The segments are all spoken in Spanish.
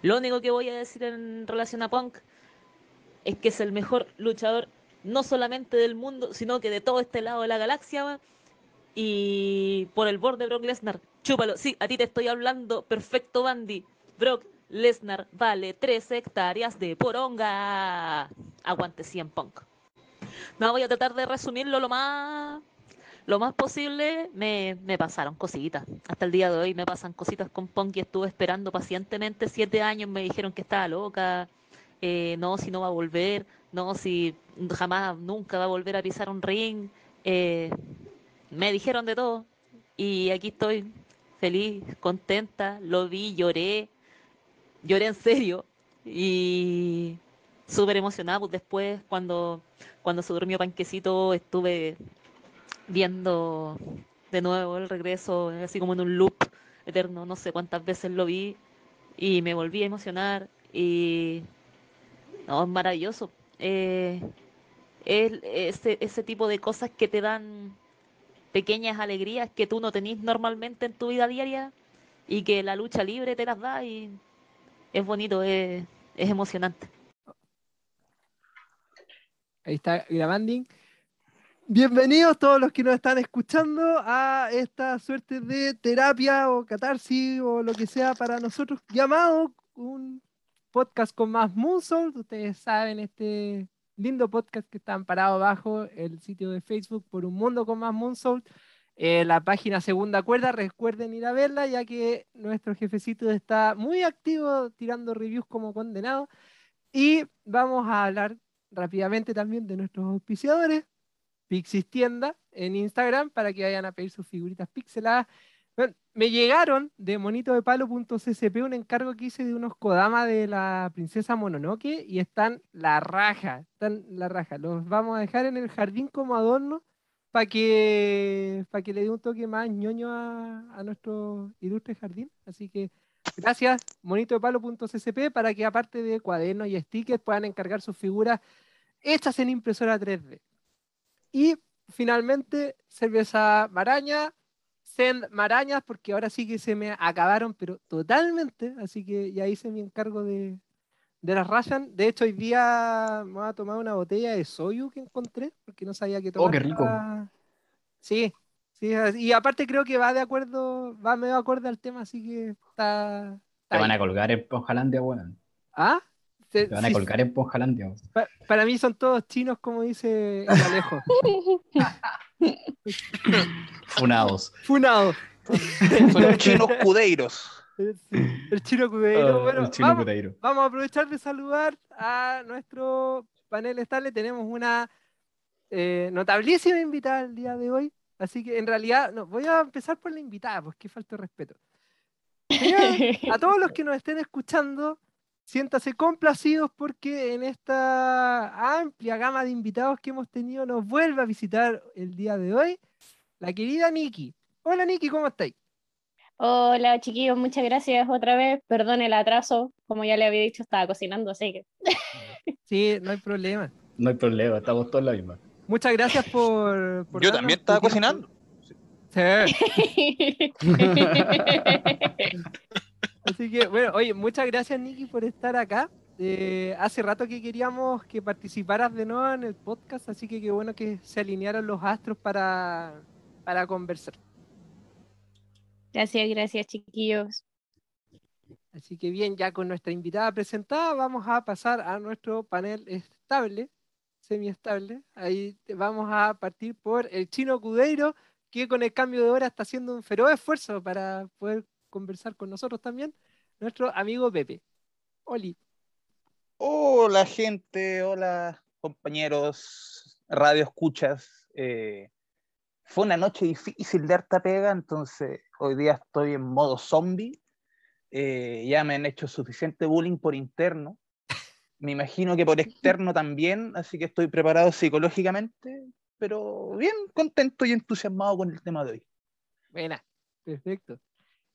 Lo único que voy a decir en relación a Punk es que es el mejor luchador no solamente del mundo, sino que de todo este lado de la galaxia. Y por el borde Brock Lesnar, chúpalo. Sí, a ti te estoy hablando. Perfecto, Bandy. Brock Lesnar vale 13 hectáreas de poronga. Aguante 100 Punk. No, voy a tratar de resumirlo lo más lo más posible. Me, me pasaron cositas. Hasta el día de hoy me pasan cositas con Punk y estuve esperando pacientemente siete años. Me dijeron que estaba loca. Eh, no, si no va a volver. No, si jamás, nunca va a volver a pisar un ring. Eh, me dijeron de todo. Y aquí estoy feliz, contenta. Lo vi, lloré lloré en serio y súper emocionada. Pues después, cuando, cuando se durmió Panquecito, estuve viendo de nuevo el regreso, así como en un loop eterno. No sé cuántas veces lo vi y me volví a emocionar. Y no, es maravilloso. Eh, es ese, ese tipo de cosas que te dan pequeñas alegrías que tú no tenés normalmente en tu vida diaria y que la lucha libre te las da y es bonito, es, emocionante. Ahí está grabando. Bienvenidos todos los que nos están escuchando a esta suerte de terapia o catarsis o lo que sea para nosotros llamado un podcast con más Moonsault. Ustedes saben, este lindo podcast que está amparado bajo el sitio de Facebook por un mundo con más Moonsault. Eh, la página Segunda Cuerda, recuerden ir a verla, ya que nuestro jefecito está muy activo tirando reviews como condenado. Y vamos a hablar rápidamente también de nuestros auspiciadores, Pixis Tienda en Instagram, para que vayan a pedir sus figuritas pixeladas. me llegaron de monitodepalo.ccp un encargo que hice de unos Kodama de la princesa Mononoke y están la raja, están la raja. Los vamos a dejar en el jardín como adorno para que, para que le dé un toque más ñoño a, nuestro ilustre jardín. Así que gracias, monitodepalo.ccp, para que aparte de cuadernos y stickers puedan encargar sus figuras hechas en impresora 3D. Y finalmente, cerveza maraña, send marañas, porque ahora sí que se me acabaron, pero totalmente. Así que ya hice mi encargo de, de las Russian. De hecho, hoy día me voy a tomar una botella de soyu que encontré, porque no sabía que tomar. Oh, qué rico. Sí, sí, y aparte creo que va de acuerdo, va medio acorde al tema, así que está. Te van a colgar en Ponjalandia, weón. ¿Ah? Te, van a colgar en Ponjalandia. para mí son todos chinos, como dice Alejo. Funados. Funados. Son chinos cudeiros. El chino cudeiro. Ah, bueno, vamos, a aprovechar de saludar a nuestro panel estable. Tenemos una eh, notabilísima invitada el día de hoy. Así que en realidad, no, voy a empezar por la invitada, porque falta de respeto. a todos los que nos estén escuchando, siéntase complacidos porque en esta amplia gama de invitados que hemos tenido nos vuelve a visitar el día de hoy la querida Nikki. Hola Nikki, ¿cómo estáis? Hola chiquillos, muchas gracias otra vez. Perdón el atraso, como ya le había dicho, estaba cocinando, así que. Sí, no hay problema. No hay problema, estamos todos en la misma. Muchas gracias por. Yo también estaba cocinando. Sí. así que, bueno, oye, muchas gracias, Nicky, por estar acá. Eh, hace rato que queríamos que participaras de nuevo en el podcast, así que qué bueno que se alinearon los astros para, para conversar. Gracias, gracias chiquillos. Así que bien, ya con nuestra invitada presentada, vamos a pasar a nuestro panel estable, semiestable. Ahí vamos a partir por el chino Cudeiro, que con el cambio de hora está haciendo un feroz esfuerzo para poder conversar con nosotros también. Nuestro amigo Pepe. Oli. Hola gente, hola compañeros, radio escuchas. Eh, fue una noche difícil de harta pega, entonces hoy día estoy en modo zombie. Eh, ya me han hecho suficiente bullying por interno. Me imagino que por externo también, así que estoy preparado psicológicamente, pero bien contento y entusiasmado con el tema de hoy. Buena, perfecto.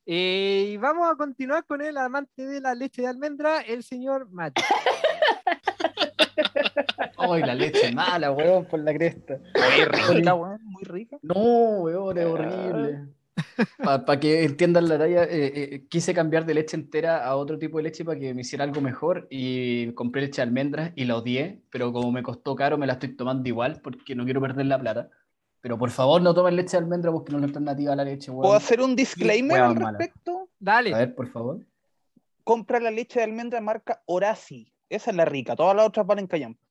Eh, y vamos a continuar con el amante de la leche de almendra, el señor Mati. Ay, la leche mala, weón, por la cresta. Muy rica, weón, muy rica. No, weón, es horrible. Para que entiendan la talla, eh, eh, quise cambiar de leche entera a otro tipo de leche para que me hiciera algo mejor y compré leche de almendras y la odié, pero como me costó caro me la estoy tomando igual porque no quiero perder la plata. Pero por favor no tomen leche de almendra porque no es alternativa a la leche, weón. ¿Puedo hacer un disclaimer al mala. respecto? Dale. A ver, por favor. Compra la leche de almendra marca Horaci. Esa es la rica. Todas las otras valen callampa.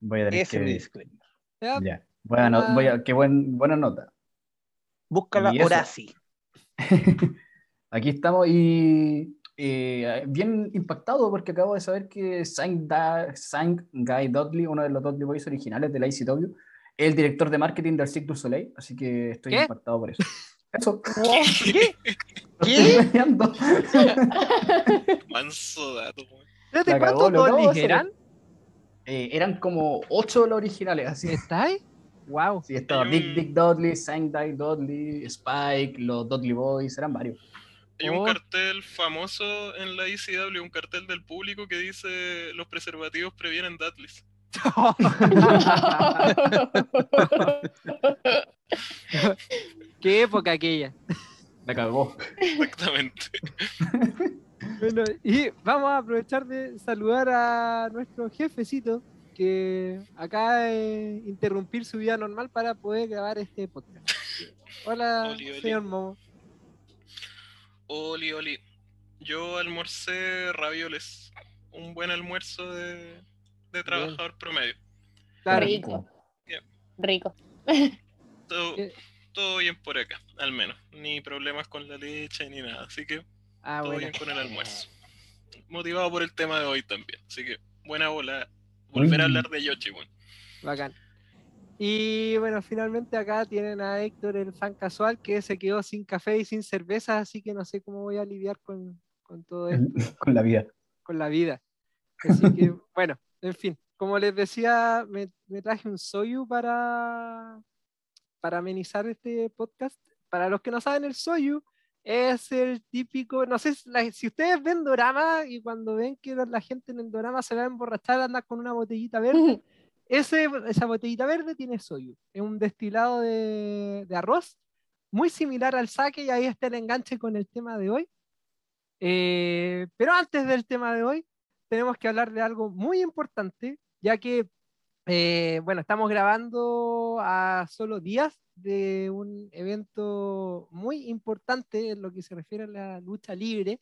Voy a tener Ese es mi que... disclaimer. Ya, Ya. Buena, no- Ah. voy a- qué buen, buena nota. Búscala. Horaci. Aquí estamos y eh, bien impactado porque acabo de saber que Sang, Da- Sang Guy Dudley, uno de los Dudley Boys originales de la ICW, el director de marketing del Cirque du Soleil, así que estoy ¿Qué? impactado por eso. Eso. ¿Qué? Planeando. Manso dato. Espérate, ¿cuántos hacer. eran? Eh, eran como ocho de los originales, así. ¿Estáis? Wow. Sí, estaba Big un- Dick Dudley, Sang Guy Dudley, Spike, los Dudley Boys, eran varios. Hay un Oh. cartel famoso en la ICW, un cartel del público que dice los preservativos previenen Dudleys. Qué época aquella. Me cagó. Exactamente. Bueno, y vamos a aprovechar de saludar a nuestro jefecito que acaba de interrumpir su vida normal para poder grabar este podcast. Hola, Oli, oli. señor Momo. Oli, oli. Yo almorcé ravioles. Un buen almuerzo de, de trabajador promedio. Claro, Rico. Rico. Todo, todo bien por acá, al menos. Ni problemas con la leche ni nada. Así que ah, todo bueno. bien con el almuerzo. Motivado por el tema de hoy también. Así que buena bola. Volver a hablar de Yoshi, weón. Bacán. Y bueno, finalmente acá tienen a Héctor, el fan casual, que se quedó sin café y sin cerveza, así que no sé cómo voy a lidiar con, con todo esto, Con la vida. con la vida. Así que, bueno, en fin, como les decía, me, me traje un soyu para, para amenizar este podcast. Para los que no saben, el soyu es el típico, no sé, si la- si ustedes ven dorama y cuando ven que la gente en el dorama se va a emborrachar, anda con una botellita verde, ese, esa botellita verde tiene soyu. Es un destilado de, de arroz, muy similar al sake, y ahí está el enganche con el tema de hoy. Eh, pero antes del tema de hoy, tenemos que hablar de algo muy importante, ya que, eh, bueno, estamos grabando a solo días de un evento muy importante en lo que se refiere a la lucha libre,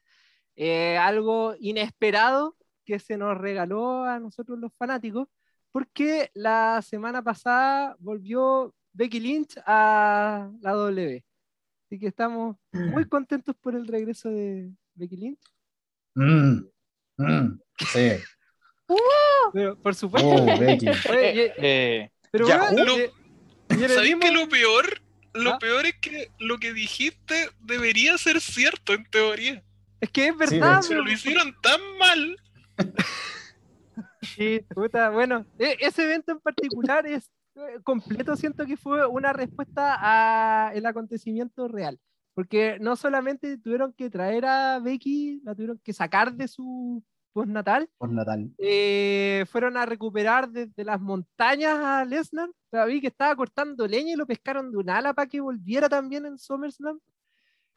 eh, algo inesperado que se nos regaló a nosotros los fanáticos, porque la semana pasada volvió Becky Lynch a la W. Así que estamos muy contentos por el regreso de Becky Lynch. Mm, mm, sí. Pero, por supuesto. Oh, Becky. Oye, y- Eh, pero Yahoo. bueno, Lo- y- y en el ¿Sabéis que lo peor? Lo ¿Ah? peor es que lo que dijiste debería ser cierto en teoría. Es que es Sí, verdad, Pero pero- lo hicieron tan mal. Sí, puta, bueno, e- ese evento en particular es eh, completo, siento que fue una respuesta a el acontecimiento real, porque no solamente tuvieron que traer a Becky, la tuvieron que sacar de su postnatal, Por Natal. eh, fueron a recuperar desde las montañas a Lesnar, o sea, vi que estaba cortando leña y lo pescaron de un ala para que volviera también en SummerSlam.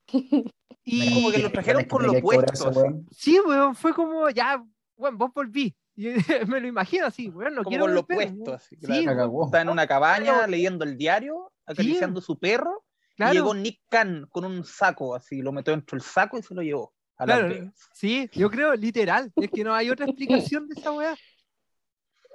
Y Como que lo trajeron con lo puesto, así. Sí, weón, fue como, ya, weón, vos volví. Me lo imagino así, weón, no Como quiero con lo volver, puesto, weón. así, Sí, claro. Está en una cabaña leyendo el diario, acariciando su perro. claro, Y llegó Nick Khan con un saco, así, lo metió dentro del saco y se lo llevó claro, sí, yo creo, literal, es que no hay otra explicación de esa weá.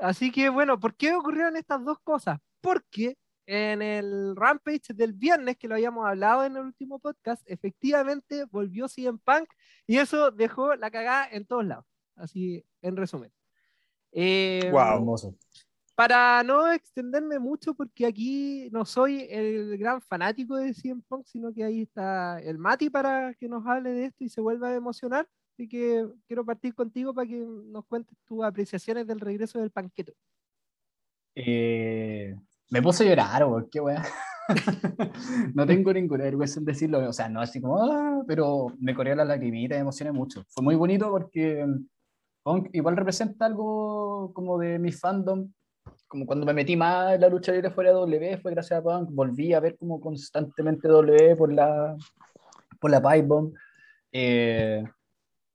Así que, bueno, ¿por qué ocurrieron estas dos cosas? Porque en el Rampage del viernes, que lo habíamos hablado en el último podcast, efectivamente volvió CM Punk y eso dejó la cagada en todos lados. Así, en resumen. Eh, Guau. Hermoso. Para no extenderme mucho, porque aquí no soy el gran fanático de CM Punk, sino que ahí está el Mati para que nos hable de esto y se vuelva a emocionar. Así que quiero partir contigo para que nos cuentes tus apreciaciones del regreso del panqueto. Eh, me puse a llorar, weón, qué weá. no tengo ninguna vergüenza en decirlo, o sea, no así como, "Ah", pero me corrió la lagrimita y me emocioné mucho. Fue muy bonito porque Punk igual representa algo como de mi fandom, como cuando me metí más en la lucha libre fuera de W, fue gracias a Punk, volví a ver como constantemente W por la, por la Pipe Bomb. Eh,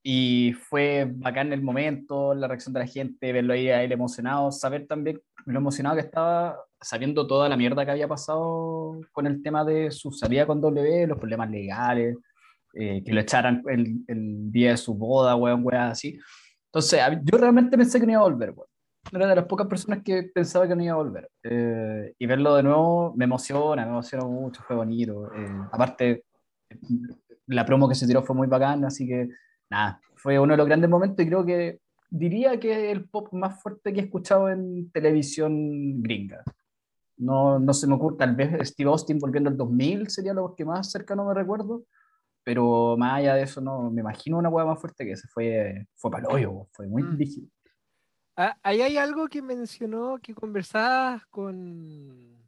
y fue bacán el momento, la reacción de la gente, verlo ahí a él emocionado, saber también lo emocionado que estaba, sabiendo toda la mierda que había pasado con el tema de su salida con W, los problemas legales, eh, que lo echaran el, el, día de su boda, weón, weón, así. Entonces, yo realmente pensé que no iba a volver, weón. Era de las pocas personas que pensaba que no iba a volver. Eh, y verlo de nuevo me emociona, me emociona mucho, fue bonito. Eh, aparte, la promo que se tiró fue muy bacana, así que nada, fue uno de los grandes momentos y creo que diría que el pop más fuerte que he escuchado en televisión gringa. No, no se me ocurre, tal vez Steve Austin volviendo al 2000 sería lo que más cercano me recuerdo, pero más allá de eso, no me imagino una hueá más fuerte que ese. Fue, fue para hoyo, fue muy Mm. difícil. Ah, Ahí hay algo que mencionó que conversabas con,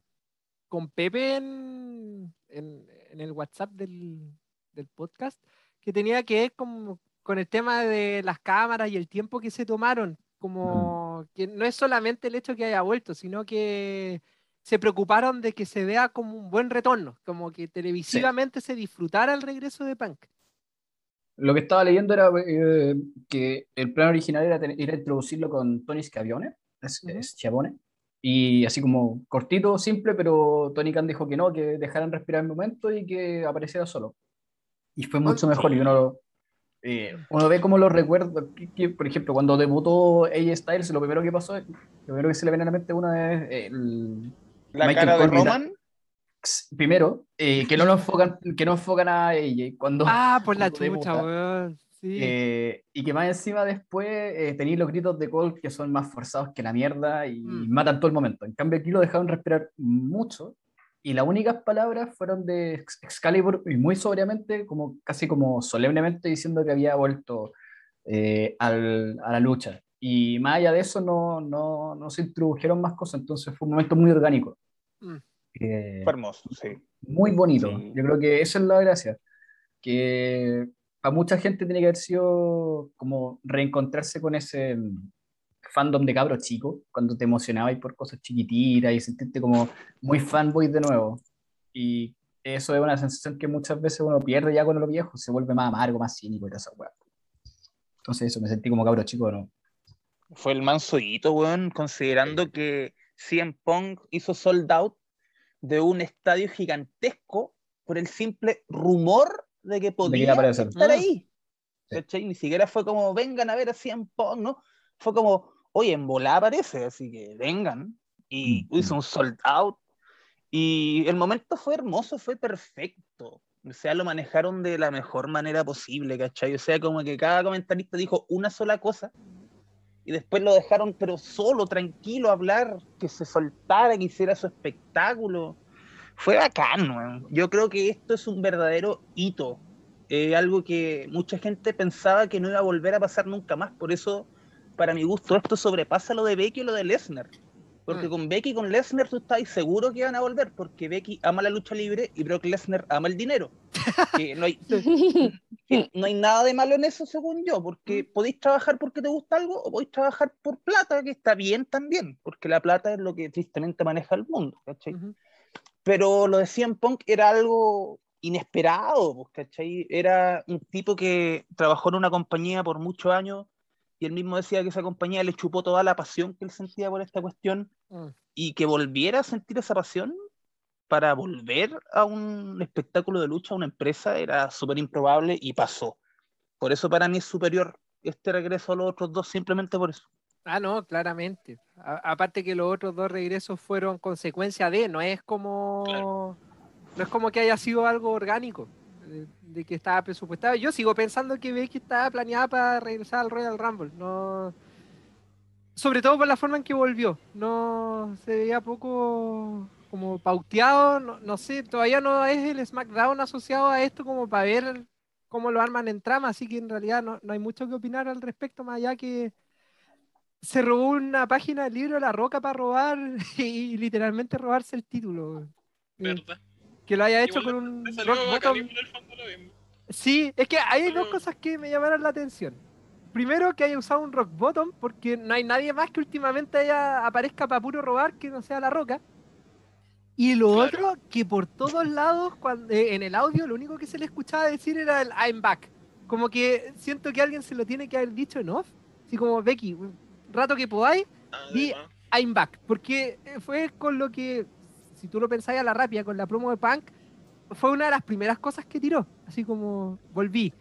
con Pepe en, en- en el WhatsApp del, del podcast, que tenía que ver con, con el tema de las cámaras y el tiempo que se tomaron. Como que no es solamente el hecho que haya vuelto, sino que se preocuparon de que se vea como un buen retorno, como que televisivamente se disfrutara el regreso de Punk. Lo que estaba leyendo era eh, que el plan original era, era introducirlo con Tony Schiavone, es, Ujú. es Schiavone, y así como cortito, simple, pero Tony Khan dijo que no, que dejaran respirar el momento y que apareciera solo. Y fue mucho mejor, y uno, eh, uno ve como los recuerdos, que- que, por ejemplo, cuando debutó AJ Styles, lo primero que pasó, lo primero que se le viene a la mente a uno es el, La Michael cara de Roman. Primero, eh, que no lo enfocan, que no enfocan a AJ cuando... Ah, por la chucha, weón. Sí. Eh, y que más encima después eh, tenéis los gritos de Cole que son más forzados que la mierda y Mm. matan todo el momento. En cambio aquí lo dejaron respirar mucho y las únicas palabras fueron de Ex- Excalibur y muy sobriamente, como casi como solemnemente diciendo que había vuelto eh, al- a la lucha. Y más allá de eso no, no, no se introdujeron más cosas, entonces fue un momento muy orgánico. Mm. Eh, Fue hermoso, sí. muy bonito. Sí. Yo creo que esa es la gracia. Que para mucha gente tiene que haber sido como reencontrarse con ese mm, fandom de cabros chico, cuando te emocionabas por cosas chiquititas y sentirte como muy fanboy de nuevo. Y eso es una sensación que muchas veces uno pierde ya con lo viejo, se vuelve más amargo, más cínico y toda esa weá. Entonces eso, me sentí como cabro chico nuevo. Fue el manso hito, weón, considerando que CM Punk hizo sold out de un estadio gigantesco por el simple rumor de que podía estar Ah. ahí. Sí. Ni siquiera fue como, vengan a ver a CM Punk, ¿no? Fue como, oye, en volá aparece, así que vengan. Y Mm, hizo un sold out. Y el momento fue hermoso, fue perfecto. O sea, lo manejaron de la mejor manera posible, ¿cachai? O sea, como que cada comentarista dijo una sola cosa y después lo dejaron, pero solo, tranquilo, hablar, que se soltara, que hiciera su espectáculo. Fue bacán, weón. Yo creo que esto es un verdadero hito. Eh, algo que mucha gente pensaba que no iba a volver a pasar nunca más. Por eso, para mi gusto, esto sobrepasa lo de Becky y lo de Lesnar. Porque Mm. con Becky y con Lesnar tú estás seguro que van a volver, porque Becky ama la lucha libre y Brock Lesnar ama el dinero. Que no hay, que no hay nada de malo en eso, según yo, porque podéis trabajar porque te gusta algo o podéis trabajar por plata, que está bien también, porque la plata es lo que tristemente maneja el mundo. Pero lo de CM Punk era algo inesperado, pues, ¿cachai? Era un tipo que trabajó en una compañía por muchos años y él mismo decía que esa compañía le chupó toda la pasión que él sentía por esta cuestión Mm. y que volviera a sentir esa pasión para volver a un espectáculo de lucha, a una empresa, era súper improbable y pasó. Por eso para mí es superior este regreso a los otros dos, simplemente por eso. Ah, no, claramente. A- aparte que los otros dos regresos fueron consecuencia de, no es como Claro. no es como que haya sido algo orgánico, de, que estaba presupuestado. Yo sigo pensando que Becky estaba planeada para regresar al Royal Rumble, no sobre todo por la forma en que volvió. No se veía poco como pauteado, no, no sé, todavía no es el SmackDown asociado a esto como para ver cómo lo arman en trama, así que en realidad no, no hay mucho que opinar al respecto, más allá que se robó una página del libro La Roca para robar y, literalmente robarse el título. ¿Verdad? Que lo haya hecho Igual con un rock bottom. igual el fondo lo mismo. Sí, es que hay dos cosas que me llamaron la atención. primero que haya usado un rock bottom, porque no hay nadie más que últimamente haya, aparezca para puro robar que no sea la roca. Y lo Claro. otro, que por todos lados, cuando, eh, en el audio, lo único que se le escuchaba decir era el I'm back. Como que siento que alguien se lo tiene que haber dicho en off. Así como, Becky, un rato que podáis, Di- Además, I'm back. Porque fue con lo que, si tú lo pensáis a la rápida, con la promo de Punk, fue una de las primeras cosas que tiró. Así como, volví.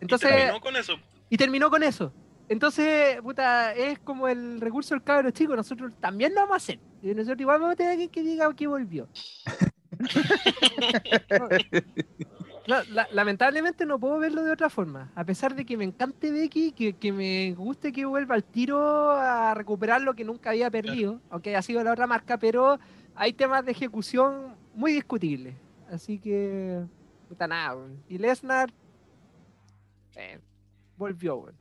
Entonces, y terminó con eso. y terminó con eso. Entonces, puta, es como el recurso del cabro chico, nosotros también lo vamos a hacer. Y nosotros igual vamos a tener alguien que diga que volvió. No, la- lamentablemente no puedo verlo de otra forma. A pesar de que me encante Becky, que, que me guste que vuelva al tiro a recuperar lo que nunca había perdido, aunque haya sido la otra marca, pero hay temas de ejecución muy discutibles. Así que, puta nada. weón. Y Lesnar eh, volvió, weón.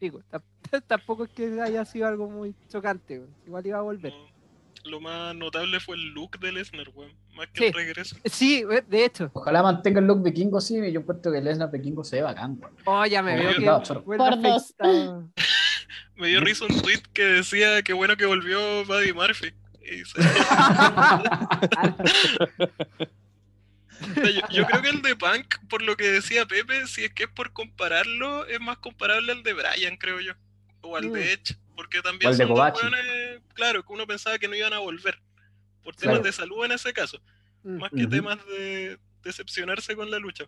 Digo, ta- tampoco es que haya sido algo muy chocante, weón. igual iba a volver. No, Lo más notable fue el look de Lesnar, weón. Más que Sí. el regreso. Sí, we- de hecho. Ojalá mantenga el look vikingo, sí. Yo encuentro que el Lesnar vikingo se ve bacán, weón. Oh, ya me veo que no, Por dos. Me dio risa un tweet que decía que bueno que volvió Buddy Murphy. Yo, yo creo que el de Punk, por lo que decía Pepe, si es que es por compararlo, es más comparable al de Brian, creo yo. O al Mm. de Edge. Porque también son dos weones, claro, que uno pensaba que no iban a volver. Por temas Claro. de salud en ese caso. Mm. Más que temas de decepcionarse con la lucha.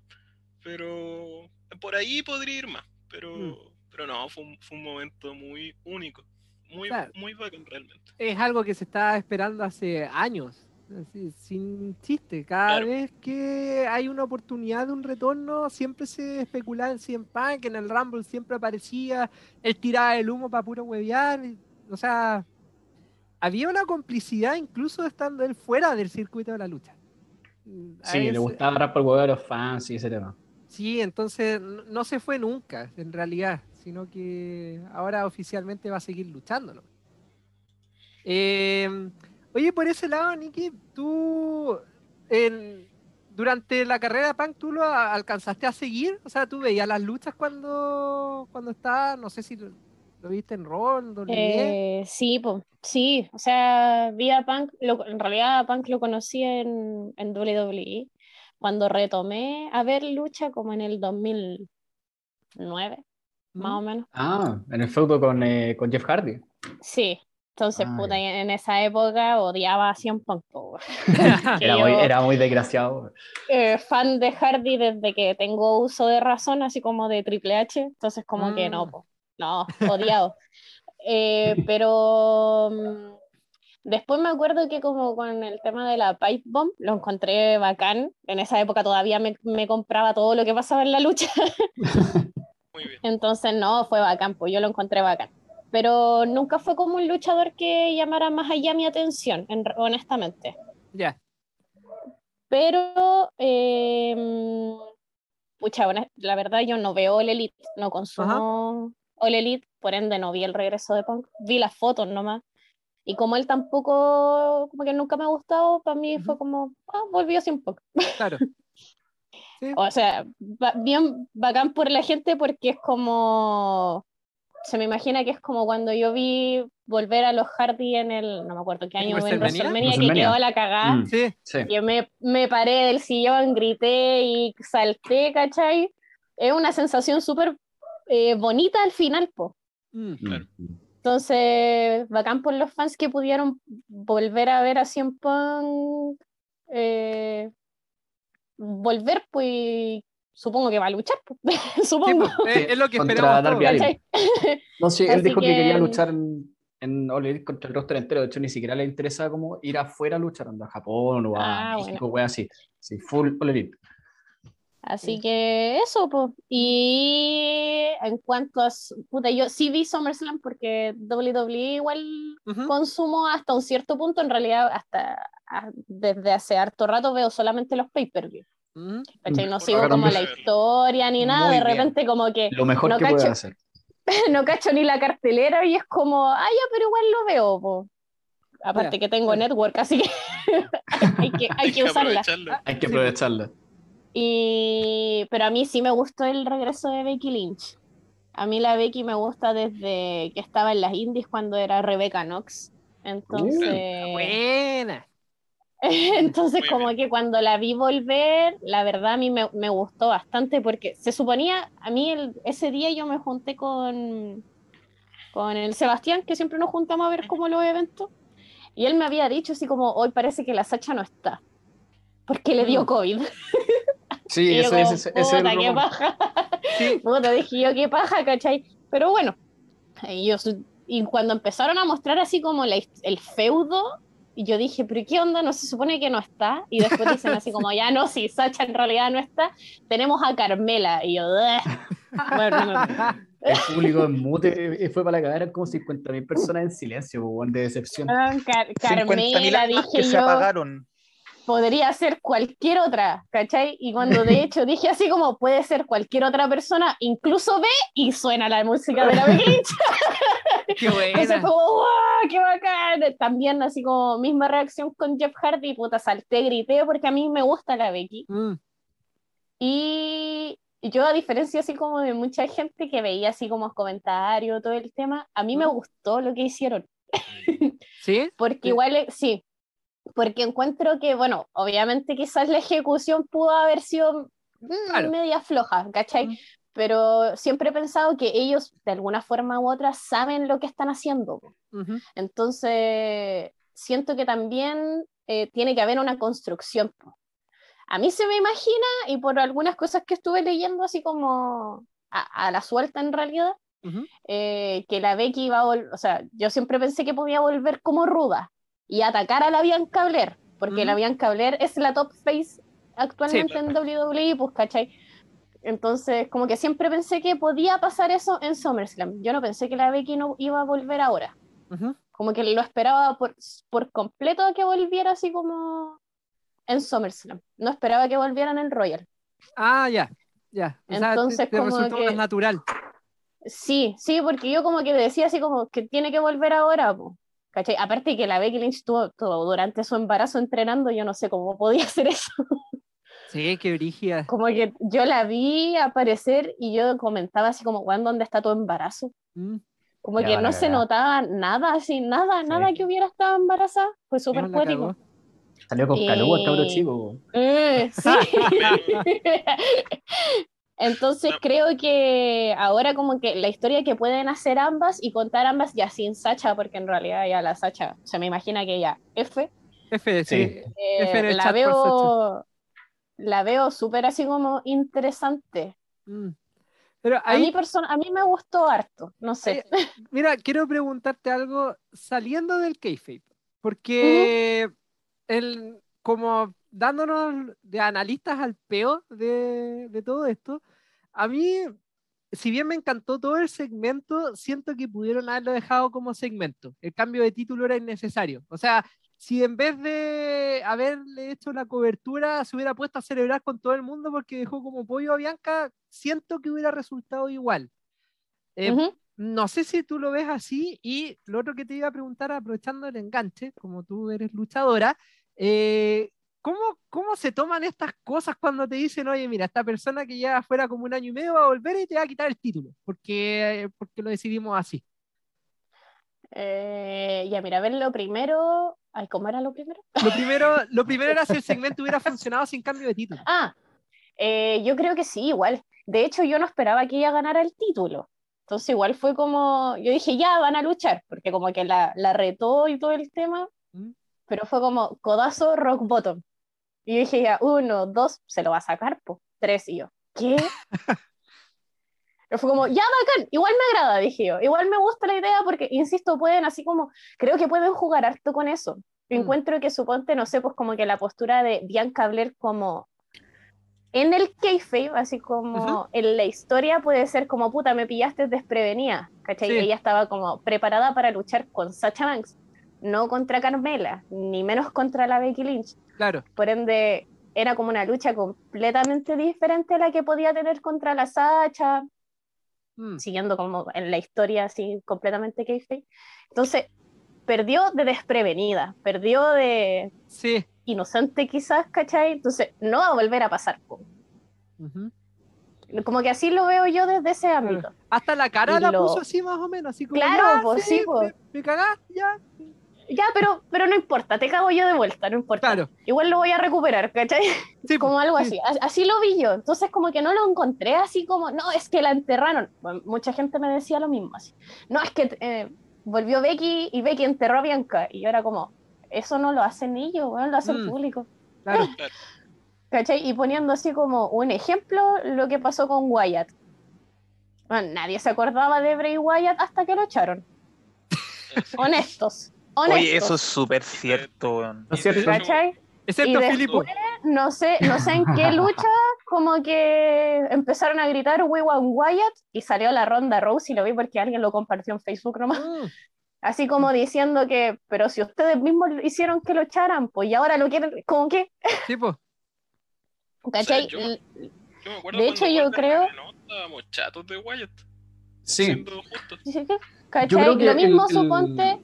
Pero por ahí podría ir más. Pero, Mm. pero no, fue un, fue un momento muy único. Muy, Claro. muy bacán realmente. es algo que se está esperando hace años. así, sin chiste. Cada Claro. vez que hay una oportunidad de un retorno, siempre se especulaba en CM Punk, en el Rumble siempre aparecía, él tiraba el humo para puro huevear. O sea, había una complicidad incluso estando él fuera del circuito de la lucha. A Sí, le gustaba agarrar por el huevo a los fans y ese tema. Sí, entonces no, no se fue nunca, en realidad, sino que ahora oficialmente va a seguir luchándolo. Eh, oye, por ese lado, Nicky, tú en- durante la carrera de Punk, ¿tú lo alcanzaste a seguir? O sea, ¿tú veías las luchas cuando, cuando estaba, no sé si lo, lo viste en Raw, en WWE? Eh, sí, po, sí, o sea, vi a Punk, lo- en realidad a Punk lo conocí en, en WWE, cuando retomé a ver lucha como en el 2009, más o menos. Ah, en el feudo con, eh, con Jeff Hardy. Sí, entonces, Ah, puta, en esa época odiaba a CM Punk, Era muy, era muy desgraciado. eh, fan de Hardy desde que tengo uso de razón, así como de Triple H, entonces como que no, Mm. po, no, odiado. Eh, pero mm, después me acuerdo que como con el tema de la Pipe Bomb, lo encontré bacán. En esa época todavía me, me compraba todo lo que pasaba en la lucha, Muy bien. entonces no, fue bacán, pues yo lo encontré bacán. Pero nunca fue como un luchador que llamara más allá mi atención, en- honestamente. Ya. Pero, eh, pucha, honest- la verdad yo no veo All Elite, no consumo All Elite, por ende no vi el regreso de Punk, vi las fotos nomás. Y como él tampoco, como que nunca me ha gustado, para mí fue Ujú. como, ah, volvió sin Punk. Claro. Sí. O sea, ba- bien bacán por la gente porque es como, se me imagina que es como cuando yo vi volver a los Hardy en el, no me acuerdo qué ¿En año, en WrestleMania? Que quedó a la cagada. Mm, Sí. sí. Yo me, me paré del sillón, grité y salté, ¿cachai? Es una sensación súper eh, bonita al final, po. Mm. Claro. Mm. Entonces, bacán por los fans que pudieron volver a ver a CM Punk eh, volver, pues supongo que va a luchar, pues. Sí, supongo. pues, es, es lo que Contra esperamos. No, sí, él dijo que, quería que- luchar en, en All contra el roster entero. De hecho, ni siquiera le interesa como ir afuera a luchar, anda a Japón o a Ah, México, wea así. Sí, full All Elite. Así que eso, pues. Y en cuanto a. Puta, yo sí vi SummerSlam porque WWE igual Ujú. consumo hasta un cierto punto. En realidad, hasta ah, desde hace harto rato veo solamente los pay-per-view. Mm. ¿cachai? No sigo como la historia ni nada. Muy De bien. repente, como que Lo mejor No que puede cacho. hacer. no cacho ni la cartelera y es como, ah, ya, pero igual lo veo, po. Aparte que tengo network, así que hay que, hay que usarla. aprovecharlo. Hay que Sí, aprovecharla. Y... Pero a mí sí me gustó el regreso de Becky Lynch. A mí la Becky me gusta desde que estaba en las indies cuando era Rebecca Knox. Entonces, Buena. entonces Muy como que cuando la vi volver, la verdad a mí me, me gustó bastante porque se suponía, a mí el- ese día yo me junté con, con el Sebastián, que siempre nos juntamos a ver como los eventos, y él me había dicho así como, hoy parece que la Sacha no está, porque le dio Mm. COVID. Sí, Y ese es el "Puta, qué paja. Sí. Puta, dije yo, qué paja, ¿cachai? Pero bueno, y, yo, y cuando empezaron a mostrar así como la el feudo, y yo dije, pero ¿qué onda? ¿No se supone que no está? Y después dicen así como, ya no, si Sacha en realidad no está, tenemos a Carmela. Y yo, bueno, no, no. El público en mute eh, fue para la cagar, eran como 50.000 personas en silencio, de decepción. Car- 50.000 Carmela, dije que se yo, apagaron. Podría ser cualquier otra, ¿cachai? Y cuando de hecho dije así como puede ser cualquier otra persona, incluso ve y suena la música de la Becky Lynch. Qué Entonces buena. fue como, ¡guau! ¡Qué bacán! También así como misma reacción con Jeff Hardy, puta, salté, grité porque a mí me gusta la Becky. Mm, Y yo a diferencia así como de mucha gente que veía así como comentarios, todo el tema, a mí me ¿Mm? gustó lo que hicieron. ¿Sí? Porque igual, eh, sí, porque encuentro que, bueno, obviamente quizás la ejecución pudo haber sido mm, Claro. media floja, ¿cachai? Mm. Pero siempre he pensado que ellos, de alguna forma u otra, saben lo que están haciendo. Entonces, siento que también eh, tiene que haber una construcción. A mí se me imagina, y por algunas cosas que estuve leyendo, así como a, a la suelta en realidad, Ujú. eh, que la Becky iba a volver, o sea, yo siempre pensé que podía volver como ruda y atacar a la Bianca Belair, porque Ujú. la Bianca Belair es la top face actualmente en WWE, pues, ¿cachai? Entonces, como que siempre pensé que podía pasar eso en SummerSlam. Yo no pensé que la Becky no iba a volver ahora. Ujú. Como que lo esperaba por, por completo que volviera así como en SummerSlam. No esperaba que volvieran en Royal. Ah, ya. Ya. O sea, te- Entonces, te, como resultó que- más natural. Sí, sí, porque yo como que decía así como que tiene que volver ahora, po, ¿cachai? Aparte que la Becky Lynch estuvo, estuvo durante su embarazo entrenando, yo no sé cómo podía hacer eso. Sí, qué brígida. Como que yo la vi aparecer y yo comentaba así como, "Juan, ¿dónde está tu embarazo? Mm, Como Ya que no se notaba nada, así, nada, Sí. nada que hubiera estado embarazada. Fue súper cagó. Salió con calor el cabro Y- chico. Eh, sí. Entonces No. creo que ahora como que la historia que pueden hacer ambas y contar ambas ya sin Sacha, porque en realidad ya la Sacha, se me imagina que ya F, F, sí. Sí. eh, F en el la veo la veo súper así como interesante. Mm. Pero A mí, a mí me gustó harto, no sé. mira, quiero preguntarte algo saliendo del kayfabe, porque el, como dándonos de analistas al peor de, de todo esto, a mí, si bien me encantó todo el segmento, siento que pudieron haberlo dejado como segmento. El cambio de título era innecesario. O sea, si en vez de haberle hecho la cobertura se hubiera puesto a celebrar con todo el mundo porque dejó como pollo a Bianca, siento que hubiera resultado igual. Eh, Ujú. no sé si tú lo ves así y lo otro que te iba a preguntar aprovechando el enganche, como tú eres luchadora, eh, ¿cómo, ¿cómo se toman estas cosas cuando te dicen, oye, mira, esta persona que ya fuera como un año y medio va a volver y te va a quitar el título, porque, porque lo decidimos así? Eh, ya, mira, a ver lo primero. Ay, ¿cómo era lo primero? Lo primero, lo primero era si el segmento hubiera funcionado sin cambio de título. Ah, eh, yo creo que sí, igual. De hecho, yo no esperaba que ella ganara el título. Entonces, igual fue como, yo dije, ya van a luchar, porque como que la, la retó y todo el tema, Mm. pero fue como codazo, rock bottom. Y yo dije, ya, uno, dos, se lo va a sacar, pues, tres, y yo, ¿qué? Pero fue como, ya bacán, igual me agrada, dije yo, igual me gusta la idea porque, insisto, pueden así como, creo que pueden jugar harto con eso. Mm. encuentro que suponte, no sé, pues como que la postura de Bianca Blair como en el kayfabe, así como Ujú. en la historia puede ser como, puta, me pillaste desprevenida, ¿cachai? Sí. Ella estaba como preparada para luchar con Sacha Banks, no contra Carmela, ni menos contra la Becky Lynch. Claro. Por ende, era como una lucha completamente diferente a la que podía tener contra la Sacha, Mm. siguiendo como en la historia así completamente kayfabe. Entonces, perdió de desprevenida, perdió de Sí. inocente quizás, ¿cachai? Entonces, no va a volver a pasar. po. Ujú. Como que así lo veo yo desde ese ámbito. Hasta la cara Y la lo- puso así más o menos, así como. Claro, ya, pues, sí, pues. Me, me cagás, ya. Ya, pero, pero no importa, te cago yo de vuelta, no importa. Claro. Igual lo voy a recuperar, ¿cachai? Sí, Como algo sí. así. Así lo vi yo. Entonces, como que no lo encontré así como, no, es que la enterraron. Bueno, mucha gente me decía lo mismo así. No, es que eh, volvió Becky y Becky enterró a Bianca. Y yo era como, eso no lo hacen ellos, weón, lo hacen Mm. público. Claro. ¿Cachai? Y poniendo así como un ejemplo lo que pasó con Wyatt. Bueno, nadie se acordaba de Bray Wyatt hasta que lo echaron. Honestos. Honestos. Oye, eso es súper cierto. ¿No es cierto? ¿Cachai? Y Excepto después- Filipo. no sé, no sé en qué lucha, como que empezaron a gritar We want Wyatt y salió la ronda Rose y lo vi porque alguien lo compartió en Facebook nomás. Mm, Así como diciendo que, pero si ustedes mismos hicieron que lo echaran, pues y ahora lo quieren, como que, sí, pues. ¿cachai? yo- El- Yo me acuerdo De hecho, yo creo- estábamos chatos de Wyatt, Sí. siendo justos. ¿Cachai? Yo creo que lo mismo el- el- suponte.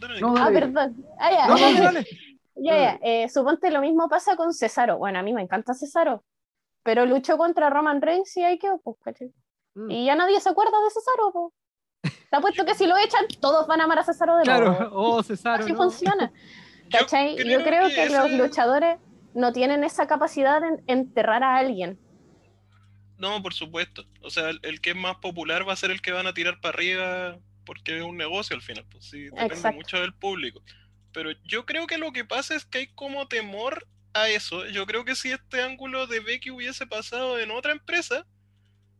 Dale, No, Ah, dale. perdón. Ah, ya. No, dale, dale. Ya, ya. Eh, suponte lo mismo pasa con Cesaro. Bueno, a mí me encanta Cesaro. Pero luchó contra Roman Reigns y ahí quedó, pues, ¿cachai? Mm. Y ya nadie se acuerda de Cesaro, pues. Te apuesto que si lo echan, todos van a amar a Cesaro de nuevo. Claro. Oh, Cesaro. Así no. funciona. ¿Cachai? Yo creo que, ese- los luchadores no tienen esa capacidad de enterrar a alguien. No, por supuesto. O sea, el, el que es más popular va a ser el que van a tirar para arriba porque es un negocio al final. Pues sí, depende Exacto. mucho del público. Pero yo creo que lo que pasa es que hay como temor a eso. Yo creo que si este ángulo de Becky hubiese pasado en otra empresa,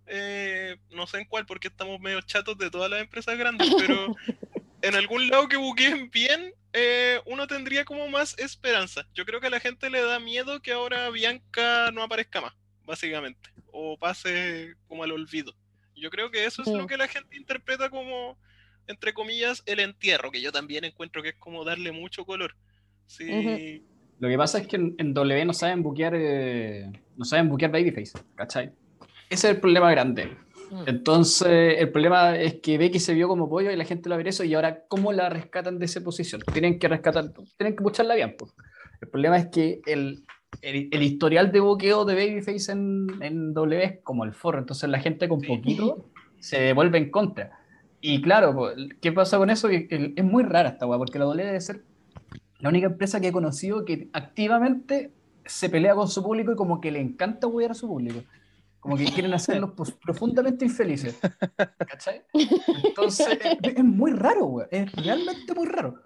eh, no sé en cuál porque estamos medio chatos de todas las empresas grandes, pero en algún lado que buqueen bien, eh, uno tendría como más esperanza. Yo creo que a la gente le da miedo que ahora Bianca no aparezca más, básicamente, o pase como al olvido. Yo creo que eso es Sí. lo que la gente interpreta como, entre comillas, el entierro, que yo también encuentro que es como darle mucho color. Sí, Lo que pasa es que en, en W no saben buquear, eh, no saben buquear Babyface, ¿cachai? Ese es el problema grande. Mm. Entonces, el problema es que Becky se vio como pollo y la gente lo ve eso y ahora, ¿cómo la rescatan de esa posición? Tienen que rescatar, tienen que pucharla bien. pues. El problema es que el, el, el historial de buqueo de Babyface en, en W es como el forro, entonces la gente con poquito se vuelve en contra. Y claro, ¿qué pasa con eso? Es muy rara esta weá, porque la W debe ser la única empresa que he conocido que activamente se pelea con su público y como que le encanta huear a su público. Como que quieren hacerlos profundamente infelices. ¿Cachai? Entonces, es, muy raro, güey. Es realmente muy raro.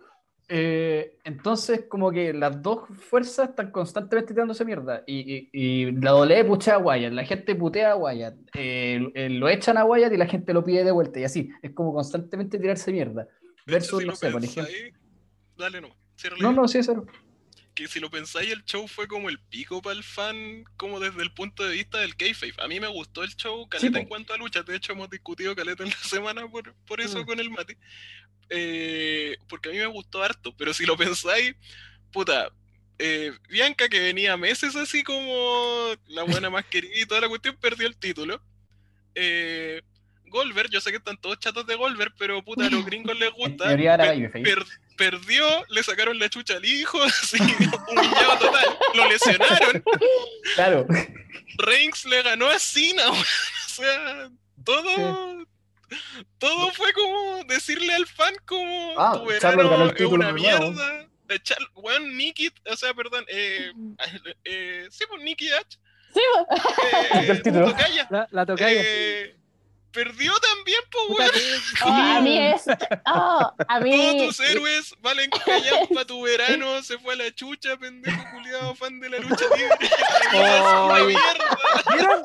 Eh, entonces, como que las dos fuerzas están constantemente tirándose mierda. Y, y, y la doble putea a Wyatt, la gente putea a Wyatt, eh, eh, lo echan a Wyatt y la gente lo pide de vuelta. Y así, es como constantemente tirarse mierda. Versus, si no lo sé, por ejemplo. Dale no. No, no, sí, es cero. que si lo pensáis, el show fue como el pico para el fan, como desde el punto de vista del kayfabe. A mí me gustó el show, caleta po. en cuanto a luchas. De hecho, hemos discutido caleta en la semana por, por eso Mm. con el Mati. Eh, porque a mí me gustó harto. Pero si lo pensáis, puta, eh, Bianca, que venía meses así como la buena más querida y toda la cuestión, perdió el título. Eh, Goldberg, yo sé que están todos chatos de Goldberg, pero puta, a los gringos les gusta. Per- per- perdió, le sacaron la chucha al hijo, así, humillado total. Lo lesionaron. Claro. Reigns le ganó a Cena. O sea, todo. Todo fue como decirle al fan como Ah, tu ganó verano el es título una de nuevo. mierda. Eh, Char- Weón, Nikki, o sea, perdón, eh, eh, sí, pues Nikki H. Sí, po. Eh, El título. Tocaya, La, la tocaya. eh, perdió también, pues, Puta weón. Oh, a mí es. oh, a Todos mí. tus héroes valen callar para tu verano, se fue a la chucha, pendejo culiado, fan de la lucha libre. ¡Una Oye. mierda! ¿Vieron,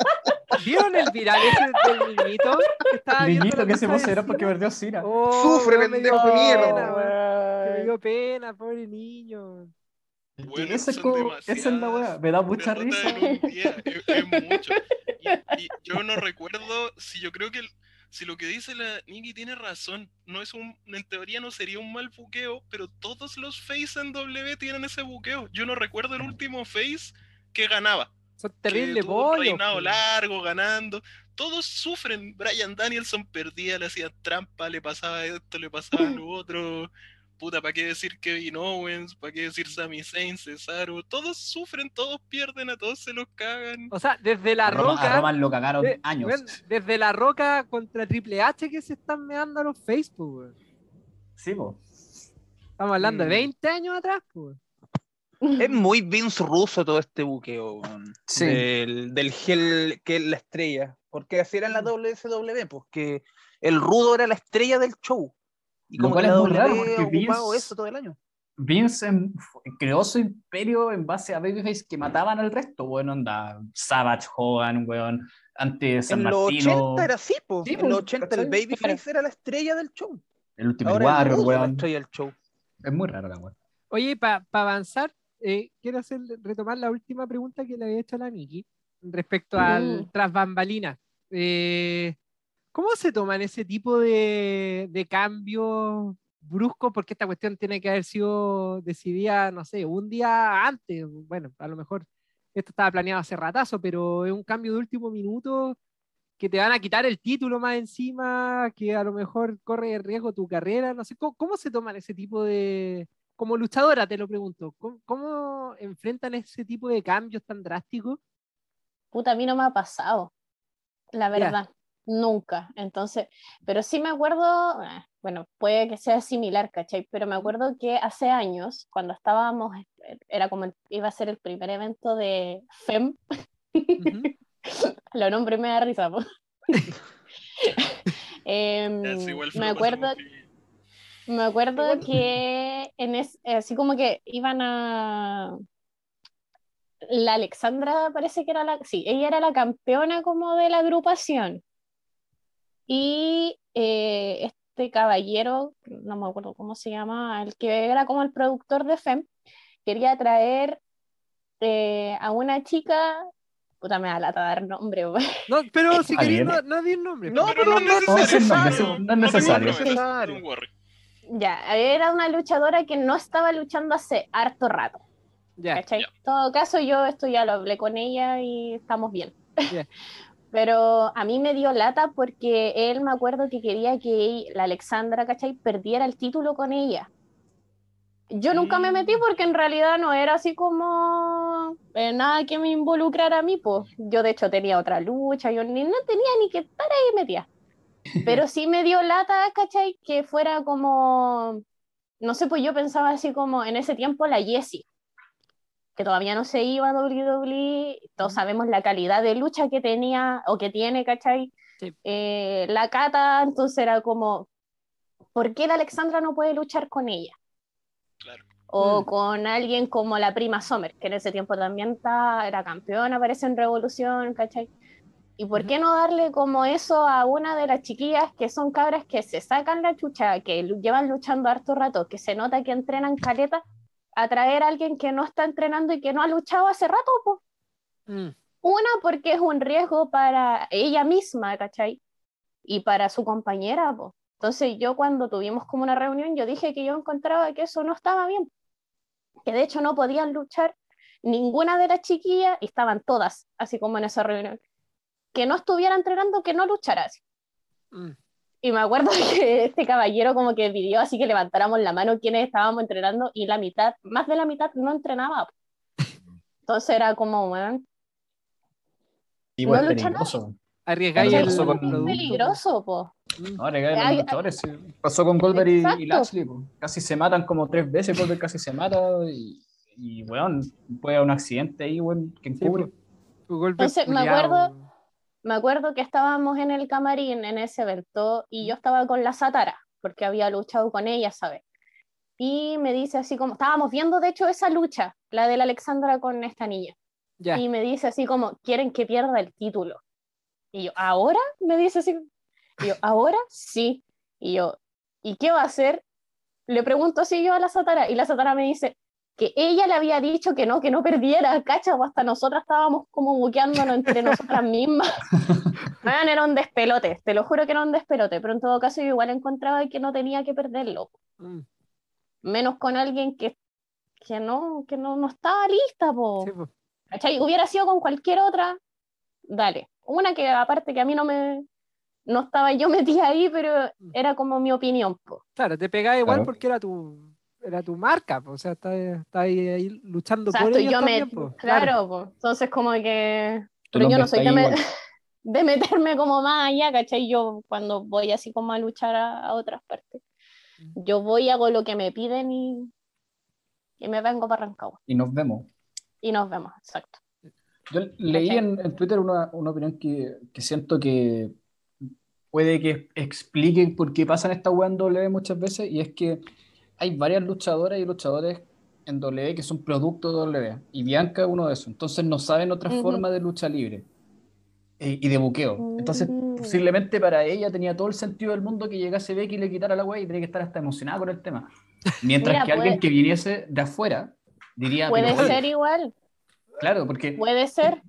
¿Vieron el viral ese del niñito? Que estaba Niñito que se emocionó porque perdió Cena. Oh, Sufre, pendejo de mierda. Me dio pena, pobre niño. Bueno, esa es como- esa es la weá, me da mucha risa. día, es, es mucho. Y, y yo no recuerdo si yo creo que el- si lo que dice la Nikki tiene razón, no es un, en teoría no sería un mal buqueo, pero todos los face en W tienen ese buqueo. Yo no recuerdo el último face que ganaba. Son que terrible tuvo un pollo. reinado largo, ganando. Todos sufren. Brian Danielson perdía, le hacían trampa, le pasaba esto, le pasaba lo otro. Puta, ¿para qué decir Kevin Owens? ¿Para qué decir Sami Zayn, Cesaro? Todos sufren, todos pierden, a todos se los cagan. O sea, desde la Roma- roca. a Roman lo cagaron de- años. desde la roca contra Triple H que se están meando a los Facebook, weón. Sí, po. Estamos hablando de Mm. 20 años atrás, pues. Es muy Vince ruso todo este buqueo weón, Sí. del, del gel que es la estrella. Porque así era en la WSW, pues que el rudo era la estrella del show. Y como cual que la es muy raro, porque ocupado Vince- eso todo el año. Vince em, creó su imperio en base a babyface que mataban al resto, bueno, onda, Savage, Hogan, weón, antes San En los Martino, 80 era así, pues. Sí, en pues, los 80 el. Babyface era la estrella del show. el el Warrior, es la weón. estrella del show. Es muy raro la weón. Oye, para avanzar, eh, quiero hacer, retomar la última pregunta que le había hecho a la Miki respecto al Mm. tras bambalinas. Eh, ¿Cómo se toman ese tipo de, de cambios bruscos? Porque esta cuestión tiene que haber sido decidida, no sé, un día antes. Bueno, a lo mejor esto estaba planeado hace ratazo, pero es un cambio de último minuto que te van a quitar el título más encima, que a lo mejor corre riesgo tu carrera. No sé, ¿cómo, cómo se toman ese tipo de, como luchadora, te lo pregunto, ¿cómo, cómo enfrentan ese tipo de cambios tan drásticos? Puta, a mí no me ha pasado, la Ya. Nunca. Entonces, pero sí me acuerdo, eh, bueno, puede que sea similar, ¿cachai? Pero me acuerdo que hace años, cuando estábamos, eh, era como, el- iba a ser el primer evento de FEM, Ujú. lo nombre me da risa, igual me acuerdo, me acuerdo que en es, así como que iban a la Alexandra parece que era la, sí, ella era la campeona como de la agrupación. Y eh, este caballero, no me acuerdo cómo se llama, el que era como el productor de FEM, quería traer eh, a una chica, puta me da lata dar nombre, wey. No, pero si bien. no, no di el nombre. No, pero no es No, es necesario. no es necesario. No es necesario. Ya, era una luchadora que no estaba luchando hace harto rato. Ya. Ya. En todo caso, yo esto ya lo hablé con ella y estamos bien. Ya. Pero a mí me dio lata porque él me acuerdo que quería que la Alexandra, ¿cachai? Perdiera el título con ella. Yo nunca me metí Mm. porque en realidad no era así como eh, nada que me involucrara a mí, pues. Yo de hecho tenía otra lucha, yo ni, no tenía ni que estar ahí metida. Pero sí me dio lata, ¿cachai? Que fuera como, no sé, pues yo pensaba así como en ese tiempo la Jessie, que todavía no se iba a WWE, todos sabemos la calidad de lucha que tenía o que tiene, ¿cachai? Sí. Eh, la Cata, entonces era como, ¿por qué la Alexandra no puede luchar con ella? Claro. O Mm. con alguien como la prima Sommer, que en ese tiempo también está, era campeona, parece en Revolución, ¿cachai? ¿Y por qué no darle como eso a una de las chiquillas que son cabras que se sacan la chucha, que llevan luchando harto rato, que se nota que entrenan caleta, a traer a alguien que no está entrenando y que no ha luchado hace rato? po? Mm, Una, porque es un riesgo para ella misma, ¿cachai? Y para su compañera, po. Entonces yo cuando tuvimos como una reunión, yo dije que yo encontraba que eso no estaba bien. Que de hecho no podían luchar ninguna de las chiquillas, y estaban todas, así como en esa reunión, que no estuviera entrenando, que no luchara así. mm. Y me acuerdo que este caballero como que pidió así que levantáramos la mano quienes estábamos entrenando y la mitad, más de la mitad no entrenaba. Entonces era como, weón, Igual No es peligroso. Arriesgáis el eso con- producto, peligroso, po. No, Hay- los luchadores. sí. Pasó con Goldberg y- y. Lashley. po. Casi se matan como tres veces. Goldberg casi se mata. Y, y weón, puede haber un accidente ahí, weón, que Sí, encubre. golpe Entonces, me culiao. acuerdo- Me acuerdo que estábamos en el camarín en ese evento y yo estaba con la Satara, porque había luchado con ella, ¿sabes? Y me dice así como, estábamos viendo de hecho esa lucha, la de la Alexandra con esta niña. Y me dice así como, quieren que pierda el título. Y yo, ¿ahora? Me dice así. Y yo, ¿ahora? Sí. Y yo, ¿y qué va a hacer? Le pregunto así yo a la Satara y la Satara me dice que ella le había dicho que no, que no perdiera, cacha, o hasta nosotras estábamos como buqueándonos entre nosotras mismas. Weón, era un despelote, te lo juro que era un despelote, pero en todo caso yo igual encontraba que no tenía que perderlo, Mm, menos con alguien que, que, no, que no, no estaba lista, po. sí, po. ¿Cachai? Hubiera sido con cualquier otra, dale. Una que aparte que a mí no me, no estaba yo metida ahí, pero era como mi opinión. po. Claro, te pegaba igual Claro. porque era tu, era tu marca, po, o sea, estás está ahí, ahí luchando por Exacto, ellos yo me, po. claro, po. entonces como que, pero yo no soy de, me- de meterme como más allá, ¿cachai? Yo cuando voy así como a luchar a, a otras partes, yo voy, hago lo que me piden y, y me vengo para Rancagua. Y nos vemos. Y nos vemos, exacto. Yo leí en, en Twitter una, una opinión que, que siento que puede que explique por qué pasan estas weas en W muchas veces, y es que hay varias luchadoras y luchadores en W que son producto de W, y Bianca es uno de esos, entonces no saben otra Ujú. forma de lucha libre eh, y de buqueo. Entonces, Mm. posiblemente para ella tenía todo el sentido del mundo que llegase Becky y le quitara la wea y tenía que estar hasta emocionada con el tema. Mientras Mira, que alguien que viniese de afuera diría, Puede ser igual, claro, porque puede ser.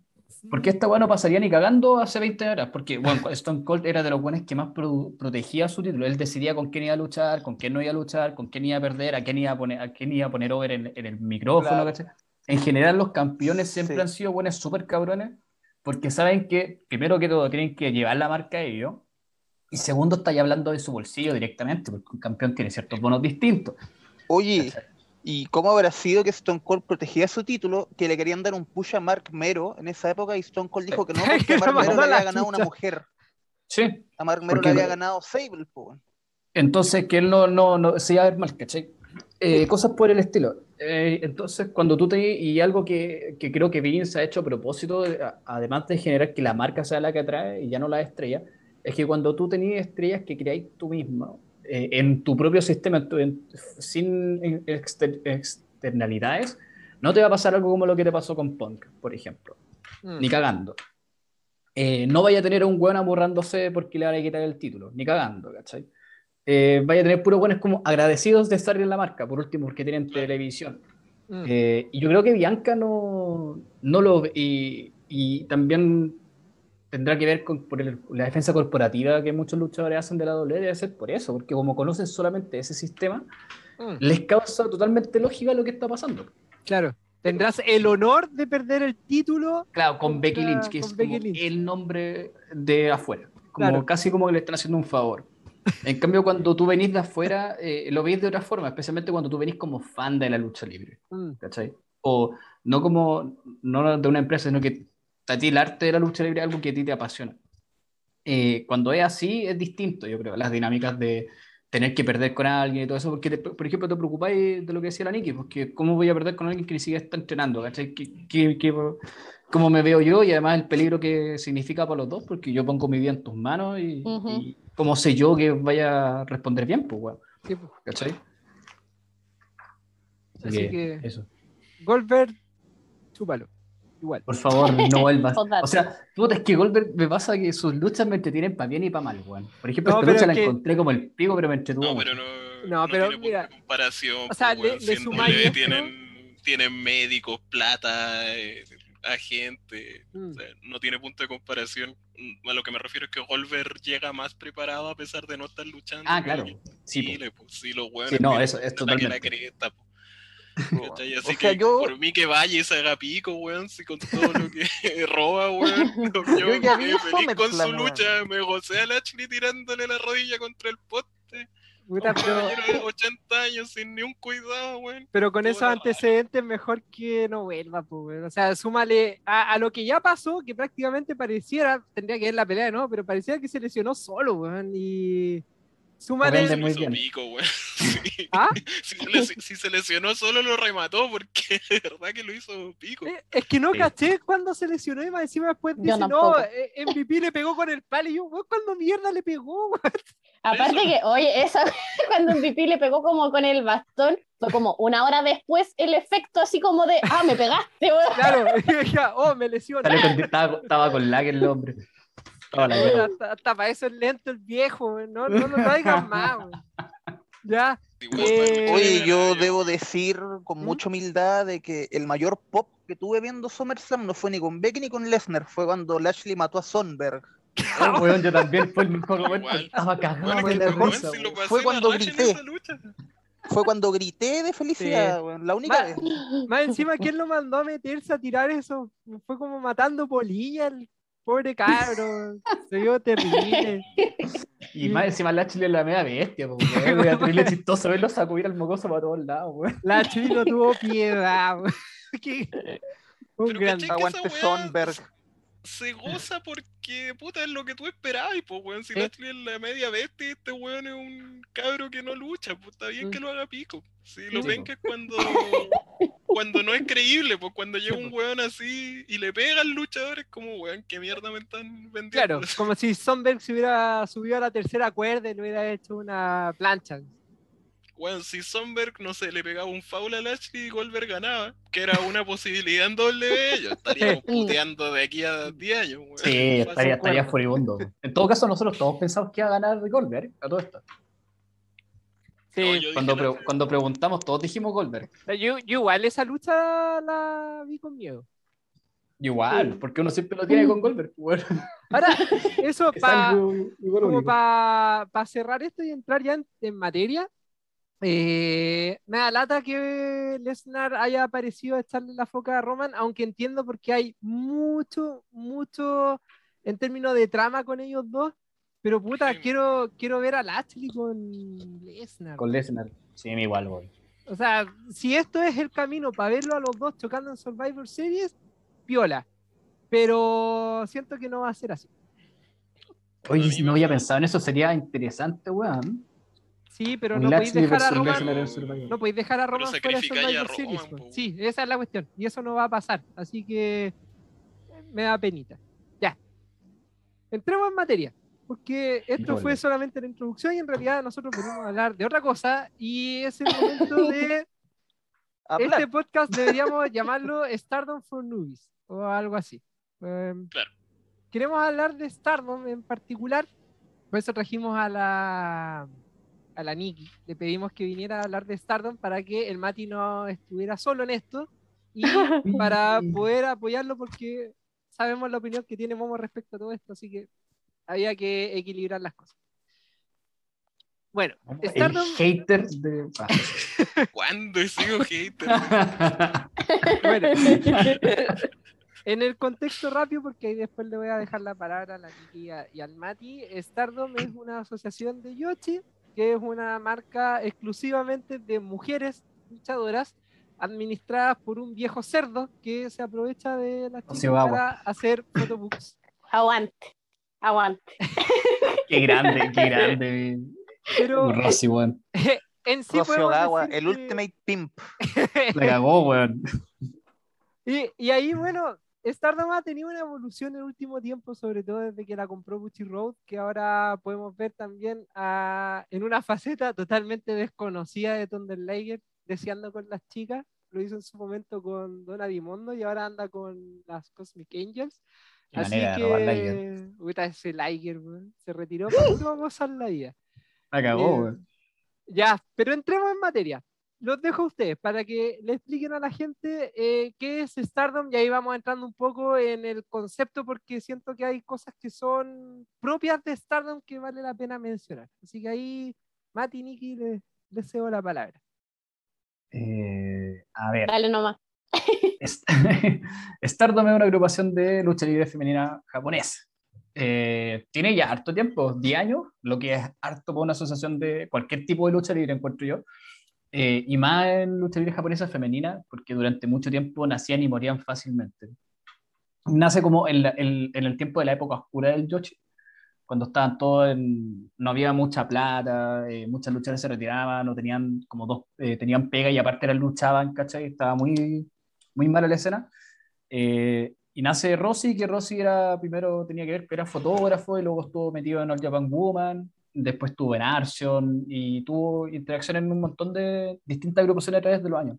Porque esta weá no pasaría ni cagando hace 20 horas. Porque, bueno, Stone Cold era de los buenos que más produ- protegía su título. Él decidía con quién iba a luchar, con quién no iba a luchar, con quién iba a perder, a quién iba a poner, a quién iba a poner over en, en el micrófono, Claro. En general, los campeones siempre Sí. han sido buenos súper cabrones, porque saben que, primero que todo, tienen que llevar la marca ellos. Y segundo, está ya hablando de su bolsillo directamente, porque un campeón tiene ciertos bonos distintos. Oye. ¿Y cómo habrá sido que Stone Cold protegía su título? Que le querían dar un push a Mark Mero en esa época y Stone Cold dijo que no, porque Mark Mero le había ganado una mujer. Sí, A Mark Mero le había ganado Sable, po. Entonces, que él no, no, no se iba a ver mal, ¿cachai? Eh, cosas por el estilo. Eh, entonces, cuando tú te... Y algo que, que creo que Vince ha hecho a propósito, de- a- además de generar que la marca sea la que atrae y ya no la estrella, es que cuando tú tenías estrellas que creáis tú mismo, eh, en tu propio sistema, tu- en- sin exter- externalidades, no te va a pasar algo como lo que te pasó con Punk, por ejemplo. Mm. Ni cagando. Eh, no vaya a tener a un weón amurrándose porque le van a quitar el título, ni cagando, ¿cachai? Eh, vaya a tener puros buenos como agradecidos de estar en la marca, por último, porque tienen Claro. televisión. Mm. Eh, y yo creo que Bianca no, no lo y, y también tendrá que ver con por el- la defensa corporativa que muchos luchadores hacen de la doble, debe ser por eso, porque como conocen solamente ese sistema, Mm. les causa totalmente lógica lo que está pasando. Claro. Tendrás el honor de perder el título. Claro, con Becky Lynch, que es como Lynch. el nombre de afuera. Como, Claro. Casi como que le están haciendo un favor. En cambio, cuando tú venís de afuera, eh, lo veis de otra forma, especialmente cuando tú venís como fan de la lucha libre, Mm. ¿cachai? O no como, no de una empresa, sino que a ti el arte de la lucha libre es algo que a ti te apasiona. Eh, cuando es así, es distinto, yo creo, las dinámicas de tener que perder con alguien y todo eso, porque, te- por ejemplo, te preocupáis de lo que decía la Nikki, porque ¿cómo voy a perder con alguien que ni siquiera está entrenando? ¿cachai? ¿Qué, qué- qué- cómo me veo yo? Y además el peligro que significa para los dos, porque yo pongo mi vida en tus manos y, Ujú. y cómo sé yo que vaya a responder bien, pues, weón, Sí, pues. ¿cachai? Así que, eso. Goldberg, chúpalo. Igual. Por favor, no vuelvas. O sea, puta, es que Goldberg me pasa que sus luchas me entretienen para bien y para mal, weón. Por ejemplo, No, esta lucha es la que- encontré como el pico, pero me entretuvo. No, pero no, No, no pero tiene punto mira, de comparación. o sea, po, le- esto- tienen, tienen médicos, plata, eh, agente, Mm. o sea, no tiene punto de comparación. Mm, A lo que me refiero es que Goldberg llega más preparado a pesar de no estar luchando. Ah, claro. Sí, po. Sí, los hueones Sí, no, eso es totalmente. la cresta, po. ¿Cachai? O Así que yo- por mí que vaya y se haga pico, weón, si con todo lo que roba, weón. Yo, Yo ya vi quedé feliz con su lucha, me gocé a Lashley tirándole la rodilla contra el poste. Puta, Un pero, caballero de 80 años sin ni un cuidado, weón. pero con esos antecedentes mejor que no vuelva, pues, weón. O sea, súmale a, a lo que ya pasó, que prácticamente pareciera, tendría que ver la pelea, ¿no? Pero parecía que se lesionó solo, weón. Y súmale. Vende Se muy lo hizo bien. pico, weón. Sí. ¿Ah? Si, se si se lesionó solo lo remató, porque de verdad que lo hizo pico. Eh, Es que no Sí. caché cuando se lesionó y más encima después dice, no, tampoco. eh, MVP le pegó con el palo y yo, weón, ¿cuándo mierda le pegó? weón? Aparte Eso. que, oye, esa cuando pipí le pegó como con el bastón, fue como una hora después el efecto así como de, ah, me pegaste, weón. Claro, y dije, oh, me lesionó. Estaba, estaba con lag el hombre. Estaba la Weón, llave. hasta, hasta para eso es lento el viejo, no, no lo traigan más. Ya, Eh, Oye, yo debo decir con ¿Mm? mucha humildad de que el mayor pop que tuve viendo SummerSlam no fue ni con Becky ni con Lesnar, fue cuando Lashley mató a Sonberg. Oh, weón, yo también fue el mejor momento. Estaba cagado Bueno, la risa, si Fue cuando grité. Fue cuando grité de felicidad, weón, la única vez. más encima, ¿quién lo mandó a meterse a tirar eso? Fue como matando polilla. el- Pobre cabro, se vio terrible. Y más encima la chile la media bestia, po, weón. Era terrible chistoso verlo sacudir al mocoso para todos lados, weón. La Chuli no tuvo piedad. Un Pero gran... Aguante Sonberg. Se goza porque, puta, es lo que tú esperabas, pues, weón. Si ¿Eh? Lashley es la media bestia, este weón es un cabro que no lucha, pues está bien Mm. que lo haga pico. Sí, lo ven que es cuando, cuando no es creíble, pues cuando llega un weón así y le pega al luchador, es como, weón, qué mierda me están vendiendo. Claro, como si Sonberg se hubiera subido a la tercera cuerda y le hubiera hecho una plancha. Weón, si Sonberg, no sé, le pegaba un foul a Lashley y Goldberg ganaba, que era una posibilidad en doble, yo estaríamos puteando de aquí a 10 años, weón. Sí, estaría, estaría furibundo. En todo caso, nosotros todos pensamos que iba a ganar Goldberg a todo esto. Sí, No, Cuando, pre- cuando preguntamos, todos dijimos Goldberg. yo, yo igual esa lucha la vi con miedo. Igual, porque uno siempre lo tiene con Goldberg. pues, Bueno, Ahora, eso es para como único. para cerrar esto y entrar ya en, en materia, eh, me da lata que Lesnar haya aparecido a echarle la foca a Roman, aunque entiendo porque hay mucho, mucho en términos de trama con ellos dos, pero puta, Sí. quiero, quiero ver a Lashley con Lesnar. Con Lesnar. Sí, me igual, weón. O sea, si esto es el camino para verlo a los dos chocando en Survivor Series, piola. Pero siento que no va a ser así. Oye, si me no había pensado en eso, sería interesante, weón. Sí, pero no podéis dejar a Roman. No podéis dejar a Roman fuera Survivor Series. Roman, po. po. Sí, esa es la cuestión. Y eso no va a pasar. Así que me da penita. Ya. Entremos en materia. Porque esto fue solamente la introducción y en realidad nosotros a hablar de otra cosa. Y es el momento de. Este podcast deberíamos llamarlo Stardom for Newbies o algo así. Em, Claro. Queremos hablar de Stardom en particular. Por eso trajimos a la a la Nikki. Le pedimos que viniera a hablar de Stardom para que el Mati no estuviera solo en esto y para poder apoyarlo porque sabemos la opinión que tiene Momo respecto a todo esto, así que había que equilibrar las cosas. Bueno, El Stardom, hater de. Ah. ¿Cuándo he sido hater? bueno, En el contexto rápido, porque ahí después le voy a dejar la palabra a la Kiki y, al Mati, Stardom es una asociación de Yoshi, que es una marca exclusivamente de mujeres luchadoras, administradas por un viejo cerdo que se aprovecha de las chicas para hacer photobooks. Aguante, aguante. Qué grande, qué grande. Pero Rossi, weón. en sí Gawa, el que- Ultimate Pimp. La cagó, weón. Y, y ahí, bueno, Stardom ha tenido una evolución en el último tiempo, sobre todo desde que la compró Bucci Road, que ahora podemos ver también a- en una faceta totalmente desconocida de Thunder Liger, deseando con las chicas. Lo hizo en su momento con Donna Dimondo y ahora anda con las Cosmic Angels. Qué Así manera que, puta, ese Liger, se retiró para puro gozar la vida. La cagó, Eh. Ya, pero entremos en materia. Los dejo a ustedes para que le expliquen a la gente eh, qué es Stardom y ahí vamos entrando un poco en el concepto porque siento que hay cosas que son propias de Stardom que vale la pena mencionar. Así que ahí, Mati y Nikki, les, les cedo la palabra. Eh, a ver. Dale nomás. Stardom es una agrupación de lucha libre femenina japonesa. Eh, tiene ya harto tiempo, 10 años, lo que es harto para una asociación de cualquier tipo de lucha libre, encuentro yo. Eh, y más en lucha libre japonesa femenina, porque durante mucho tiempo nacían y morían fácilmente. Nace como en, la- en- en el tiempo de la época oscura del Yoshi, cuando estaban todos en, no había mucha plata, eh, muchas luchadoras se retiraban, no tenían como dos, eh, tenían pega y aparte eran luchaban, ¿cachai? Estaba muy, muy mala la escena. Eh, y nace Rossi, que Rossi era, primero tenía que ver, que era fotógrafo y luego estuvo metido en All Japan Woman, después estuvo en Arsion y tuvo interacción en un montón de distintas agrupaciones a través de los años.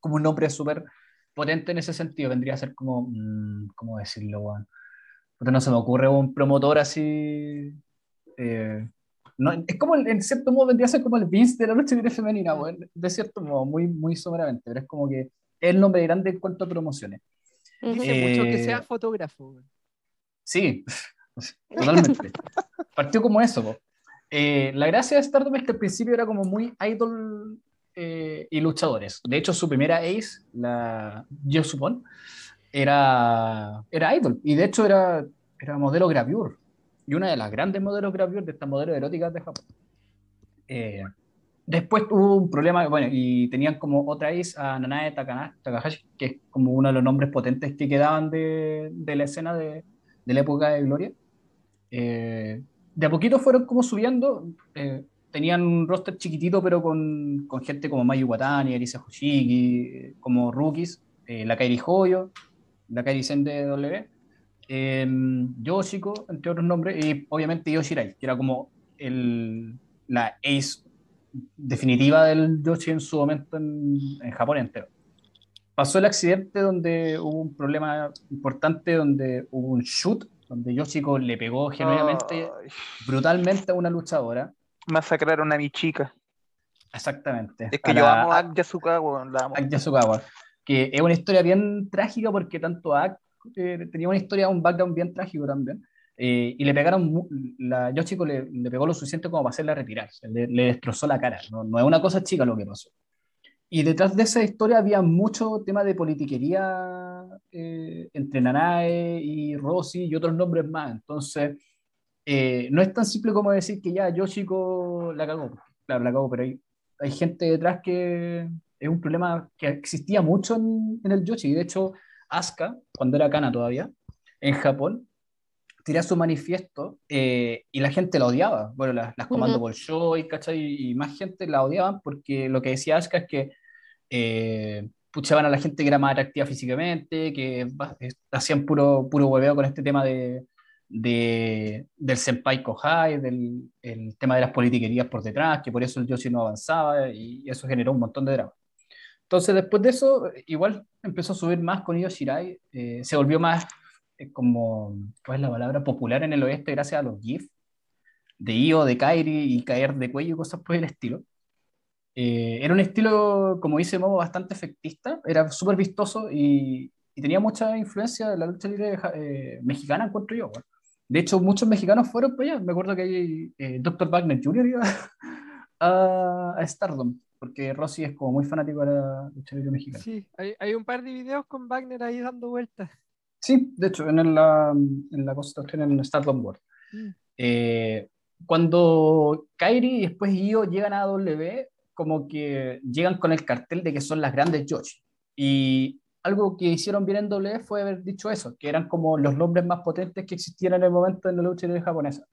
Como un nombre súper potente en ese sentido, vendría a ser como, mm, ¿cómo decirlo, weón? Puta, no se me ocurre un promotor así. eh, no, es como, el- en cierto modo, vendría a ser como el Vince de la lucha libre femenina, weón, de cierto modo, muy, muy someramente, pero es como que es el nombre grande en cuanto a promociones. Dice mucho que Eh, sea fotógrafo. weón. Sí, totalmente. Partió como eso. Eh, la gracia de Stardom es que al principio era como muy idol eh, y luchadores. De hecho, su primera ace, la Yo Supon, era, era idol. Y de hecho era, era modelo gravure. Y una de las grandes modelos gravure de estas modelos eróticas de Japón. Eh, después hubo un problema, bueno, y tenían como otra is a Nanae Takahashi, que es como uno de los nombres potentes que quedaban de, de la escena de, de la época de Gloria. Eh, de a poquito fueron como subiendo. eh, tenían un roster chiquitito, pero con, con gente como Mayu Watani, Elisa Hoshiki, como rookies, eh, la Kairi Hoyo, la Kairi Sen de W, eh, Yoshiko, entre otros nombres, y obviamente Yoshirai, que era como el, la ace definitiva del Yoshi en su momento en, en Japón entero. Pasó el accidente donde hubo un problema importante, donde hubo un shoot, donde Yoshiko le pegó genuinamente, Ay, brutalmente a una luchadora. masacraron a mi chica. Exactamente. Es que a yo la- amo a Ak Yasuka, weón, la amo. Ak Yasukawa, que es una historia bien trágica porque tanto Ak eh, tenía una historia, un background bien trágico también, eh, y le pegaron, la Yoshiko le, le pegó lo suficiente como para hacerla retirar, le, le destrozó la cara, no, no es una cosa chica lo que pasó. Y detrás de esa historia había mucho tema de politiquería eh, entre Nanae y Rossi y otros nombres más, entonces eh, no es tan simple como decir que ya Yoshiko la cagó, claro, la cagó, pero hay, hay gente detrás que es un problema que existía mucho en, en el Yoshi. De hecho, Asuka, cuando era Kana todavía, en Japón, tiraba su manifiesto eh, y la gente la odiaba. Bueno, las, las comandos Ujú. Bolshoi, ¿cachai? Y más gente la odiaban porque lo que decía Asuka es que eh, puchaban a la gente que era más atractiva físicamente, que eh, hacían puro, puro hueveo con este tema de, de- del senpai kohai, del el tema de las politiquerías por detrás, que por eso el Yoshi no avanzaba y eso generó un montón de drama. Entonces, después de eso, igual empezó a subir más con Io Shirai, eh, se volvió más eh, como, ¿cuál es la palabra? Popular en el oeste gracias a los GIFs de Io, de Kairi y caer de cuello y cosas por el estilo. Eh, era un estilo, como dice Momo, bastante efectista, era súper vistoso y, y tenía mucha influencia de la lucha libre eh, mexicana, encuentro yo. bueno. De hecho, muchos mexicanos fueron para allá. Me acuerdo que hay, eh, Dr. Wagner Jr. iba a, a Stardom, porque Rossi es como muy fanático de la lucha libre mexicana. Sí, hay, hay un par de videos con Wagner ahí dando vueltas. Sí, de hecho, en la, en la cosa en Stardom World. Mm. Eh, cuando Kairi y después Io llegan a W, como que llegan con el cartel de que son las grandes Yoshi. Y algo que hicieron bien en W fue haber dicho eso, que eran como los nombres más potentes que existían en el momento en la lucha libre japonesa.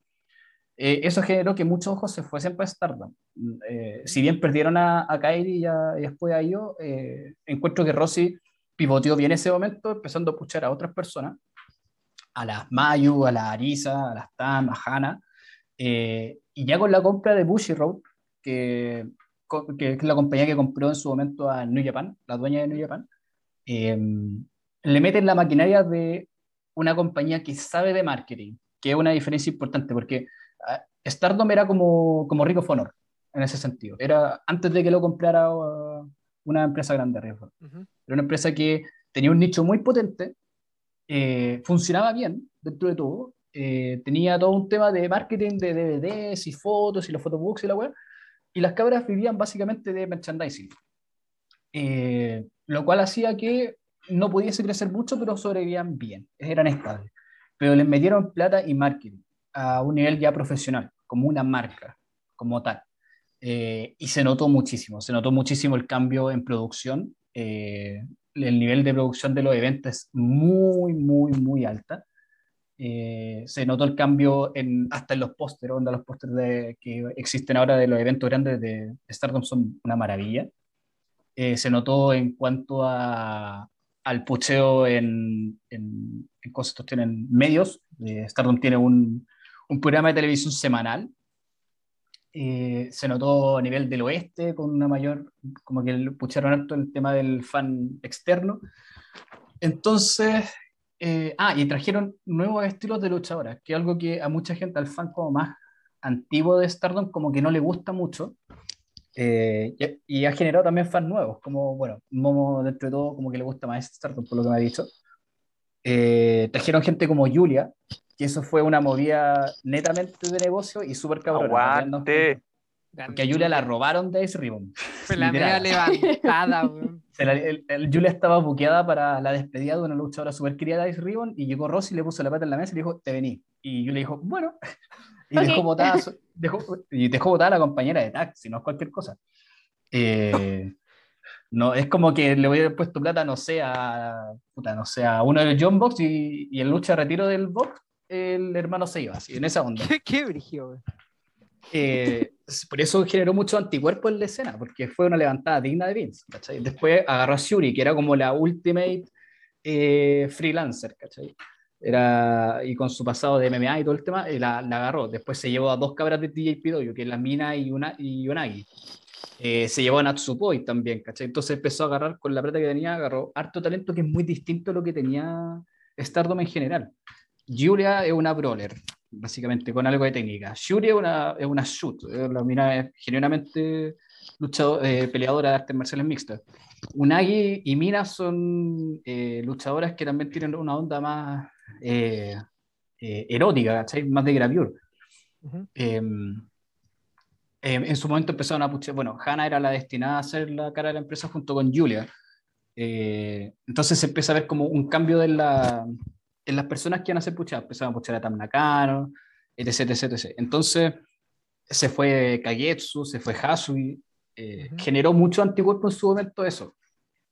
Eh, eso generó que muchos ojos se fuesen para Stardom. Mm, eh, si bien perdieron a, a Kairi y, a- y después a Io, eh, encuentro que Rossi pivoteó bien ese momento, empezando a puchar a otras personas, a las Mayu, a las Arisa, a las Tam, a Hana, eh, y ya con la compra de Bushiroad, que, co- que es la compañía que compró en su momento a New Japan, la dueña de New Japan, eh, le meten la maquinaria de una compañía que sabe de marketing, que es una diferencia importante, porque ah, Stardom era como, como Rico of Honor, en ese sentido. Era antes de que lo comprara una empresa grande, Rico of Honor. Ujú. Era una empresa que tenía un nicho muy potente, eh, funcionaba bien dentro de todo, eh, tenía todo un tema de marketing de DVDs y fotos y los photobooks y la web, y las cabras vivían básicamente de merchandising. Eh, lo cual hacía que no pudiese crecer mucho, pero sobrevivían bien, eran estables. Pero les metieron plata y marketing a un nivel ya profesional, como una marca, como tal. Eh, y se notó muchísimo, se notó muchísimo el cambio en producción. eh, el nivel de producción de los eventos es muy, muy, muy alta. Eh, se notó el cambio en, hasta en los pósteres, onda los pósteres que existen ahora de los eventos grandes de Stardom son una maravilla. Eh, se notó en cuanto a, al pucheo en, en, en cosas que tienen medios. Eh, Stardom tiene un, un programa de televisión semanal. Eh, se notó a nivel del oeste con una mayor, como que pucharon harto el tema del fan externo. Entonces, eh, ah, y trajeron nuevos estilos de luchadoras, que es algo que a mucha gente, al fan como más antiguo de Stardom, como que no le gusta mucho. Eh, y, y ha generado también fans nuevos, como, bueno, Momo dentro de todo como que le gusta más Stardom, por lo que me ha dicho. Eh, trajeron gente como Julia, que eso fue una movida netamente de negocio y súper cabrona. Aguante. Porque a Julia la robaron de Ice Ribbon. Fue la media levantada, la- el- el- Julia estaba buqueada para la despedida de una luchadora super querida de Ice Ribbon y llegó Rosy, le puso la pata en la mesa y le dijo, te vení. Y Julia dijo, bueno. Y Ok. dejó botada, dejó, y dejó botada a la compañera de tag, si no es cualquier cosa. Eh, no, es como que le hubiera puesto plata, no sé, a, puta, no sé, a uno del John Box y, y en lucha de retiro del Box, el hermano se iba, así, en esa onda. Qué, qué weón. Eh, por eso generó mucho anticuerpo en la escena, porque fue una levantada digna de Vince. ¿cachai? Después agarró a Shuri, que era como la ultimate eh, freelancer, ¿cachai? Era, y con su pasado de MMA y todo el tema, eh, la, la agarró. Después se llevó a dos cabras de TJP que es la Mina y, una, y Unagi. Eh, se llevó a Natsupoi también, ¿cachai? Entonces empezó a agarrar con la plata que tenía, agarró harto talento que es muy distinto a lo que tenía Stardom en general. Julia es una brawler, básicamente, con algo de técnica. Shuri es una, es una shoot, eh, la mina es genuinamente luchador, eh, peleadora de artes marciales mixtas. Unagi y Mina son eh, luchadoras que también tienen una onda más erótica, ¿cachai? Más de gravure. Eh, en su momento empezaron a puchar, bueno, Hannah era la destinada a ser la cara de la empresa junto con Julia. Eh, entonces se empieza a ver como un cambio de la, en las personas que iban a ser puchadas. Empezaron a puchar a Tam Nakano, etc, etc, etc. Entonces se fue Kagetsu, se fue Hasui, eh, generó mucho anticuerpo en su momento eso.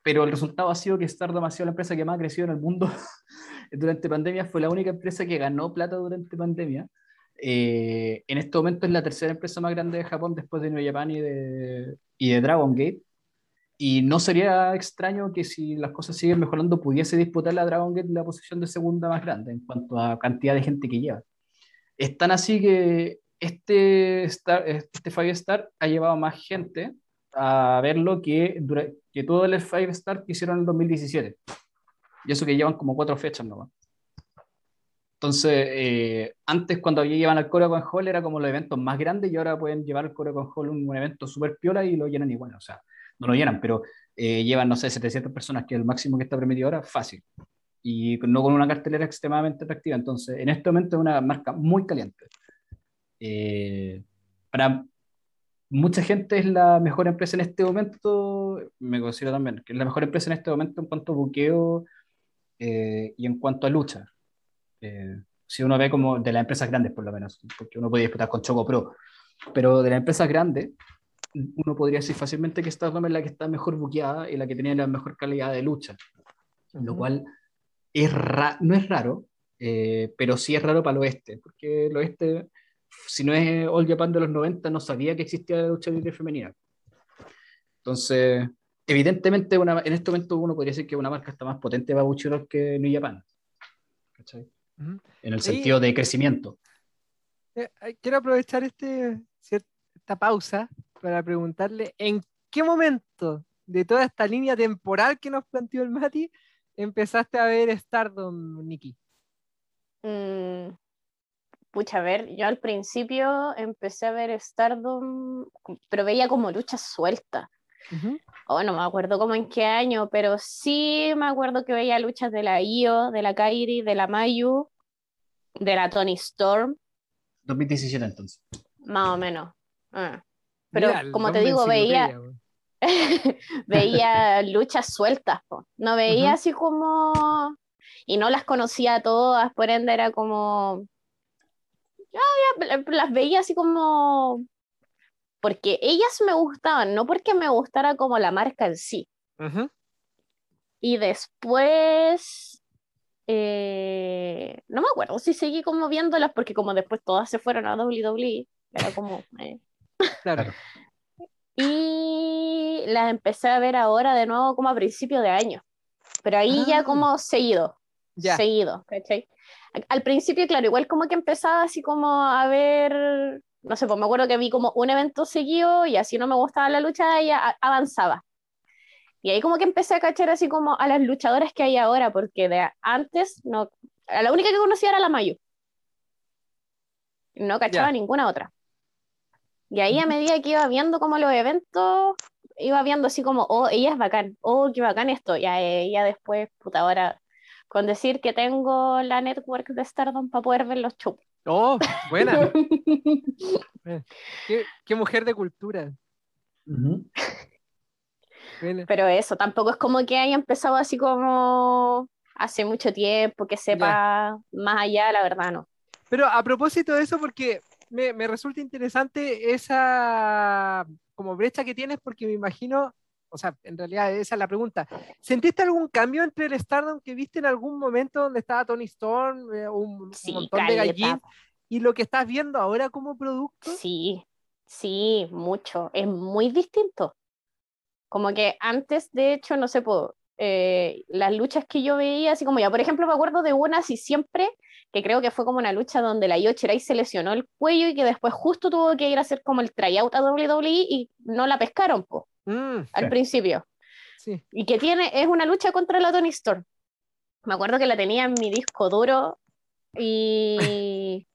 Pero el resultado ha sido que Stardom ha sido la empresa que más ha crecido en el mundo durante pandemia. Fue la única empresa que ganó plata durante pandemia. Eh, en este momento es la tercera empresa más grande de Japón después de New Japan y de, y de Dragon Gate. Y no sería extraño que si las cosas siguen mejorando pudiese disputar la Dragon Gate la posición de segunda más grande en cuanto a cantidad de gente que lleva. Es tan así que este, Star, este Five Star ha llevado más gente a verlo que, que todo el Five Star que hicieron en el 2017. Y eso que llevan como cuatro fechas nomás. Entonces, eh, antes cuando llevan al Korakuen Hall era como los eventos más grandes y ahora pueden llevar al Korakuen Hall un, un evento súper piola y lo llenan igual. O sea, no lo llenan, pero eh, llevan, no sé, 700 personas, que es el máximo que está permitido ahora, fácil. Y con- no con una cartelera extremadamente atractiva. Entonces, en este momento es una marca muy caliente. Eh, para mucha gente es la mejor empresa en este momento, me considero también, que es la mejor empresa en este momento en cuanto a buqueo eh, y en cuanto a lucha. Eh, si uno ve como de las empresas grandes, por lo menos, porque uno puede disputar con Choco Pro, pero de las empresas grandes, uno podría decir fácilmente que Stardom es la que está mejor buqueada y la que tiene la mejor calidad de lucha, lo cual es no es raro, eh, pero sí es raro para el oeste, porque el oeste, si no es All Japan de los 90, no sabía que existía la lucha libre femenina. Entonces, evidentemente, una, en este momento uno podría decir que una marca está más potente para Buchiro que New Japan. ¿Cachai? En el sentido de crecimiento. Eh, eh, quiero aprovechar este, esta pausa para preguntarle en qué momento de toda esta línea temporal que nos planteó el Mati empezaste a ver Stardom, Nikki. Mm, pucha, a ver, yo al principio empecé a ver Stardom, pero veía como luchas sueltas. Ujú. Oh, no me acuerdo como en qué año, pero sí me acuerdo que veía luchas de la Io, de la Kairi, de la Mayu, de la Tony Storm, 2017 entonces. más o menos. Ah. Pero Mira, como te digo, veía, veía luchas sueltas, po. no veía así como, y no las conocía todas, por ende era como, ya, ya, las veía así como, porque ellas me gustaban, no porque me gustara como la marca en sí. Ujú. Y después, eh, no me acuerdo si seguí como viéndolas, porque como después todas se fueron a WWE, era como... eh. Claro. Y las empecé a ver ahora de nuevo como a principio de año, pero ahí Ah. ya como seguido, Ya. seguido, ¿cachai? Al principio, claro, igual como que empezaba así como a ver, no sé, pues me acuerdo que vi como un evento seguido y así no me gustaba la lucha y a- avanzaba. Y ahí como que empecé a cachar así como a las luchadoras que hay ahora, porque de antes no, a la única que conocía era la Mayu. No cachaba ninguna otra. Y ahí a medida que iba viendo como los eventos, iba viendo así como, oh, ella es bacán, oh, qué bacán esto. Y ahí- ya después, puta, ahora, con decir que tengo la network de Stardom para poder ver los shows. Oh, buena. qué, qué mujer de cultura. Pero eso, tampoco es como que haya empezado así como hace mucho tiempo, que sepa más allá, la verdad no. Pero a propósito de eso, porque me, me resulta interesante esa como brecha que tienes, porque me imagino, o sea, en realidad esa es la pregunta. ¿Sentiste algún cambio entre el Stardom que viste en algún momento donde estaba Tony Storm, eh, un, un Sí, montón de gallín, y lo que estás viendo ahora como producto? Sí, sí, mucho. Es muy distinto. Como que antes, de hecho, no sé, eh, las luchas que yo veía, así como ya, por ejemplo, me acuerdo de una así siempre, que creo que fue como una lucha donde la Io Shirai se lesionó el cuello y que después justo tuvo que ir a hacer como el tryout a WWE y no la pescaron, po, Mm, al Sí. principio. sí. Y que tiene, es una lucha contra la Tony Storm. Me acuerdo que la tenía en mi disco duro y.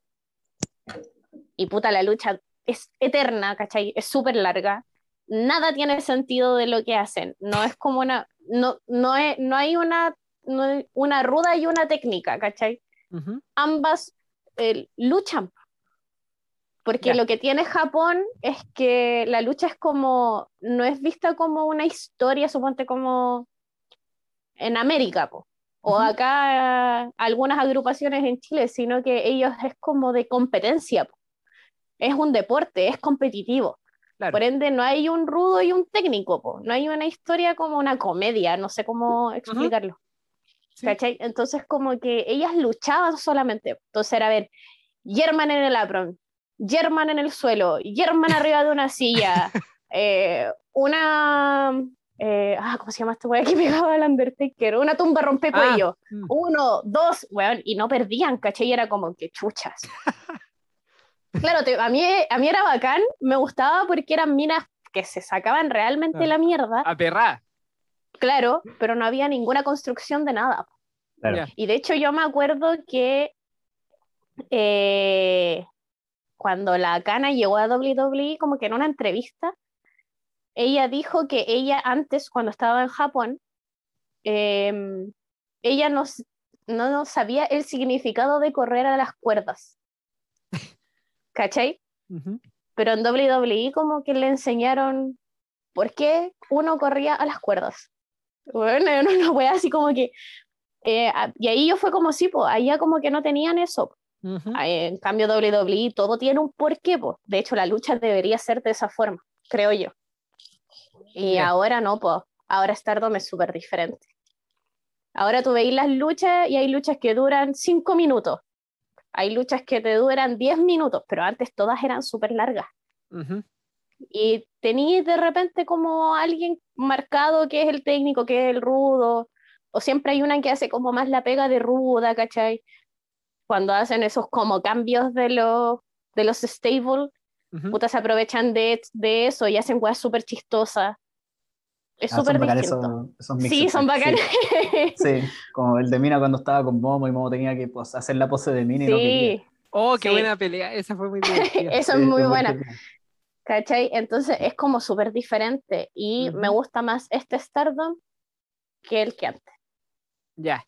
Y puta, la lucha es eterna, ¿cachai? Es súper larga. Nada tiene sentido de lo que hacen. No es como una. No, no, es, no hay una, no hay una ruda y una técnica, ¿cachai? Ambas eh, luchan. Porque Ya. lo que tiene Japón es que la lucha es como, no es vista como una historia, suponte como en América, po. o acá algunas agrupaciones en Chile, sino que ellos es como de competencia. po. Es un deporte, es competitivo. Claro. Por ende, no hay un rudo y un técnico, po. no hay una historia como una comedia, no sé cómo explicarlo. Sí. ¿Cachai? Entonces, como que ellas luchaban solamente. Entonces era, a ver, German en el apron, German en el suelo, German arriba de una silla, eh, una... eh, ah, ¿cómo se llama esta weá que pegaba al Undertaker? Una tumba rompecuello. Mm. Uno, dos, weón, y no perdían, ¿cachai? Y era como que chuchas. Claro, te- a, mí, a mí era bacán, me gustaba porque eran minas que se sacaban realmente la mierda, A perra. claro, pero no había ninguna construcción de nada. Claro. Y de hecho yo me acuerdo que eh, cuando la Kana llegó a WWE, como que en una entrevista, ella dijo que ella antes, cuando estaba en Japón, em, ella no, no, no sabía el significado de correr a las cuerdas. ¿Cachai? Pero en WWE como que le enseñaron por qué uno corría a las cuerdas. Bueno, era una wea así como que... eh, y ahí yo fue como sí, pues, allá como que no tenían eso. Ujú. Ah, En cambio WWE todo tiene un porqué, pues. De hecho la lucha debería ser de esa forma, creo yo. Y ahora no, pues. Ahora Stardom es súper diferente. Ahora tú veis las luchas y hay luchas que duran cinco minutos. Hay luchas que te duran 10 minutos, pero antes todas eran súper largas. Y tenéis de repente como alguien marcado que es el técnico, que es el rudo, o siempre hay una que hace como más la pega de ruda, ¿cachai? Cuando hacen esos como cambios de los, de los stable, Ujú. putas se aprovechan de, de eso y hacen cosas súper chistosas. Es Ah, súper distinto. esos, esos Sí, son bacanes. Sí, sí, como el de Mina cuando estaba con Momo y Momo tenía que pues, hacer la pose de Mina y no quería. Sí, Oh, qué Sí. buena pelea. Esa fue muy divertida. eso Sí, es muy buena. ¿Cachai? Entonces es como súper diferente y me Ujú. gusta más este Stardom que el que antes. Ya.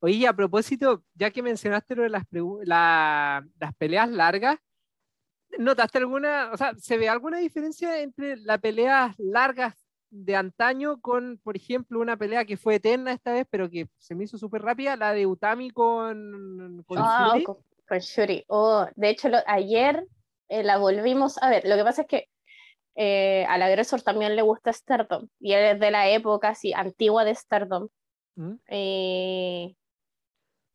Oye, a propósito, ya que mencionaste lo de las, la- las peleas largas, ¿notaste alguna, o sea, se ve alguna diferencia entre las peleas largas de antaño con, por ejemplo, una pelea que fue eterna esta vez, pero que se me hizo súper rápida, la de Utami con, con Ah, Shuri? con, con Shuri. Oh, de hecho, lo- ayer eh, la volvimos a ver. Lo que pasa es que eh, al agresor también le gusta Stardom y él es de la época así antigua de Stardom. ¿Mm? Eh,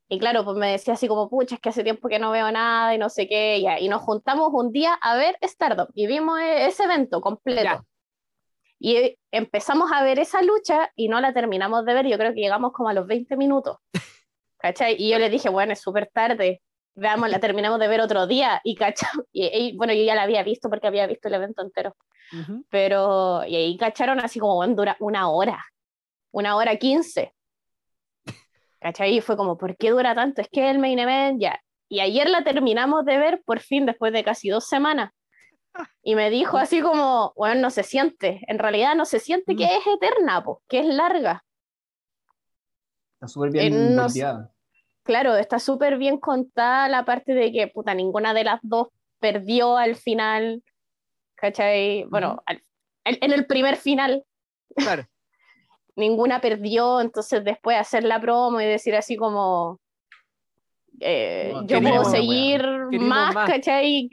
y claro, pues me decía así como, pucha, es que hace tiempo que no veo nada y no sé qué, ya. Y nos juntamos un día a ver Stardom y vimos e- ese evento completo. Ya. Y empezamos a ver esa lucha y no la terminamos de ver. Yo creo que llegamos como a los 20 minutos. ¿Cachai? Y yo le dije, bueno, es súper tarde. Veamos, la terminamos de ver otro día. Y, ¿cachai? Y, y, bueno, yo ya la había visto porque había visto el evento entero. Ujú. Pero, y ahí cacharon así como, bueno, dura una hora. Una hora quince. ¿Cachai? Y fue como, ¿por qué dura tanto? Es que el main event ya. Y ayer la terminamos de ver por fin después de casi dos semanas. Y me dijo así como, bueno, no se siente. En realidad no se siente que es eterna, po, que es larga. Está súper bien Eh, no claro, está súper bien contada la parte de que, puta, ninguna de las dos perdió al final, ¿cachai? Bueno, al- en el primer final, Claro. Ninguna perdió, entonces después hacer la promo y decir así como, eh, No, yo puedo seguir más, más. ¿cachai?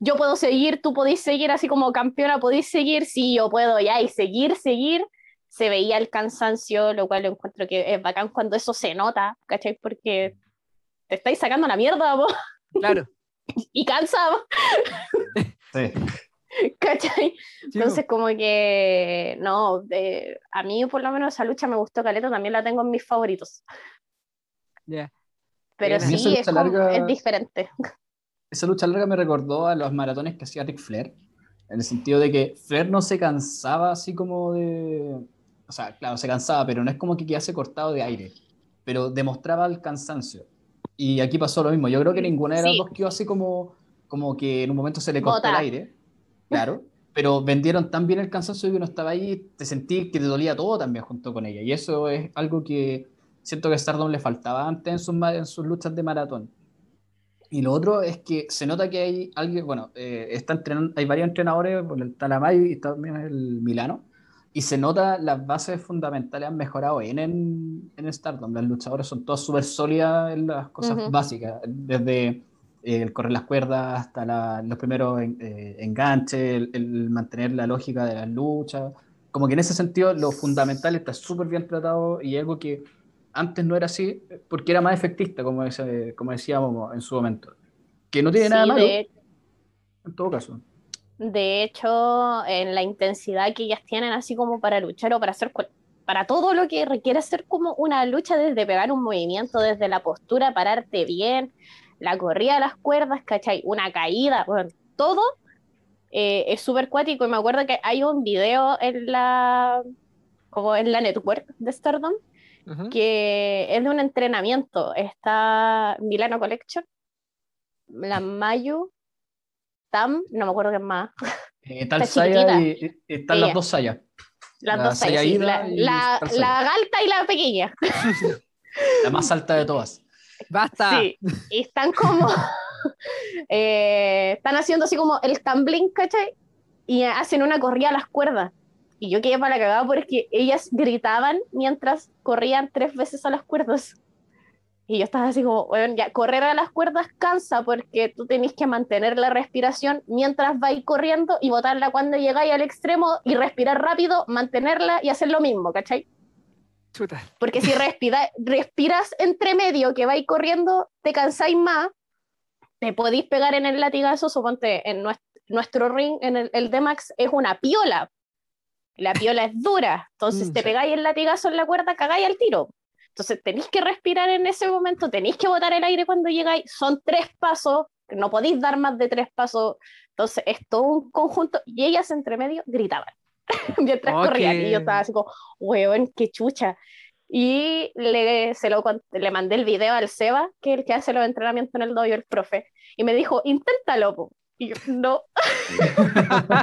Yo puedo seguir, tú podéis seguir así como campeona, podéis seguir, sí, yo puedo ya, y seguir, seguir, se veía el cansancio, lo cual encuentro que es bacán cuando eso se nota, ¿cachai? Porque te estáis sacando la mierda, vos, Claro. y cansa, vos, Sí. ¿cachai? Entonces, como que, no, de- a mí por lo menos esa lucha me gustó caleta, también la tengo en mis favoritos. ya. Pero esa sí, lucha es, como- larga- es diferente. Esa lucha larga me recordó a los maratones que hacía Ric Flair, en el sentido de que Flair no se cansaba así como de... O sea, claro, se cansaba, pero no es como que quedase cortado de aire, pero demostraba el cansancio. Y aquí pasó lo mismo. Yo creo que ninguna de las Sí. dos quedó así como, como que en un momento se le cortó Bota. el aire, claro, pero vendieron tan bien el cansancio que uno estaba ahí, te sentí que te dolía todo también junto con ella. Y eso es algo que siento que a Stardom le faltaba antes en sus, en sus luchas de maratón. Y lo otro es que se nota que hay alguien, bueno, eh, está entrenando, hay varios entrenadores, está la Mayu y está también el Milano, y se nota las bases fundamentales han mejorado en, en, en Stardom. Las luchadoras son todas súper sólidas en las cosas Ujú. básicas, desde el correr las cuerdas hasta la- los primeros en- eh, enganches, el, el mantener la lógica de las luchas. Como que en ese sentido lo fundamental está súper bien tratado y algo que antes no era así porque era más efectista, como, ese- como decíamos en su momento. Que no tiene Sí, nada malo, de, en todo caso. de hecho, en la intensidad que ellas tienen así como para luchar o para hacer para todo lo que requiere ser como una lucha desde pegar un movimiento, desde la postura, pararte bien, la corrida de las cuerdas, ¿cachai? Una caída, bueno, todo eh, es súper cuático y me acuerdo que hay un video en la como en la network de Stardom que es de un entrenamiento. Está Milano Collection, la Mayu, Tam, no me acuerdo qué más. Eh, Está y, y- están Ella. las dos Sayas. Las La dos Saya Sayas, sí, la, la, la alta y la pequeña. La más alta de todas. Basta. Sí, y están como, eh, están haciendo así como el tumbling, ¿cachai? Y hacen una corrida a las cuerdas. Y yo quedé para la cagada porque ellas gritaban mientras corrían tres veces a las cuerdas. Y yo estaba así como, bueno, ya, correr a las cuerdas cansa porque tú tenés que mantener la respiración mientras vais corriendo y botarla cuando llegáis al extremo y respirar rápido, mantenerla y hacer lo mismo, ¿cachai? Chuta. Porque si respira- respiras entre medio que vais corriendo, te cansáis más, te podéis pegar en el latigazo, suponte en nuestro, nuestro ring, en el, el D-Max, es una piola. La piola es dura, entonces Mm, te pegáis el latigazo en la cuerda, cagáis al tiro. Entonces tenéis que respirar en ese momento, tenéis que botar el aire cuando llegáis, son tres pasos, no podéis dar más de tres pasos, entonces es todo un conjunto, y ellas entre medio gritaban mientras corrían, qué- y yo estaba así como, weón, qué chucha. Y le, se lo, le mandé el video al Seba, que es el que hace los entrenamientos en el dojo, el profe, y me dijo, inténtalo, po. Y yo, no,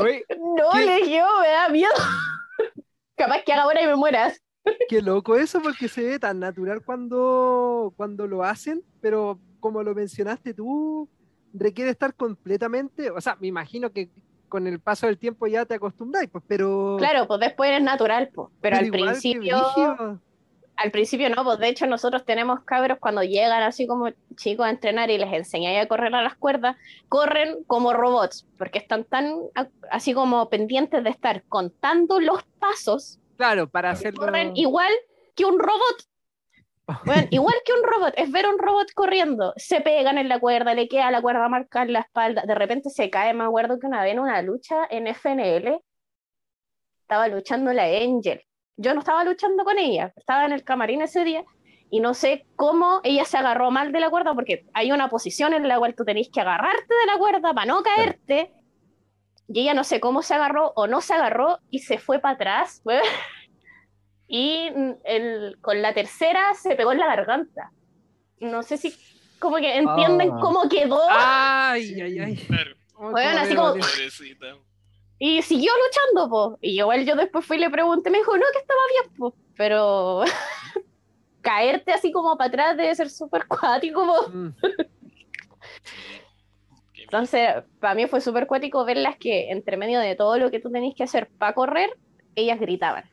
Oye, no, ¿Qué? le dije, "Oh, me da miedo. Capaz que haga ahora y me mueras. qué loco eso porque se ve tan natural cuando, cuando lo hacen, pero como lo mencionaste tú, requiere estar completamente, o sea, me imagino que con el paso del tiempo ya te acostumbráis, pues, pero, Claro, pues después es natural, pues. Pero, al igual, qué principio, al principio no, pues de hecho nosotros tenemos cabros cuando llegan así como chicos a entrenar y les enseñáis a correr a las cuerdas, corren como robots, porque están tan así como pendientes de estar contando los pasos, Claro, para hacerlo. corren igual que un robot. Bueno, igual que un robot, es ver un robot corriendo, se pegan en la cuerda, le queda la cuerda marcada en la espalda, de repente se cae, me acuerdo que una vez en una lucha en FNL, estaba luchando la Angel, yo no estaba luchando con ella, estaba en el camarín ese día, y no sé cómo ella se agarró mal de la cuerda, porque hay una posición en la cual tú tenés que agarrarte de la cuerda para no caerte, y ella no sé cómo se agarró o no se agarró, y se fue para atrás, y mm, el, con la tercera se pegó en la garganta. No sé si como que entienden Ah. cómo quedó Ay, ay, ay. Claro, Oh, Bueno, cómo así como- pobrecita. y siguió luchando, po. Y igual yo después fui y le pregunté, me dijo, no, que estaba bien, po. Pero caerte así como para atrás debe ser súper cuático. po. Mm. Entonces, para mí fue súper cuático verlas que entre medio de todo lo que tú tenés que hacer para correr, ellas gritaban.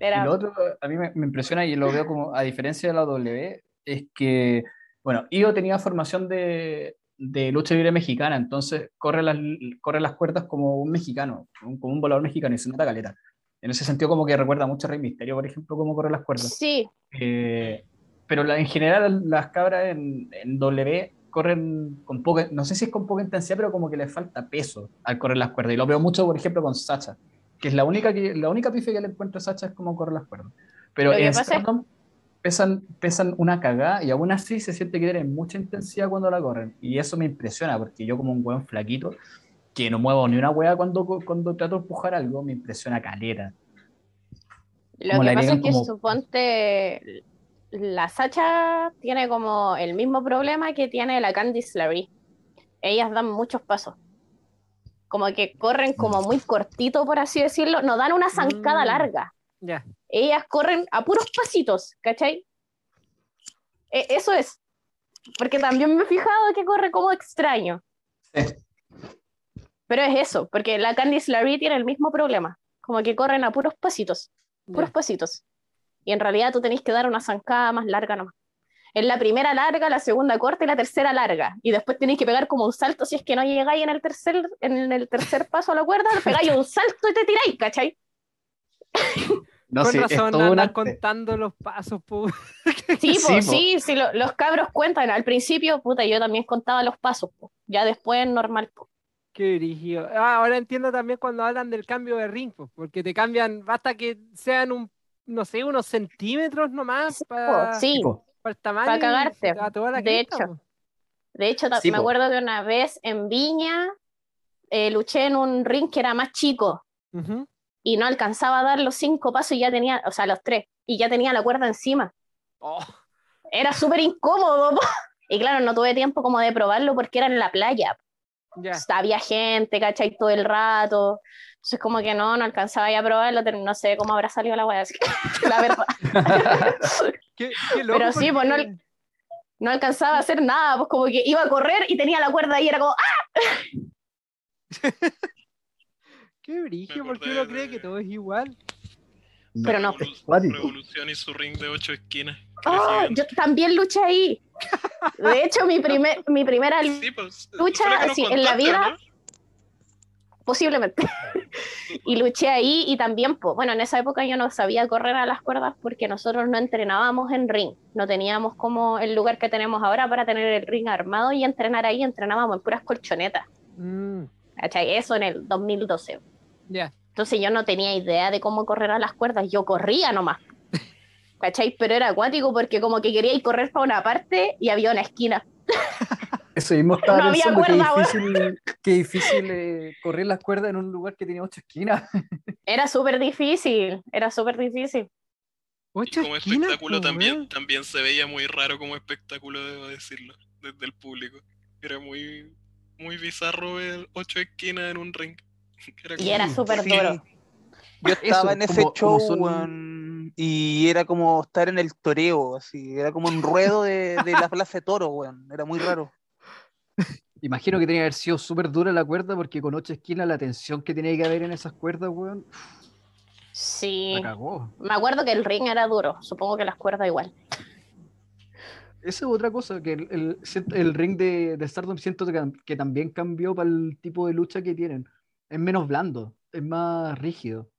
Y Era, lo otro, a mí me, me impresiona y lo veo como, a diferencia de la W, es que, bueno, Io tenía formación de, de lucha libre mexicana, entonces corre las, corre las cuerdas como un mexicano, como un volador mexicano y se nota caleta. En ese sentido, como que recuerda mucho a Rey Misterio, por ejemplo, cómo corre las cuerdas. sí, Eh, pero la- en general las cabras en, en W corren con poca, no sé si es con poca intensidad, pero como que les falta peso al correr las cuerdas. Y lo veo mucho, por ejemplo, con Sacha, que es la única, que, la única pife que le encuentro a Sacha es como correr las cuerdas. Pero en Stardom pesan, pesan una cagada y aún así se siente que tienen mucha intensidad cuando la corren. Y eso me impresiona, porque yo como un hueón flaquito, que no muevo ni una hueá cuando, cuando trato de empujar algo, me impresiona caleta. Lo Como que pasa es que como- suponte la Sacha tiene como el mismo problema que tiene la Candice LeRae. Ellas dan muchos pasos. Como que corren como muy cortito, por así decirlo. No dan una zancada Mm. larga. Ellas corren a puros pasitos, ¿cachai? E- eso es. Porque también me he fijado que corre como extraño. Sí. Pero es eso, porque la Candice LeRae tiene el mismo problema. Como que corren a puros pasitos puros pasitos. Y en realidad tú tenés que dar una zancada más larga nomás. En la primera larga, la segunda corta y la tercera larga. Y después tenéis que pegar como un salto si es que no llegáis en el tercer, en el tercer paso a la cuerda, pegáis un salto y te tiráis, ¿cachai? No Con sé, es razón andan contando los pasos, po. Sí, Sí, po, sí, sí, lo- los cabros cuentan. Al principio, puta, yo también contaba los pasos, po. ya después normal. po. Qué brígido. Ah, ahora entiendo también cuando hablan del cambio de ring, po, porque te cambian, basta que sean un, no sé, unos centímetros nomás Sí, para sí, Tipo, el tamaño. pa' y cagarte, de hecho. de hecho, Sí, me po. acuerdo que una vez en Viña eh, luché en un ring que era más chico. Y no alcanzaba a dar los cinco pasos y ya tenía, o sea, los tres, y ya tenía la cuerda encima. Oh, Era súper incómodo. po. Y claro, no tuve tiempo como de probarlo porque era en la playa. ya. Había gente, ¿cachai? Todo el rato. Entonces como que no, no alcanzaba ya a probarlo, no sé cómo habrá salido la que, la verdad. Qué, qué loco Pero sí, pues, no- porque- No alcanzaba a hacer nada, pues como que iba a correr y tenía la cuerda ahí, era como, ¡ah! Qué brillo, porque uno cree que todo es igual. Pero no. Revolu- Cuático. Revolución y su ring de ocho esquinas. ¡Oh! Yo también luché ahí. De hecho, mi, primer, mi primera. Sí, pues, lucha, en la vida- ¿no? Posiblemente. y luché ahí y también, pues, bueno, en esa época yo no sabía correr a las cuerdas porque nosotros no entrenábamos en ring, no teníamos como el lugar que tenemos ahora para tener el ring armado y entrenar ahí, entrenábamos en puras colchonetas, Mm. Eso en el 2012. ya. Entonces yo no tenía idea de cómo correr a las cuerdas, yo corría nomás. ¿Cachai? Pero era acuático porque como que quería ir correr para una parte y había una esquina. Eso mismo estaba No había pensando, cuerda, qué weón. difícil, qué difícil eh, correr las cuerdas en un lugar que tenía ocho esquinas. Era súper difícil, era súper difícil. Y como esquinas, espectáculo también, también se veía muy raro como espectáculo, debo decirlo, desde el público. Era muy, muy bizarro ver ocho esquinas en un ring. Era Y era súper Sí. duro. Yo estaba Eso, en ese como- show como son- y era como estar en el toreo, así, era como un ruedo de, de la plaza de toro, weón. Era muy raro. Imagino que tenía que haber sido súper dura la cuerda porque con ocho esquinas la tensión que tenía que haber en esas cuerdas, weón, Sí. cagó. Me acuerdo que el ring era duro, supongo que las cuerdas igual. Esa es otra cosa, que el, el- siento- el ring de, de Stardom siento que, también cambió para el tipo de lucha que tienen. Es menos blando, es más rígido.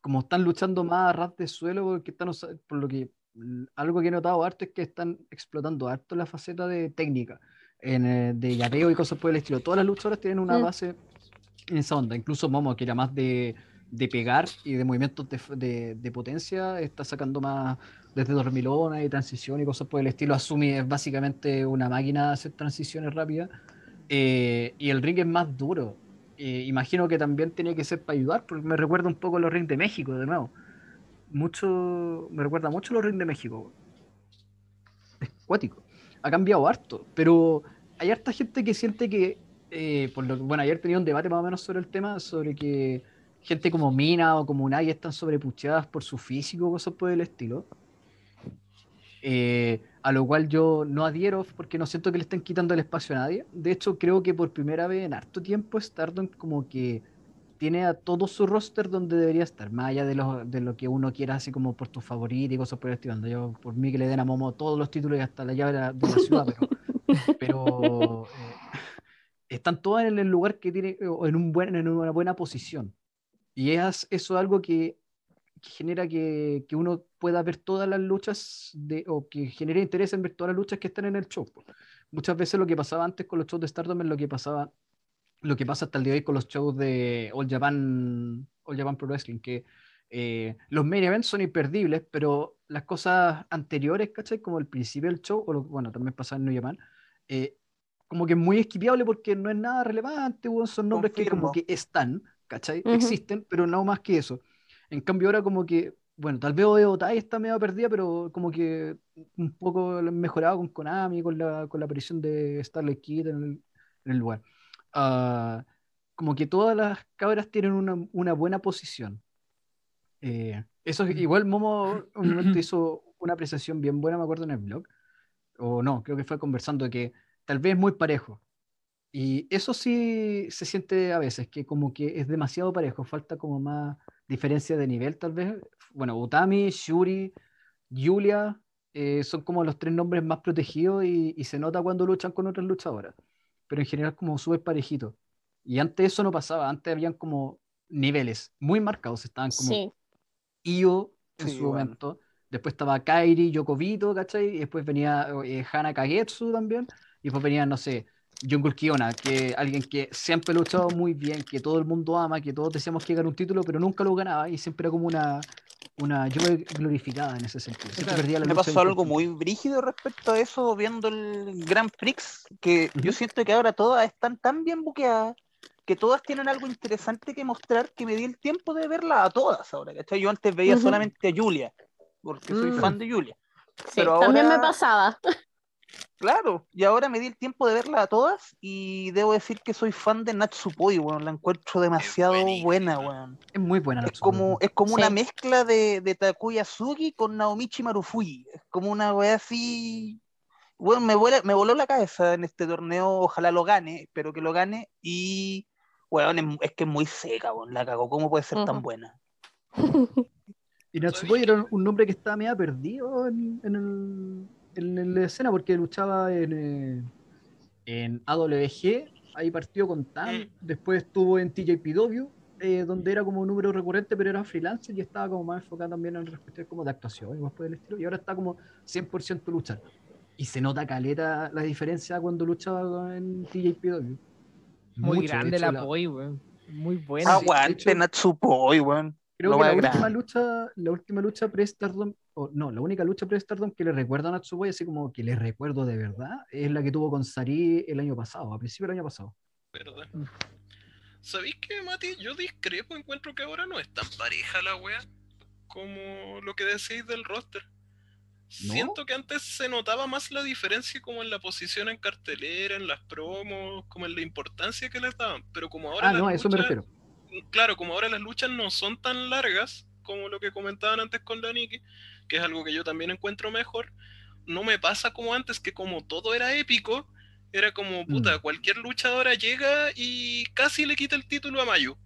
Como están luchando más a ras de suelo, porque están usa- por lo que algo que he notado harto es que están explotando harto la faceta de técnica, en, eh, de llaveo y cosas por el estilo. Todas las luchadoras tienen una Mm. base en esa onda. Incluso Momo, que era más de, de pegar y de movimientos de, de- de potencia, está sacando más desde dormilona y transición y cosas por el estilo. Asumi es básicamente una máquina de hacer transiciones rápidas. eh, y el ring es más duro. Eh, imagino que también tenía que ser para ayudar, porque me recuerda un poco a los rings de México, de nuevo. Mucho, me recuerda mucho a los rings de México. Es cuático. Ha cambiado harto, pero hay harta gente que siente que, eh, que- bueno, ayer tenía un debate más o menos sobre el tema, sobre que gente como Mina o como Unagi están sobrepucheadas por su físico, cosas por el estilo. Eh, a lo cual yo no adhiero porque no siento que le estén quitando el espacio a nadie. De hecho, creo que por primera vez en harto tiempo Stardom como que tiene a todo su roster donde debería estar, más allá de lo, de lo que uno quiera, así como por tu favorito y cosas por el estilo. Yo, por mí que le den a Momo todos los títulos y hasta la llave de la, de la ciudad, pero, pero, eh, están todas en el lugar que tiene, o en, un buen, en una buena posición. Y es, eso es algo que, que genera que, que uno pueda ver todas las luchas, de, o que genere interés en ver todas las luchas que están en el show. Muchas veces lo que pasaba antes con los shows de Stardom es lo que pasaba lo que pasa hasta el día de hoy con los shows de All Japan, All Japan Pro Wrestling, que eh, los main events son imperdibles, pero las cosas anteriores, ¿cachai? Como el principio del show, o lo- bueno, también pasaba en New Japan, eh, como que es muy esquiviable porque no es nada relevante, son nombres que como Confirmo. que están, ¿cachai? Ujú. Existen, pero no más que eso. En cambio ahora como que, bueno, tal vez Oeo Tai está medio perdida, pero como que un poco mejorado con Konami, con la, con la aparición de Starlight Kid en el, en el lugar. Ah, como que todas las cabras tienen una, una buena posición. Eh, eso es- igual Momo un momento hizo una apreciación bien buena, me acuerdo en el blog, o no, creo que fue conversando de que tal vez es muy parejo. Y eso sí se siente a veces, que como que es demasiado parejo, falta como más diferencia de nivel tal vez. Bueno, Utami, Shuri, Julia eh, son como los tres nombres más protegidos y, y se nota cuando luchan con otras luchadoras, pero en general como súper parejito. Y antes eso no pasaba, antes habían como niveles muy marcados, estaban como Sí. Io en Sí, su bueno. momento. Después estaba Kairi, Yokovito, ¿cachai? Y después venía eh, Hana Kagetsu también. Y después venía, no sé, Jungle Kiona, que alguien que siempre ha luchado muy bien, que todo el mundo ama, que todos decíamos que ganara un título, pero nunca lo ganaba. Y siempre era como una, una yo glorificada en ese sentido. Siempre Claro. perdía la Me pasó algo muy brígido respecto a eso viendo el Grand Prix, que yo Ujú. siento que ahora todas están tan bien buqueadas, que todas tienen algo interesante que mostrar, que me di el tiempo de verlas a todas ahora, ¿cachai? Yo antes veía Ujú. solamente a Julia, porque soy Mm. fan de Julia. Sí, Pero también me pasaba. Claro, y ahora me di el tiempo de verlas a todas y debo decir que soy fan de Natsupoi, weón, la encuentro demasiado buena, weón. Es muy buena la Es como, es como Sí. una mezcla de, de Takuya Sugi con Naomichi Marufuji. Es como una wea así. Bueno, me, vuela- me voló la cabeza en este torneo. Ojalá lo gane, espero que lo gane. Y, weón, es, es que es muy seca, weón. La cagó. ¿Cómo puede ser tan buena? Y Natsupoi era un nombre que estaba medio perdido en, en el- en la escena porque luchaba en, eh, en AWG, ahí partió con Tam, Mm. después estuvo en TJPW, eh, donde era como un número recurrente, pero era freelancer y estaba como más enfocado también en respecto como de actuación y más por el estilo, y ahora está como 100% luchar. Y se nota caleta la diferencia cuando luchaba en TJPW. Muy Mucho, grande hecho, la Poi, weón. Muy buena. Aguante Natsupoi, weón. Creo Lo que la última lucha, la última lucha pre-Stardom, o no, la única lucha pre-Stardom que le recuerdo a Natsupoi, así como que le recuerdo de verdad, es la que tuvo con Sari el año pasado, a principio del año pasado. ¿Verdad? Mm. ¿Sabéis qué, Mati? Yo discrepo, encuentro que ahora no es tan pareja la wea como lo que decís del roster. ¿No? Siento que antes se notaba más la diferencia como en la posición en cartelera, en las promos, como en la importancia que les daban. Pero como ahora Ah, no, a eso me refiero. claro, como ahora las luchas no son tan largas como lo que comentaban antes con la Nikki, que es algo que yo también encuentro mejor, no me pasa como antes, que como todo era épico, era como, puta, Mm. cualquier luchadora llega y casi le quita el título a Mayu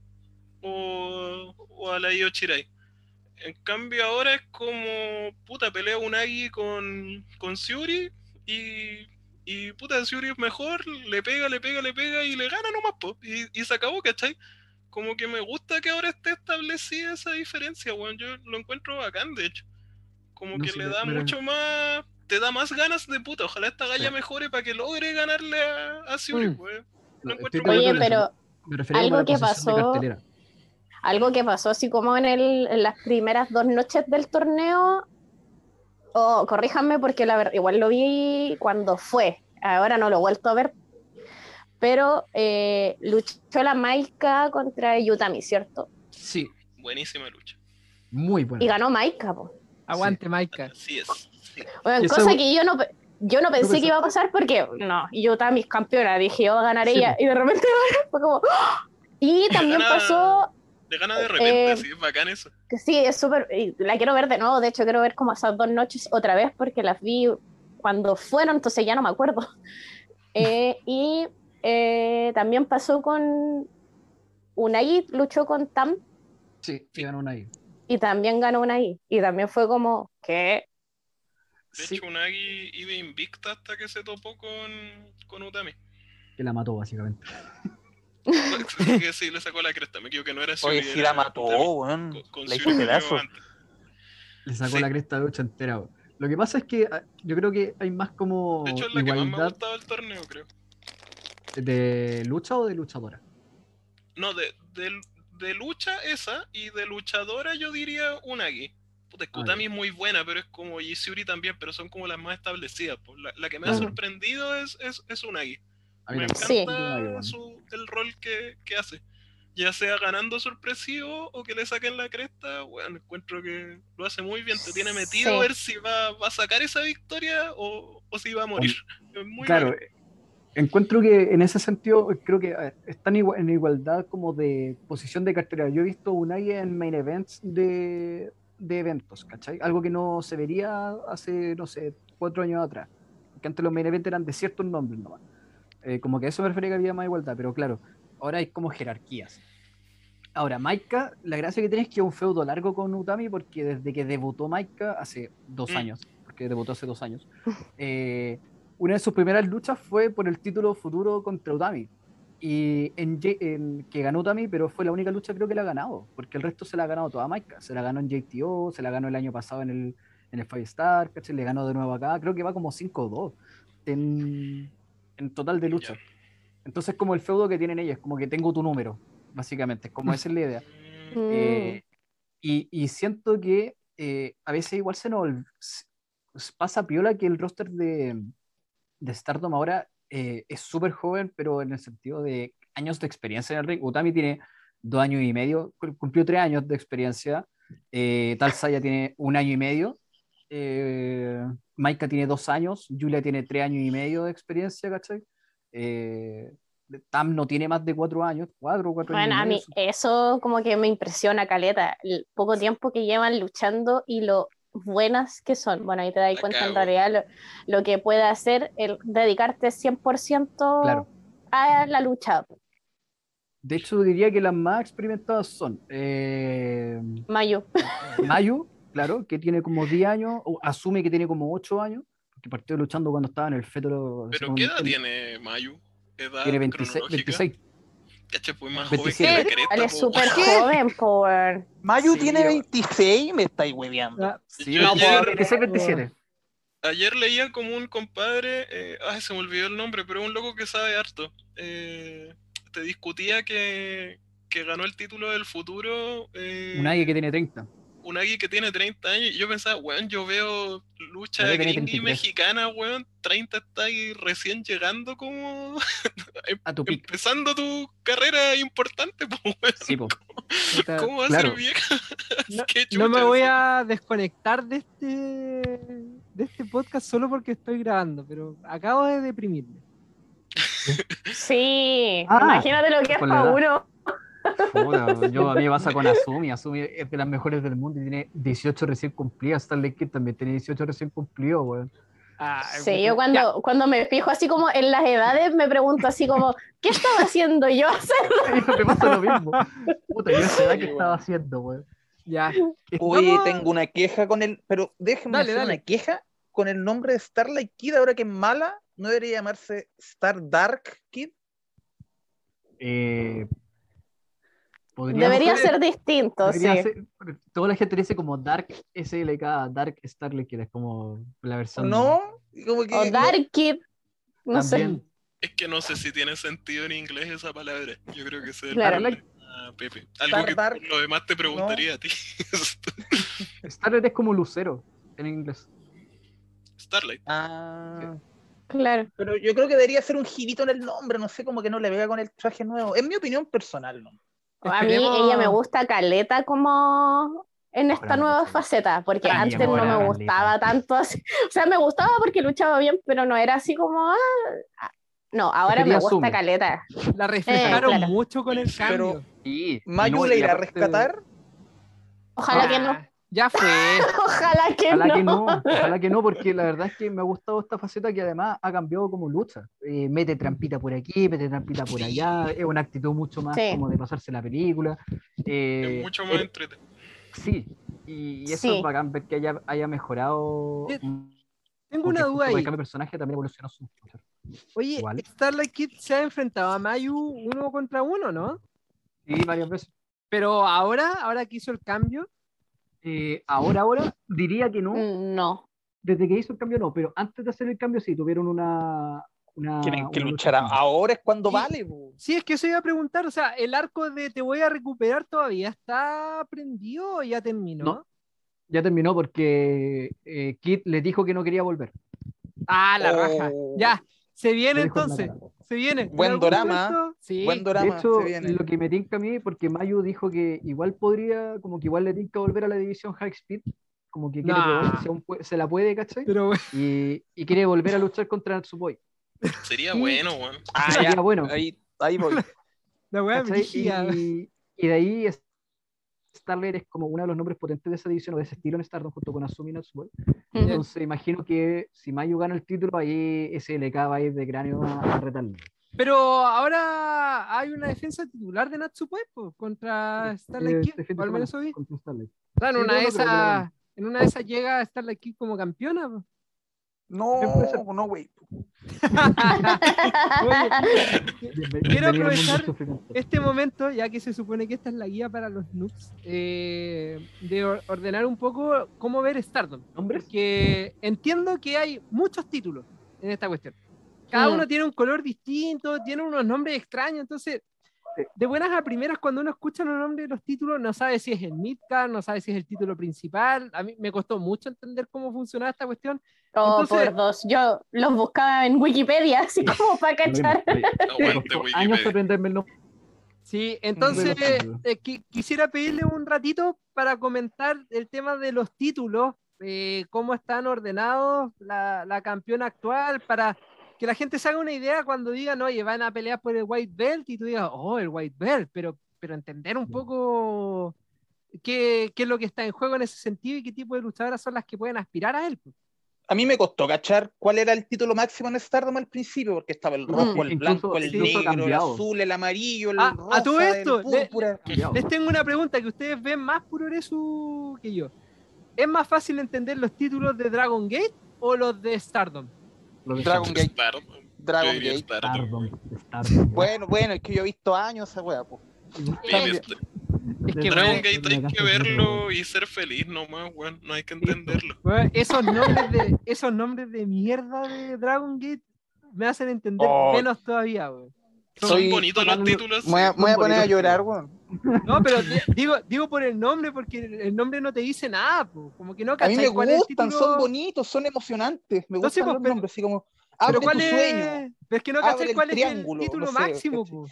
o, o a la Io Shirai. En cambio ahora es como, puta, pelea Unagi con, con Shuri y, y puta, Shuri es mejor, le pega, le pega, le pega y le gana nomás, po, y, y se acabó, ¿cachai? Como que me gusta que ahora esté establecida esa diferencia, weón. Yo lo encuentro bacán, de hecho. Como No que le da mucho más. Te da más ganas de puta. Ojalá esta galla Sí. mejore para que logre ganarle a, a Shuri, Mm. No, Oye, pero algo que pasó- algo que pasó así como en, el, en las primeras dos noches del torneo, o corríjanme porque la igual lo vi cuando fue, ahora no lo he vuelto a ver, pero eh, luchó la Maika contra Yutami, ¿cierto? Sí, Buenísima lucha. muy buena. Y ganó Maika, po. Aguante, Maika. Así es. sí. Bueno, cosa que yo no, yo no pensé que iba a pasar porque, no, Yutami es campeona, dije, yo va a ganar Sí, ella, y de repente fue como, ¡ah! Y también Gana- pasó, Le gana de repente, Eh, sí, es bacán eso. Que sí, es súper. La quiero ver de nuevo. De hecho, quiero ver como esas dos noches otra vez porque las vi cuando fueron, entonces ya no me acuerdo. Eh, y eh, también pasó con. Unagi luchó con Tam Sí, sí ganó una ahí. Y también ganó Unagi. Y también fue como, ¿qué? De Sí, hecho, Unagi iba invicta hasta que se topó con, con Utami. que la mató, básicamente. Que sí, le sacó la cresta. Me equivoqué, no era Oye, si era la mató, weón. La hizo pedazo. Le sacó Sí. la cresta de lucha entera. weón. Lo que pasa es que ah, yo creo que hay más como De hecho, es la que más me ha igualdad gustado del torneo, creo. de lucha o de luchadora. No, de, de, de lucha esa y de luchadora yo diría Unagi. Puta, es que Ah, Utami es muy buena, pero es como y Shuri también, pero son como las más establecidas. pues. La, la que me ha sorprendido es, es, es Unagi. Me encanta su- el rol que, que hace. Ya sea ganando sorpresivo o que le saquen la cresta, bueno, encuentro que lo hace muy bien. Te tiene metido Sí. a ver si va, va a sacar esa victoria o, o si va a morir. Es muy Claro. Encuentro que en ese sentido creo que están en igualdad como de posición de cartera. Yo he visto Unagi en main events de, de eventos, ¿cachai? Algo que no se vería hace, no sé, cuatro años atrás. Porque antes los main events eran de ciertos nombres nomás. Eh, como que a eso me refería que había más igualdad, pero claro, ahora hay como jerarquías. Ahora, Maika, la gracia que tiene es que es un feudo largo con Utami porque desde que debutó Maika hace dos Mm. años, porque debutó hace dos años, eh, una de sus primeras luchas fue por el título futuro contra Utami. Y en, en- que ganó Utami, pero fue la única lucha creo que la ha ganado, porque el resto se la ha ganado toda Maika. Se la ganó en JTO, se la ganó el año pasado en el, en el Five Star, ¿cachai? le ganó de nuevo acá, creo que va como 5-2 en, en total de lucha. Entonces como el feudo que tienen ellos, como que tengo tu número, básicamente, es como esa es la idea. Mm, Eh, y, y siento que eh, a veces igual se nos pasa piola que el roster de, de Stardom ahora eh, es súper joven, pero en el sentido de años de experiencia en el ring. Utami tiene dos años y medio, cu- cumplió tres años de experiencia. Eh, Tal Saya tiene un año y medio. Eh, Maika tiene dos años. Julia tiene tres años y medio de experiencia, ¿cachai? Eh, Tam no tiene más de cuatro años, cuatro, cuatro Bueno, a años. y mí medio. eso como que me impresiona, Caleta, el poco tiempo que llevan luchando y lo buenas que son. Bueno, ahí te das cuenta en realidad lo, lo que puede hacer el dedicarte 100% Claro. a la lucha. De hecho, diría que las más experimentadas son eh, Mayu. Mayu, claro, que tiene como 10 años, o asume que tiene como 8 años, porque partió luchando cuando estaba en el feto. Pero ¿qué edad en- tiene Mayu? ¿Edad Tiene 26, cronológica? 26. Cacha, pues más 27. joven que la cresta, Él es súper joven, por... Mayu Sí, tiene yo- 26 me estáis hueveando. Ah, Sí, Yo no, ayer- 26, 27. Ayer leía como un compadre, eh, ay, se me olvidó el nombre, pero un loco que sabe harto. eh, te discutía que, que ganó el título del futuro. Eh, Un Agui que tiene 30. Unagi que tiene 30 años. Y yo pensaba, weón, yo veo lucha gringa y 33. mexicana, weón. 30 está ahí recién llegando como. A tu pick. empezando tu carrera importante, pues, weón. Sí, po. ¿Cómo va a ser vieja? No, Qué no me voy a desconectar de este, de este podcast solo porque estoy grabando, pero acabo de deprimirme. Sí, Ah, imagínate lo que es para uno. Yo a mí me pasa con Asumi. Asumi es de las mejores del mundo y tiene 18 recién cumplidas. Stanley Kid también tiene 18 recién cumplidos, weón. Ah, Sí, yo cuando, cuando me fijo así como en las edades me pregunto así como, ¿qué estaba haciendo yo me pasa lo mismo. Puta, yo no sé qué estaba haciendo, weón. Ya. Oye, Vamos- tengo una queja con el. Pero déjenme Dale, hacer dale. una queja con el nombre de Starlight Kid, ahora que es mala. ¿No debería llamarse Star Dark Kid? Eh, Debería ser- ser distinto, sí. debería ser- toda la gente dice como Dark SLK, Dark Starlight, que es como la versión. ¿No? Como que, O Dark Kid, no también. sé. Es que no sé si tiene sentido en inglés esa palabra. Yo creo que el Claro. problema, Pepe. Algo que dark. por lo demás te preguntaría a ti. Starlight es como lucero en inglés. Starlight. Ah, Claro. pero yo creo que debería ser un girito en el nombre, no sé, como que no le pega con el traje nuevo. Es mi opinión personal, ¿no? A mí ella me gusta Caleta como en esta Ahora nueva faceta, porque Ay, antes no ahora, me Caleta. gustaba tanto así. O sea, me gustaba porque luchaba bien, pero no era así como, ah, ah, No, ahora me gusta Sumo. caleta. La refrescaron Eh, claro. mucho con el Pero- cambio. Sí, Mayu no, le y irá a rescatar. Ojalá que no. Ya fue. Ojalá que Ojalá no. que no, ojalá que no, porque la verdad es que me ha gustado esta faceta que además ha cambiado como lucha. Eh, mete trampita por aquí, mete trampita por allá, es una actitud mucho más Sí. como de pasarse la película. Eh, Es mucho más eh, entretenido. Sí, y eso Sí. es bacán ver que haya, haya mejorado. Eh, Tengo una duda con ahí. El cambio de personaje también evolucionó su. Oye. Starlight Kid se ha enfrentado a Mayu uno contra uno, ¿no? Sí, varias veces. Pero ahora, ahora que hizo el cambio, Eh, ahora, ahora, diría que no. Mm, No. Desde que hizo el cambio, no, pero antes de hacer el cambio, sí, tuvieron una. una Tienen que una luchar lucha ahora es cuando Sí. vale. sí, es que eso iba a preguntar, o sea, ¿el arco de te voy a recuperar todavía está prendido o ya terminó? No. Ya terminó porque eh, Kit le dijo que no quería volver. Ah, la Oh. raja. Ya, se viene entonces, cara. Se viene. Buen momento- Sí. Buen De drama hecho, se viene. lo que me tinca a mí, porque Mayu dijo que igual podría, como que igual le tinca volver a la división High Speed, como que quiere Nah. probar aún pue- se la puede, ¿cachai? Pero Y, y quiere volver a luchar contra Natsupoi. Sería bueno, weón. Ah, Sería ya, bueno. Ahí, ahí voy. la weá. Y, y de ahí Starlight es como uno de los nombres potentes de esa división o de ese estilo en Stardom junto con Asumi. Ujú. Entonces imagino que si Mayu gana el título, ahí SLK va a ir de cráneo a, a retarlo. Pero ahora hay una defensa titular de Natsupoi po, contra Starlight Kid, al menos hoy. en Sí, una de esas, bueno. en una de esas llega Starlight Kid como campeona. po. No, no, güey. Quiero aprovechar este momento, ya que se supone que esta es la guía para los noobs, eh, de or- ordenar un poco cómo ver Stardom. ¿Nombres? Porque entiendo que hay muchos títulos en esta cuestión. Cada Mm. uno tiene un color distinto, tiene unos nombres extraños, entonces. De buenas a primeras, cuando uno escucha los nombres de los títulos, no sabe si es el midcard, no sabe si es el título principal. A mí me costó mucho entender cómo funcionaba esta cuestión. Oh, Entonces- por dos. Yo los buscaba en Wikipedia, así como para cachar. Wikipedia. años aprenderme el nombre. Sí, entonces eh, qui- quisiera pedirle un ratito para comentar el tema de los títulos, eh, cómo están ordenados la, la campeona actual, para que la gente se haga una idea cuando digan, oye, van a pelear por el White Belt y tú digas, oh, el White Belt, pero, pero entender un poco qué, qué es lo que está en juego en ese sentido y qué tipo de luchadoras son las que pueden aspirar a él. pues. A mí me costó cachar cuál era el título máximo en Stardom al principio, porque estaba el rojo, el Incluso- blanco, el negro, el azul, el amarillo, el Ah, a rosa, todo esto, el le-. Les tengo una pregunta que ustedes ven más Puroresu que yo. ¿Es más fácil entender los títulos de Dragon Gate o los de Stardom? Dragon. Gate. Dragon Gate. Stardom. Bueno, bueno, es que yo he visto años esa wea, po. Es que, Dragon Gate hay que verlo y ser feliz nomás, weón. No hay que entenderlo. esos, nombres de, esos nombres de mierda de Dragon Gate me hacen entender Oh. menos todavía, weón. Son Soy- bonitos los títulos. Me voy a, me voy a poner a llorar, weón. No, pero di- digo, digo por el nombre, porque el nombre no te dice nada, po. como que no A mí me cuál es el gustan, título. son bonitos, son emocionantes. Me No, gustan pues, los pero- nombres, así como Pero abre cuál tu es, sueño. pero es que no cachai el cuál es el triángulo, título no sé, máximo, po.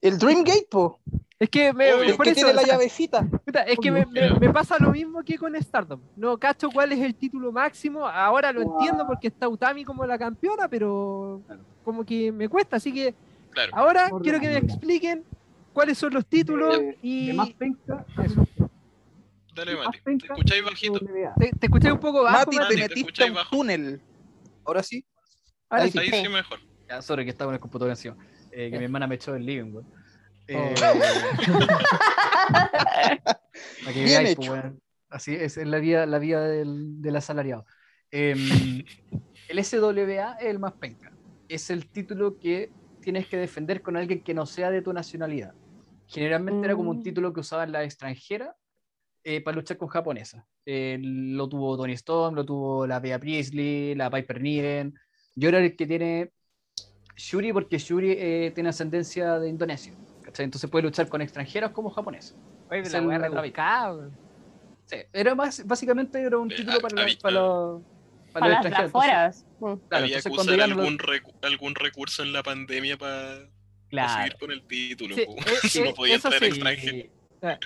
El Dream Gate, po. Es que me, Obvio. Por que eso, tiene la o sea, llavecita. Es que me, me- me pasa lo mismo que con Stardom. No cacho cuál es el título máximo. Ahora lo entiendo porque está Utami como la campeona, pero Claro. Como que me cuesta. Así que Claro. ahora quiero que me expliquen cuáles son los títulos De- y De más penca, Eso. Dale, Mati. más Te escucháis bajito. Te, te escuché un poco bajo. Mati, Mati. te te metiste escucháis un bajo. túnel. Ahora sí. Ahora ahí sí. Ahí Sí. sí mejor. Ya, sorry, que estaba con el computador encima. Eh, que mi hermana me echó del living, weón. Eh, Oh. para que Bien veáis, hecho. pues. Así es, es la vida, la vida del, del asalariado. Em, el SWA es el más penca. Es el título que tienes que defender con alguien que no sea de tu nacionalidad. Generalmente era como un Mm. título que usaban las extranjeras eh, para luchar con japonesas. Eh, lo tuvo Tony Storm, lo tuvo la Bea Priestley, la Piper Niven. Yo era el que tiene Shuri porque Shuri eh, tiene ascendencia de Indonesia. ¿cachai? Entonces puede luchar con extranjeros como japoneses. Oye, la. Sí, era más, básicamente era un Eh, título la- para los, para Para los las extranjeros. Entonces, afueras. Mm. claro, Había que usar lo- algún, recu- algún recurso en la pandemia para Claro. seguir con el título. Sí, po. eh, si no podía eso traer sí. extranjero.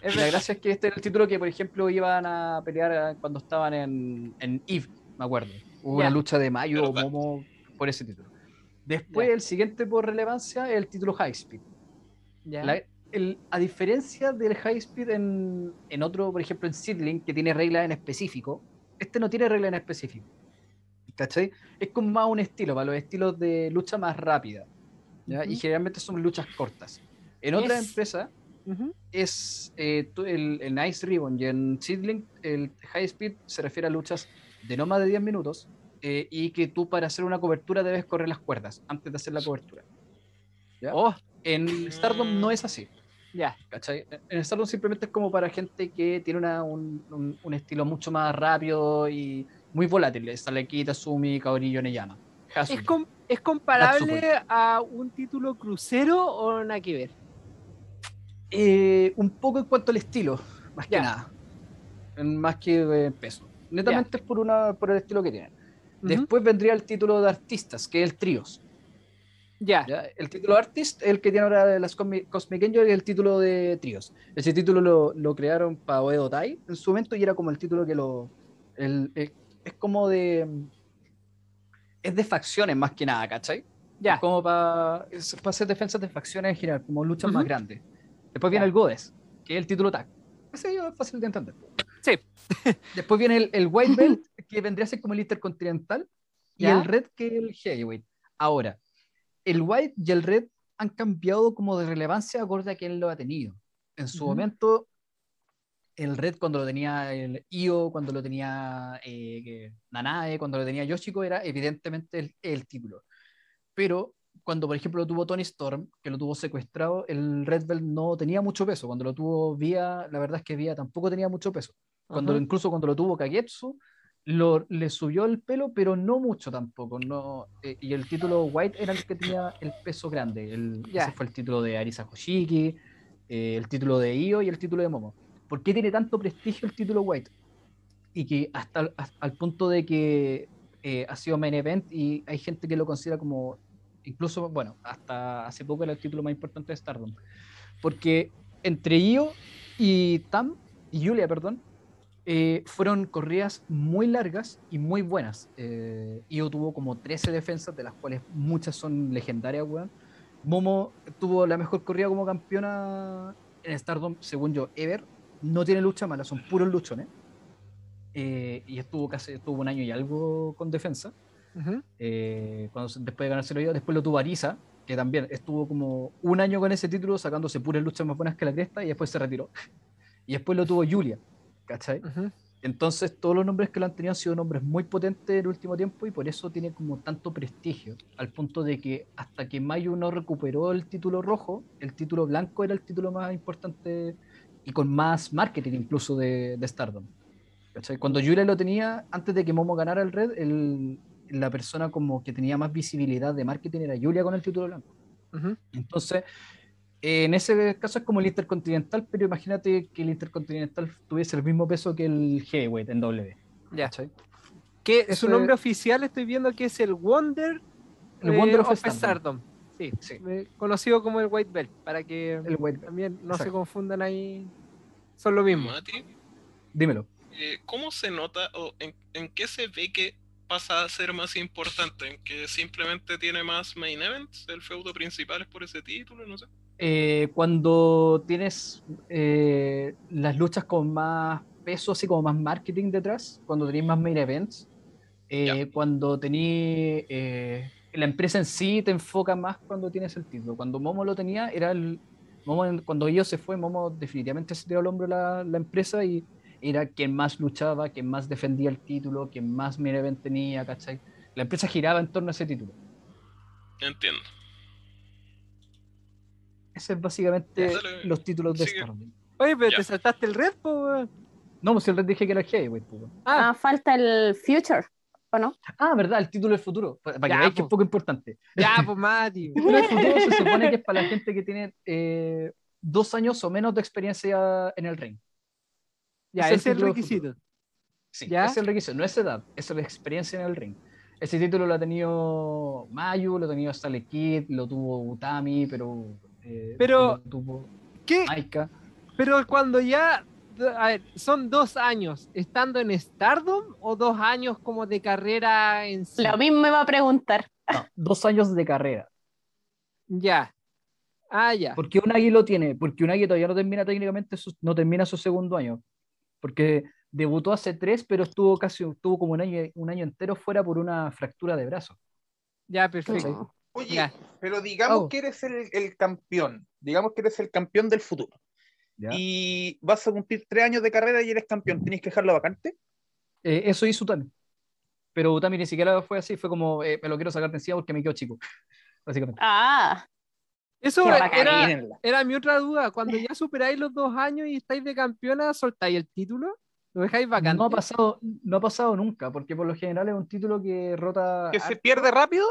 Es Y la gracia es que este era el título que, por ejemplo, iban a pelear eh, cuando estaban en, en EVE, me acuerdo. Hubo una lucha de Mayo o. Momo por ese título. Después, el siguiente por relevancia es el título High Speed. Ya. La- el- a diferencia del High Speed en, en otro, por ejemplo, en Seedling, que tiene reglas en específico, este no tiene reglas en específico. ¿Cachai? Es como más un estilo, para los estilos de lucha más rápida. ¿ya? Y Ujú. generalmente son luchas cortas. En otras Es- empresas Ujú. es eh, el, en Ice Ribbon y en Seedling, el High Speed se refiere a luchas de no más de 10 minutos eh, y que tú para hacer una cobertura debes correr las cuerdas antes de hacer la cobertura. ¿ya? Oh, En Stardom no es así. ya. ¿cachai? En Stardom simplemente es como para gente que tiene una- un, un- un estilo mucho más rápido y muy volátil. Saleki, Sumi, Kaori, Yoneyama. ¿Es, com- ¿Es comparable a un título crucero o nada que ver? Eh, un poco en cuanto al estilo, más que nada. Más que eh, peso. Netamente es por, una, por el estilo que tienen. Después vendría el título de artistas, que es el Tríos. Ya. ¿ya? El título Artist, el que tiene ahora de las Cosmi- Cosmic Angel, y el título de Tríos. Ese título lo, lo crearon para Oedo Tai en su momento y era como el título que lo. el- el- es como de. Es de facciones más que nada, ¿cachai? Ya. Es como para hacer defensas de facciones en general, como luchas más grandes. Después viene Ya. el Godes, que es el título tag. Ese es fácil de entender. Sí. Después viene el, el White Belt, que vendría a ser como el Intercontinental, y Ya. el Red, que es el Heavyweight. Ahora, el White y el Red han cambiado como de relevancia acorde a quién lo ha tenido. En su momento, el Red cuando lo tenía el Io, cuando lo tenía eh, Nanae, cuando lo tenía Yoshiko, era evidentemente el, el título. Pero cuando, por ejemplo, lo tuvo Tony Storm, que lo tuvo secuestrado, el Red Belt no tenía mucho peso. Cuando lo tuvo Vía, la verdad es que Vía tampoco tenía mucho peso. Cuando, Ajá. incluso cuando lo tuvo Kagetsu, lo, le subió el pelo, pero no mucho tampoco. No, eh, y el título White era el que tenía el peso grande. El. Ese fue el título de Arisa Hoshiki, eh, el título de Io y el título de Momo. ¿Por qué tiene tanto prestigio el título White? Y que hasta, hasta- al punto de que eh, ha sido main event y hay gente que lo considera como, incluso, bueno, hasta hace poco era el título más importante de Stardom. Porque entre Io y Tam, y Julia, perdón, eh, fueron corridas muy largas y muy buenas. Eh, Io tuvo como 13 defensas, de las cuales muchas son legendarias, weón. Momo tuvo la mejor corrida como campeona en Stardom, según yo, ever. No tiene lucha mala, son puros luchones. Eh, y estuvo casi estuvo un año y algo con defensa. Ujú. eh, cuando después de ganárselo yo, después lo tuvo Arisa, que también estuvo como un año con ese título, sacándose puras luchas más buenas que la cresta, y después se retiró. Y después lo tuvo Julia, ¿cachai? Entonces, todos los nombres que lo han tenido han sido nombres muy potentes en el último tiempo y por eso tiene como tanto prestigio, al punto de que hasta que Mayu no recuperó el título rojo, el título blanco era el título más importante y con más marketing incluso de, de Stardom. ¿Cachai? Cuando Julia lo tenía, antes de que Momo ganara el Red, el- la persona como que tenía más visibilidad de marketing era Julia con el título blanco. Entonces, eh, en ese caso es como el Intercontinental, pero imagínate que el Intercontinental tuviese el mismo peso que el Heavyweight en W. Ya. ¿cachai? Que su nombre oficial estoy viendo que es el Wonder, El eh, Wonder of of Stardom. Stardom. Sí, Sí. eh, conocido como el White Belt, para que El White Belt. también no se confundan ahí. Son lo mismo. Mati, Dímelo. eh, ¿cómo se nota o en, en qué se ve que pasa a ser más importante? ¿En que simplemente tiene más main events? ¿El feudo principal es por ese título? No sé. Eh, cuando tienes eh, las luchas con más peso, así como más marketing detrás, cuando tenéis más main events, eh, cuando tenéis eh, la empresa en sí te enfoca más cuando tienes el título. Cuando Momo lo tenía, era el. Momo, cuando ellos se fue, Momo definitivamente se tiró al hombro la, la empresa y era quien más luchaba, quien más defendía el título, quien más main event tenía, ¿cachai? La empresa giraba en torno a ese título. Entiendo. Ese es básicamente dale. los títulos de Sigue. Stardom. Oye, pero Ya. te saltaste el red, po, weón. No, pues si el red dije que era el Heavyweight, pues, weón. Ah, Ah, falta el Future, ¿o no? Ah, verdad, el título del futuro. Para que Ya, veáis que es poco importante. ya, pues Mati. El título del futuro se supone que es para la gente que tiene eh, dos años o menos de experiencia en el ring. Ya, Ese es el requisito. Sí, ¿Ya? ese es el requisito, no es edad, es la experiencia en el ring. Ese título lo ha tenido Mayu, lo ha tenido Sale Kid, lo tuvo Utami, pero. eh, Pero- lo tuvo ¿Qué? Maika. Pero cuando ya, a ver, son dos años estando en Stardom o dos años como de carrera en sí. Lo mismo me va a preguntar. No, dos años de carrera. Ya. Ah, ya. ¿Por qué Unagi lo tiene? Porque Unagi todavía no termina técnicamente, su- no termina su segundo año. Porque debutó hace tres, pero estuvo casi, estuvo como un año, un año entero fuera por una fractura de brazo. Ya, perfecto. No. Oye, Ya. pero digamos Oh. que eres el, el campeón, digamos que eres el campeón del futuro ¿ya? y vas a cumplir tres años de carrera y eres campeón, ¿tienes que dejarlo vacante? Eh, eso hizo Utami. Pero Utami ni siquiera fue así, fue como, eh, me lo quiero sacar de encima porque me quedo chico. Básicamente. Ah, Eso era, era mi otra duda. Cuando ya superáis los dos años y estáis de campeona, ¿soltáis el título? ¿Lo dejáis vacante? No ha, pasado, no ha pasado nunca, porque por lo general es un título que rota. ¿Que se pierde rápido?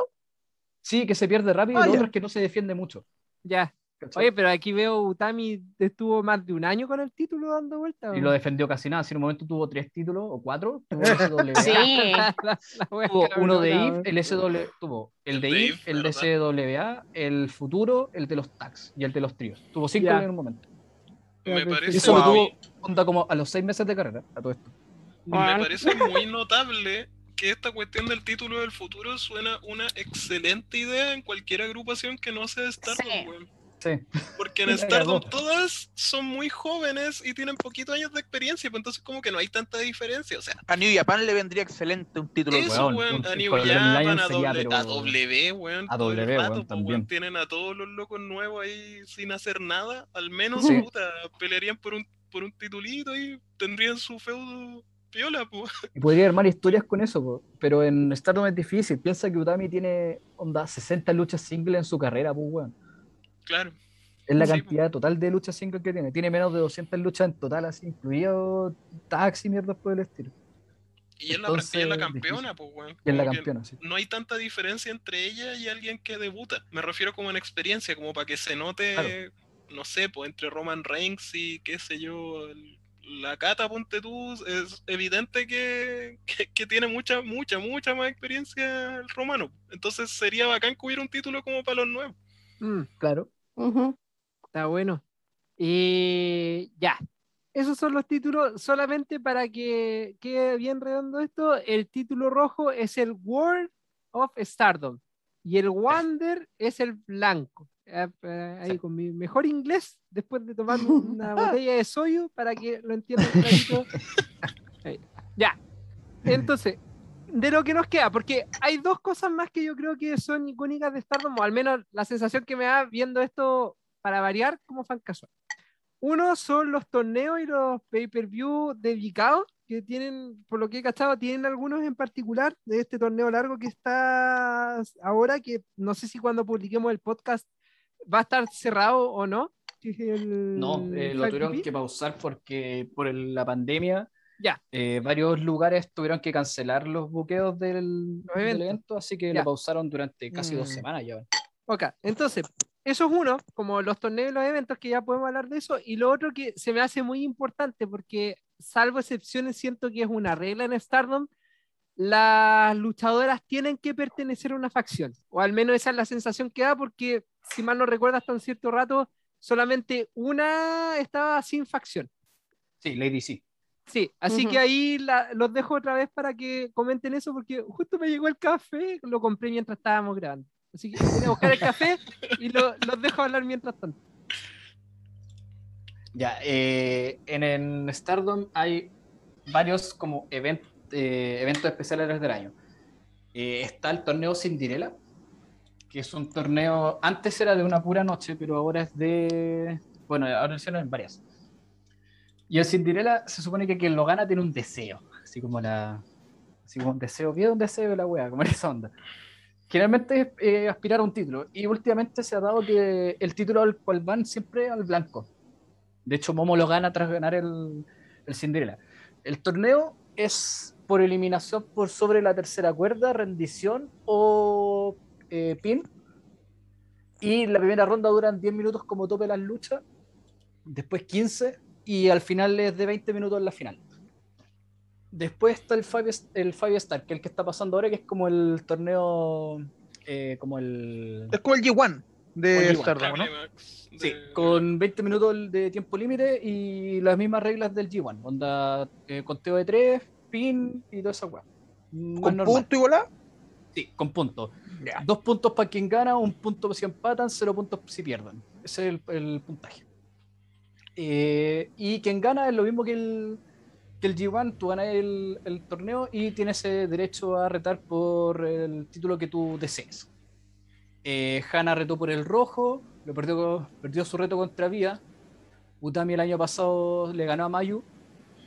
Sí, que se pierde rápido Ah, y otro es que no se defiende mucho. Ya. ¿Cachai? Oye, pero aquí veo Utami estuvo más de un año con el título dando vueltas. y lo defendió casi nada. Si en un momento tuvo tres títulos o cuatro, tuvo el SWA, sí. tuvo uno de IF el SW, tuvo el de IF, el de. CWA, el futuro, el de los tags y el de los tríos. Tuvo cinco Ya. en un momento. Me parece, Y eso lo Wow. tuvo onda como a los seis meses de carrera, a todo esto. me parece muy notable que esta cuestión del título del futuro suena una excelente idea en cualquier agrupación que no sea Stardom, Sí. Weón. Sí. Porque en Stardom todas son muy jóvenes y tienen poquitos años de experiencia, pues entonces como que no hay tanta diferencia. O sea, A New Japan le vendría excelente un título. eso, weón, weón, a New Japan, a, sería, doble- pero- a W, weón. a todo el W, rato, weón, pues, también. Tienen a todos los locos nuevos ahí sin hacer nada. Al menos, Sí. puta, pelearían por un, por un titulito y tendrían su feudo piola, pues. Y podría armar historias con eso, po. pero en Stardom es difícil. Piensa que Utami tiene onda 60 luchas singles en su carrera, pues, weón. Claro. Es la Sí, cantidad total de luchas singles que tiene. Tiene menos de 200 luchas en total, así, incluido y mierdas por el estilo. Y es la, campeona, pues, weón. Y es la campeona, sí. No hay tanta diferencia entre ella y alguien que debuta. Me refiero como en experiencia, como para que se note, Claro. no sé, pues entre Roman Reigns y qué sé yo, el- la Cata, ponte tú, es evidente que, que, que tiene mucha, mucha, mucha más experiencia el romano. Entonces sería bacán que hubiera un título como para los nuevos. Mm, Claro. Ujú. está bueno. Y ya. Esos son los títulos. Solamente para que quede bien redondo esto, el título rojo es el World of Stardom. Y el Wonder es el blanco. Eh, eh, Ahí con mi mejor inglés, después de tomar una botella de soyo, para que lo entiendan. Ya. Entonces, de lo que nos queda, porque hay dos cosas más que yo creo que son icónicas de Stardom, o al menos la sensación que me da viendo esto para variar como fan casual. Uno son los torneos y los pay-per-view dedicados que tienen, por lo que he cachado, tienen algunos en particular de este torneo largo que está ahora, que no sé si cuando publiquemos el podcast va a estar cerrado o no. el No, eh, lo tuvieron que pausar porque por el- la pandemia Ya. eh, varios lugares tuvieron que cancelar los buqueos del, Los del evento, así que Ya. lo pausaron durante casi dos Mm. semanas ya. Ok, entonces, eso es uno, como los torneos y los eventos, que ya podemos hablar de eso. Y lo otro que se me hace muy importante, porque salvo excepciones, siento que es una regla en Stardom, las luchadoras tienen que pertenecer a una facción. O al menos esa es la sensación que da, porque si mal no recuerdo, hasta un cierto rato, solamente una estaba sin facción. Sí, Lady C. Sí, así que ahí la- los dejo otra vez para que comenten eso, porque justo me llegó el café, lo compré mientras estábamos grabando. Así que voy a buscar el café y lo- los dejo hablar mientras tanto. Ya, eh, en, en Stardom hay varios como event- eh, eventos especiales del año. Eh, está el torneo Cinderella, que es un torneo, antes era de una pura noche, pero ahora es de, bueno, ahora lo hicieron en varias. Y el Cinderella se supone que quien lo gana tiene un deseo, así como la, así como un deseo, pide un deseo de la wea, como en esa onda. Generalmente eh, aspirar a un título, y últimamente se ha dado que el título al cual van siempre al blanco. De hecho, Momo lo gana tras ganar el, el Cinderella. El torneo es por eliminación por sobre la tercera cuerda, rendición o eh, pin. Y la primera ronda duran 10 minutos como tope las luchas, después 15 y al final es de 20 minutos en la final. Después está el Five, el Five Star, que es el que está pasando ahora, que es como el torneo, eh, como el... Es como el G1 Como de el G1, Stardom, ¿no? Sí, con 20 minutos de tiempo límite y las mismas reglas del G1. Onda, eh, conteo de 3, pin y toda esa weá. ¿Con normal. punto y bola? Sí, con puntos. Ya. Dos puntos para quien gana, un punto si empatan, cero puntos si pierden. Ese es el, el puntaje. Eh, y quien gana es lo mismo que el, que el G1, tú ganas el, el torneo y tienes eh, derecho a retar por el título que tú desees. Eh, Hanna retó por el rojo, lo perdió, perdió su reto contra Vía. Utami el año pasado le ganó a Mayu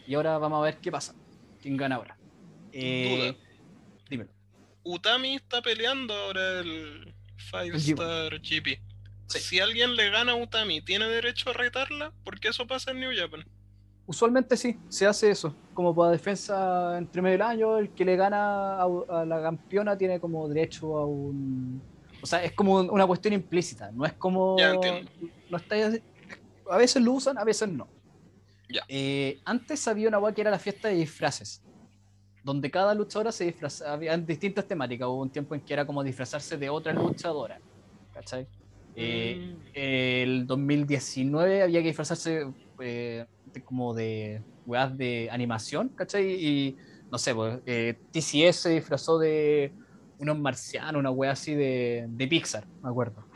y ahora vamos a ver qué pasa. ¿Quién gana ahora? Eh, Duda. dímelo. Utami está peleando ahora el Five El G1. Star GP. Sí. Si alguien le gana a Utami, ¿tiene derecho a retarla? Porque eso pasa en New Japan. Usualmente sí, se hace eso. Como para defensa entre medio del año, el que le gana a, a la campeona tiene como derecho a un. O sea, es como un- una cuestión implícita. No es como. Ya entiendo. No está, a veces lo usan, a veces no. Ya. Eh, antes había una que era la fiesta de disfraces. Donde cada luchadora se disfrazaba. Había distintas temáticas. Hubo un tiempo en que era como disfrazarse de otra luchadora. ¿Cachai? Eh, Mm. el 2019 había que disfrazarse eh, de- como de weas de animación, ¿cachai? Y no sé, pues, eh, TCS se disfrazó de unos marcianos, una wea así de, de Pixar, me acuerdo.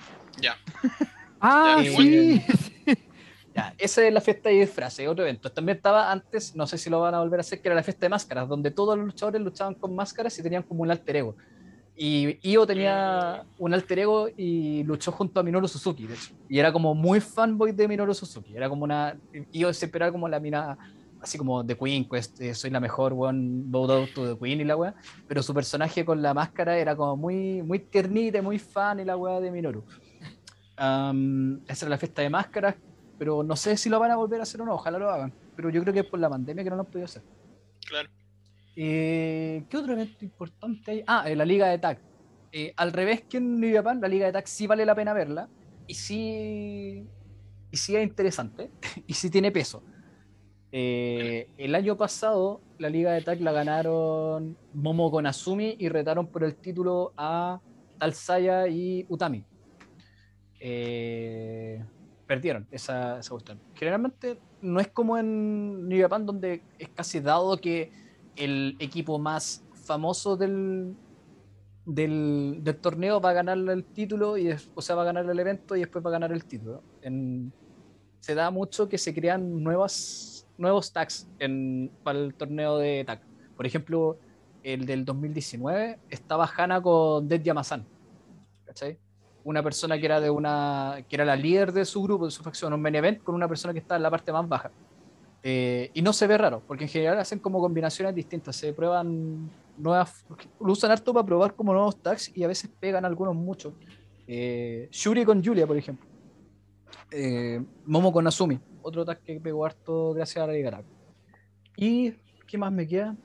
Ya. Ah, Ya, sí. Ya, esa es la fiesta de disfraces, otro evento. También estaba antes, no sé si lo van a volver a hacer, que era la fiesta de máscaras, donde todos los luchadores luchaban con máscaras y tenían como un alter ego. Y Io tenía un alter ego y luchó junto a Minoru Suzuki, de hecho. Y era como muy fanboy de Minoru Suzuki. Era como una. Io siempre era como la mina, así como de Queen eh, soy la mejor, weón, vote out to the Queen y la weá. Pero su personaje con la máscara era como muy, muy tiernita, muy fan y la weá de Minoru. Am, esa era la fiesta de máscaras, pero no sé si lo van a volver a hacer o no, ojalá lo hagan. Pero yo creo que es por la pandemia que no lo han podido hacer. Claro. Eh, ¿Qué otro evento importante hay? Ah, eh, la Liga de Tag. Eh, al revés que en New Japan, la Liga de Tag sí vale la pena verla y sí, y sí es interesante y sí tiene peso. Eh, el año pasado la Liga de Tag la ganaron Momo con y retaron por el título a Talsaya y Utami. Perdieron esa, esa cuestión. Generalmente no es como en New Japan donde es casi dado que el equipo más famoso del, del, torneo va a ganar el título, y o sea, va a ganar el evento y después va a ganar el título. Se da mucho que se crean nuevas, nuevos tags en, para el torneo de tag. Por ejemplo, el del 2019 estaba Hana con Dead Yamazan. ¿Cachai? Una persona que era de una que era la líder de su grupo, de su facción, un main event con una persona que está en la parte más baja. Eh, y no se ve raro, porque en general hacen como combinaciones distintas, se prueban nuevas, lo usan harto para probar como nuevos tags y a veces pegan algunos mucho. Eh, Shuri con Julia, por ejemplo. Eh, Momo con Asumi, otro tag que pegó harto gracias a la. ¿Y qué más me queda?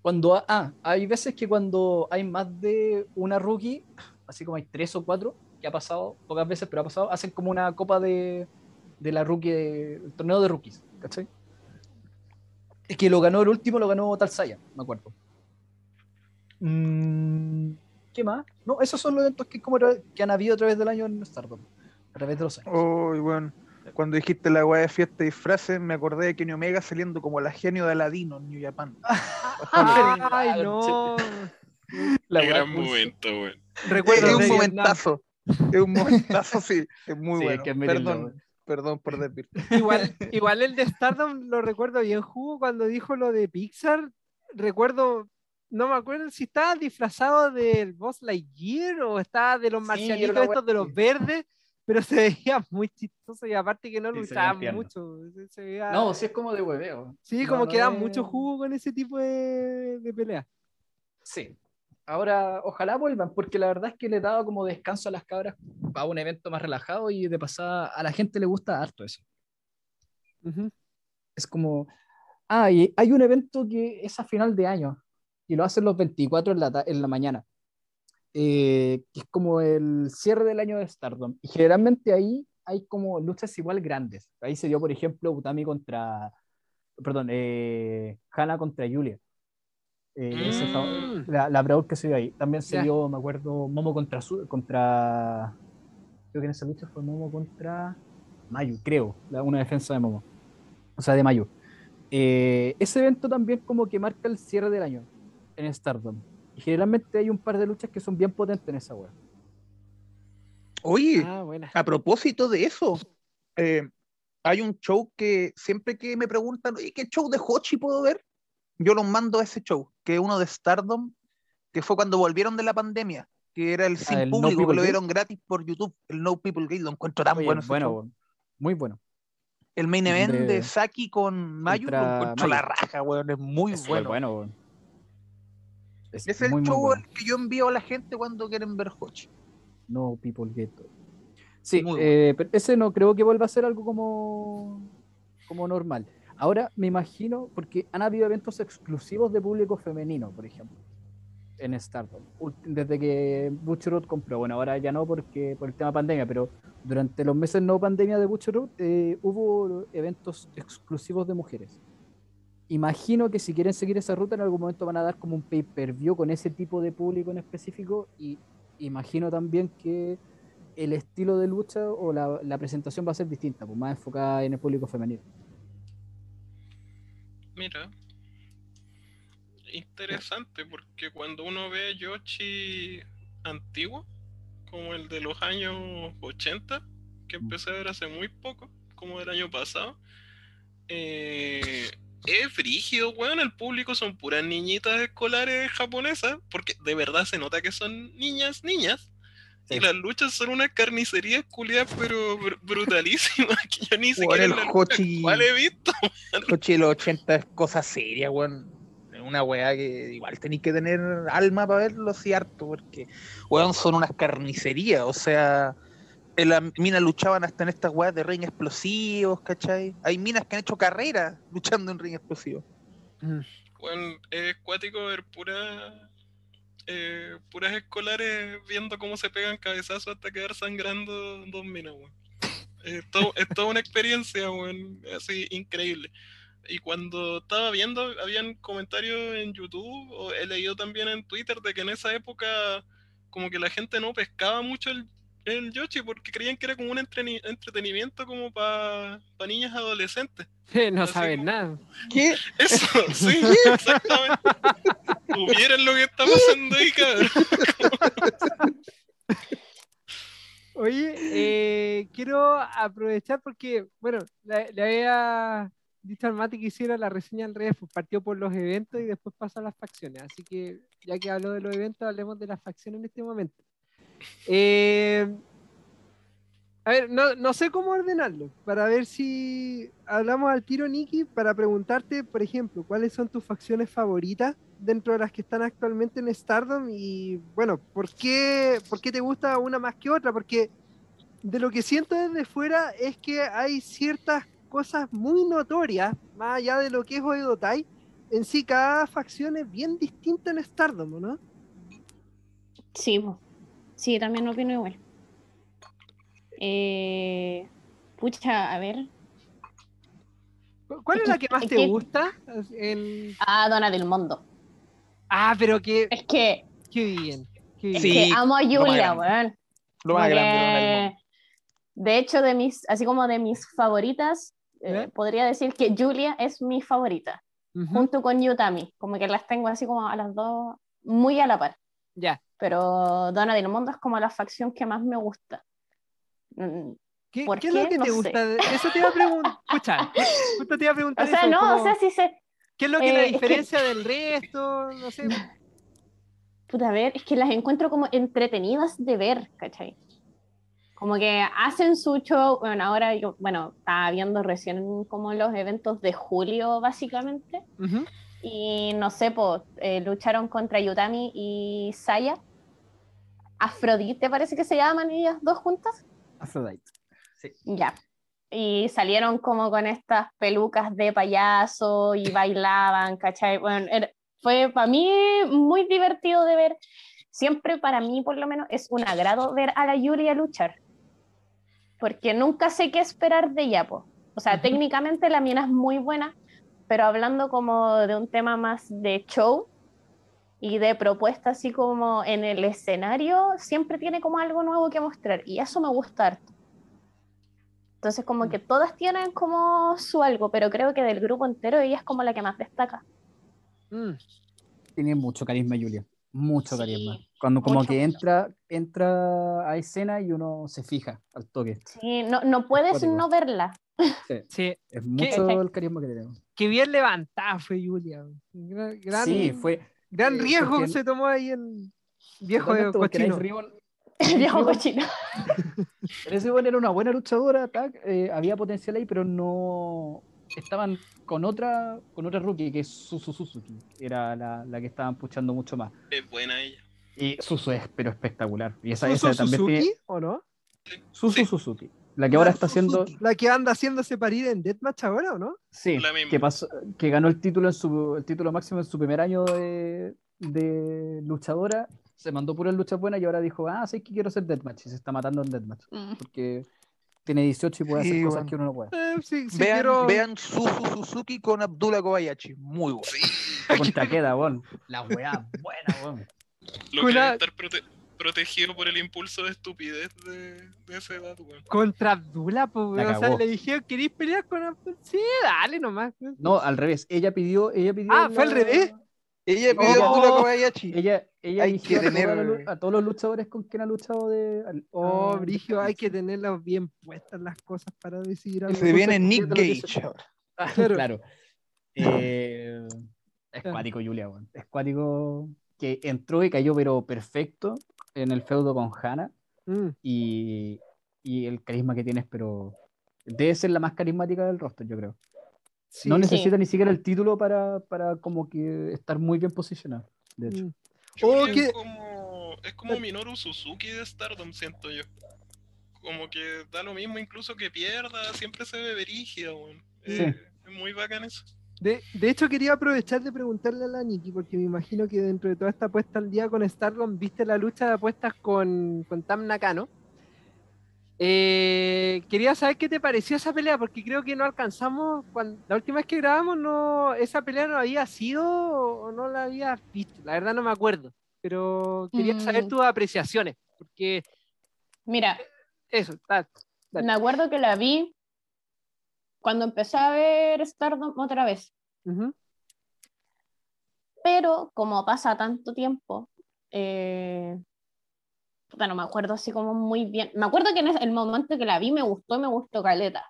Cuando, ah, hay veces que cuando hay más de una rookie, así como hay tres o cuatro, que ha pasado, pocas veces, pero ha pasado, hacen como una copa de, de la rookie, el torneo de rookies, ¿cachai? Es que lo ganó el último, lo ganó Talsaya, me acuerdo. Mm, ¿Qué más? No, esos son los eventos que, como era- que han habido a través del año en Stardom, a través de los años. Uy, bueno. Cuando dijiste la weá de fiesta de disfraces, me acordé de Kenny Omega saliendo como la genio de Aladino en New Japan. Ay, no. La Qué gran momento, weón. Recuerdo es un momentazo. Es un momentazo, sí. Es muy Sí, bueno. que admitirlo, Perdón. Perdón por desvirtuar. Igual, igual el de Stardom lo recuerdo bien jugo cuando dijo lo de Pixar. Recuerdo, no me acuerdo si estaba disfrazado del Boss Lightyear o estaba de los marcianitos estos de los verdes, pero se veía muy chistoso y aparte que no Sí, luchaba mucho. se- se veía- No, sí es como de hueveo. sí, No, como no que da es- mucho jugo con ese tipo de, de pelea. Sí. Ahora, ojalá vuelvan, porque la verdad es que le daba como descanso a las cabras a un evento más relajado y de pasada a la gente le gusta harto eso. Es como, ah, y hay un evento que es a final de año y lo hacen los 24 en la, en la mañana, eh, que es como el cierre del año de Stardom. Y generalmente ahí hay como luchas igual grandes. Ahí se dio, por ejemplo, Utami contra, perdón, eh, Hana contra Julia. Eh, Mm. la, la brawl que se dio ahí. También se dio, me acuerdo, Momo contra, su- contra. Creo que en esa lucha fue Momo contra Mayu, creo. la- una defensa de Momo. O sea, de Mayu. Eh, ese evento también como que marca el cierre del año en Stardom. Y generalmente hay un par de luchas que son bien potentes en esa wea. Oye, Ah, a propósito de eso, eh, hay un show que siempre que me preguntan, "Oye, ¿qué show de Hochi puedo ver? Yo los mando a ese show, que uno de Stardom, que fue cuando volvieron de la pandemia, que era el sin Ah, el No público, que lo Gate. dieron gratis por YouTube, el No People Gate, lo encuentro tan Oye, bueno. bueno, muy bueno. El main event de- de Saki con Mayu, lo encuentro la raja, weón, es muy Es bueno. bueno, weón. Es, Es el muy, muy show bueno. que yo envío a la gente cuando quieren ver Hochi. No People Get. Sí, eh, pero ese no creo que vuelva a ser algo como, como normal. Ahora me imagino, porque han habido eventos exclusivos de público femenino, por ejemplo, en Stardom. Desde que Butcherot compró. Bueno, ahora ya no porque por el tema pandemia, pero durante los meses no pandemia de Butcherot eh, hubo eventos exclusivos de mujeres. Imagino que si quieren seguir esa ruta en algún momento van a dar como un pay-per-view con ese tipo de público en específico y imagino también que el estilo de lucha o la, la presentación va a ser distinta, pues más enfocada en el público femenino. Mira. Interesante, porque cuando uno ve a Yoshi antiguo, como el de los años 80, que empecé a ver hace muy poco, como el año pasado, eh, es frígido, weón. El público son puras niñitas escolares japonesas, porque de verdad se nota que son niñas, niñas. Y las luchas son una carnicería culiada, pero br- brutalísima, que yo ni siquiera el Hochi- actual he visto. Hochi de los 80 es cosa seria, weón. Es una weá que igual tenéis que tener alma para verlo, harto, porque, weón, son unas carnicerías, o sea, en las minas luchaban hasta en estas weas de ring explosivos, ¿cachai? Hay minas que han hecho carreras luchando en ring explosivo. Bueno, es cuático ver puras eh, puras escolares viendo cómo se pegan cabezazos hasta quedar sangrando dos minas, weón. Es, es toda una experiencia, weón, así increíble. Y cuando estaba viendo, habían comentarios en YouTube, o he leído también en Twitter, de que en esa época como que la gente no pescaba mucho el, el Yoshi porque creían que era como un entreni- entretenimiento como para niñas adolescentes. no Así saben como- nada. ¿Qué? Eso, sí, exactamente. Tuvieran lo que está pasando ahí, cabrón. Oye, eh, quiero aprovechar porque, bueno, le, había dicho al Mati que hiciera la reseña en redes, pues partió por los eventos y después pasa a las facciones. Así que, ya que habló de los eventos, hablemos de las facciones en este momento. Eh, a ver, no, no sé cómo ordenarlo, para ver si hablamos al tiro, Nikki, para preguntarte, por ejemplo, cuáles son tus facciones favoritas dentro de las que están actualmente en Stardom y, bueno, ¿por qué, por qué te gusta una más que otra? Porque de lo que siento desde fuera es que hay ciertas cosas muy notorias, más allá de lo que es Oedotai, en sí cada facción es bien distinta en Stardom, ¿no? Sí. Sí, también opino igual. Eh, pucha, a ver. ¿Cu- ¿Cuál es la que- que más te que- gusta? En- Ah, Dona del Mundo. Ah, pero qué, Es que, qué bien. qué bien. es Sí, que amo a lo más Julia, grande. weón. Lo más grande de Dona del que, Mundo. De hecho, de mis, así como de mis favoritas, eh, ¿Eh? podría decir que Julia es mi favorita, junto con Yutami. Como que las tengo así como a las dos muy a la par. Ya. Pero Dona del Mundo es como la facción que más me gusta. Mm, ¿Qué, ¿Por qué es lo qué? que No te sé. gusta? Eso te iba a preguntar. Escucha, justo te iba a preguntar O sea, eso, no, como, o sea, sí sé. ¿Qué es lo que la eh, es que- diferencia del resto? No sé. Puta, a ver, es que las encuentro como entretenidas de ver, ¿cachai? Como que hacen su show, bueno, ahora yo, bueno, estaba viendo recién como los eventos de julio, básicamente, Ujú. y no sé, pues, lucharon contra Yutami y Saya. Afrodite parece que se llaman ellas dos juntas. Aphrodite. Ya. Y salieron como con estas pelucas de payaso y bailaban, ¿cachai? Bueno, era- fue para mí muy divertido de ver. Siempre para mí, por lo menos, es un agrado ver a la Yuria luchar. Porque nunca sé qué esperar de ella, po. O sea, técnicamente la mina es muy buena, pero hablando como de un tema más de show y de propuesta así como en el escenario, siempre tiene como algo nuevo que mostrar. Y eso me gusta harto. Entonces, como que todas tienen como su algo, pero creo que del grupo entero ella es como la que más destaca. Mm. Tiene mucho carisma, Julia. Mucho Sí, carisma. Cuando como mucho, que mucho. entra, entra a escena y uno se fija al toque. Sí, no, no puedes no verla. Sí, Es mucho ¿Qué? el carisma que tenemos. que bien levantada fue Julia. Gran- Sí, fue. Gran eh, riesgo que se tomó ahí el viejo de cochino. Ribbon- Viejo cochino. Nice Ribbon era una buena luchadora, tac, eh, había potencial ahí, pero no. Estaban con otra con otra rookie que es Susu Suzuki. Era la, la que estaban puchando mucho más. Es buena ella. Y Susu es pero espectacular. Y esa, ¿Suzu esa también Suzuki tiene. o no? Susu Sí. Suzuki. La que ahora está haciendo. La que anda haciéndose parir en Deathmatch ahora, ¿o no? Sí, La misma. que pasó, que ganó el título en su el título máximo en su primer año de, de luchadora, se mandó puras luchas buenas y ahora dijo, ah, sí que quiero hacer deathmatch y se está matando en deathmatch Mm. porque tiene 18 y puede hacer Sí, cosas bueno. que uno no puede. Eh, sí, sí vean, quiero- vean Suzu Suzuki con Abdullah Kobayashi. Muy bueno. La weá buena. Lo que prote- protegido por el impulso de estupidez de, de esa edad, weón. Contra Abdullah, pues, o sea, le dijeron, ¿queréis pelear con Abdullah? Sí, dale nomás. No, al revés. Ella pidió, ella pidió. Ah, ¿fue al revés? Ella pidió a Oh. Abdullah Kobayashi. Ella, ella Hay que a, tener- a todos los luchadores con quien ha luchado de. al- Oh, a- Brigio, hay que tenerlas bien puestas las cosas para decidir algo. Se viene Nick ¿qué es lo que Gage. ahora. Ah, Claro. claro. Eh, es cuático, Julia, weón. Es cuático que entró y cayó, pero perfecto en el feudo con Hannah. Mm, Y, y el carisma que tienes, pero debe ser la más carismática del roster, yo creo. sí, no Sí. necesita ni siquiera el título para, para como que estar muy bien posicionado. De hecho. mm. Oh, es que- como, es como Minoru Suzuki de Stardom, siento yo. Como que da lo mismo incluso que pierda, siempre se ve verígida, weón. Sí. Eh, es muy bacán eso. De, de hecho, quería aprovechar de preguntarle a la Nikki, porque me imagino que dentro de toda esta apuesta al día con Stardom, viste la lucha de apuestas con, con Tam Nakano. Eh, quería saber qué te pareció esa pelea, porque creo que no alcanzamos, cuando, la última vez que grabamos, no, esa pelea no había sido o no la había visto, la verdad no me acuerdo, pero quería saber Mm. tus apreciaciones, porque Mira, eso, tal. Me acuerdo que la vi cuando empecé a ver Stardom otra vez. Ujú. Pero como pasa tanto tiempo, eh, puta, no me acuerdo así como muy bien. Me acuerdo que en el momento que la vi me gustó me gustó Caleta.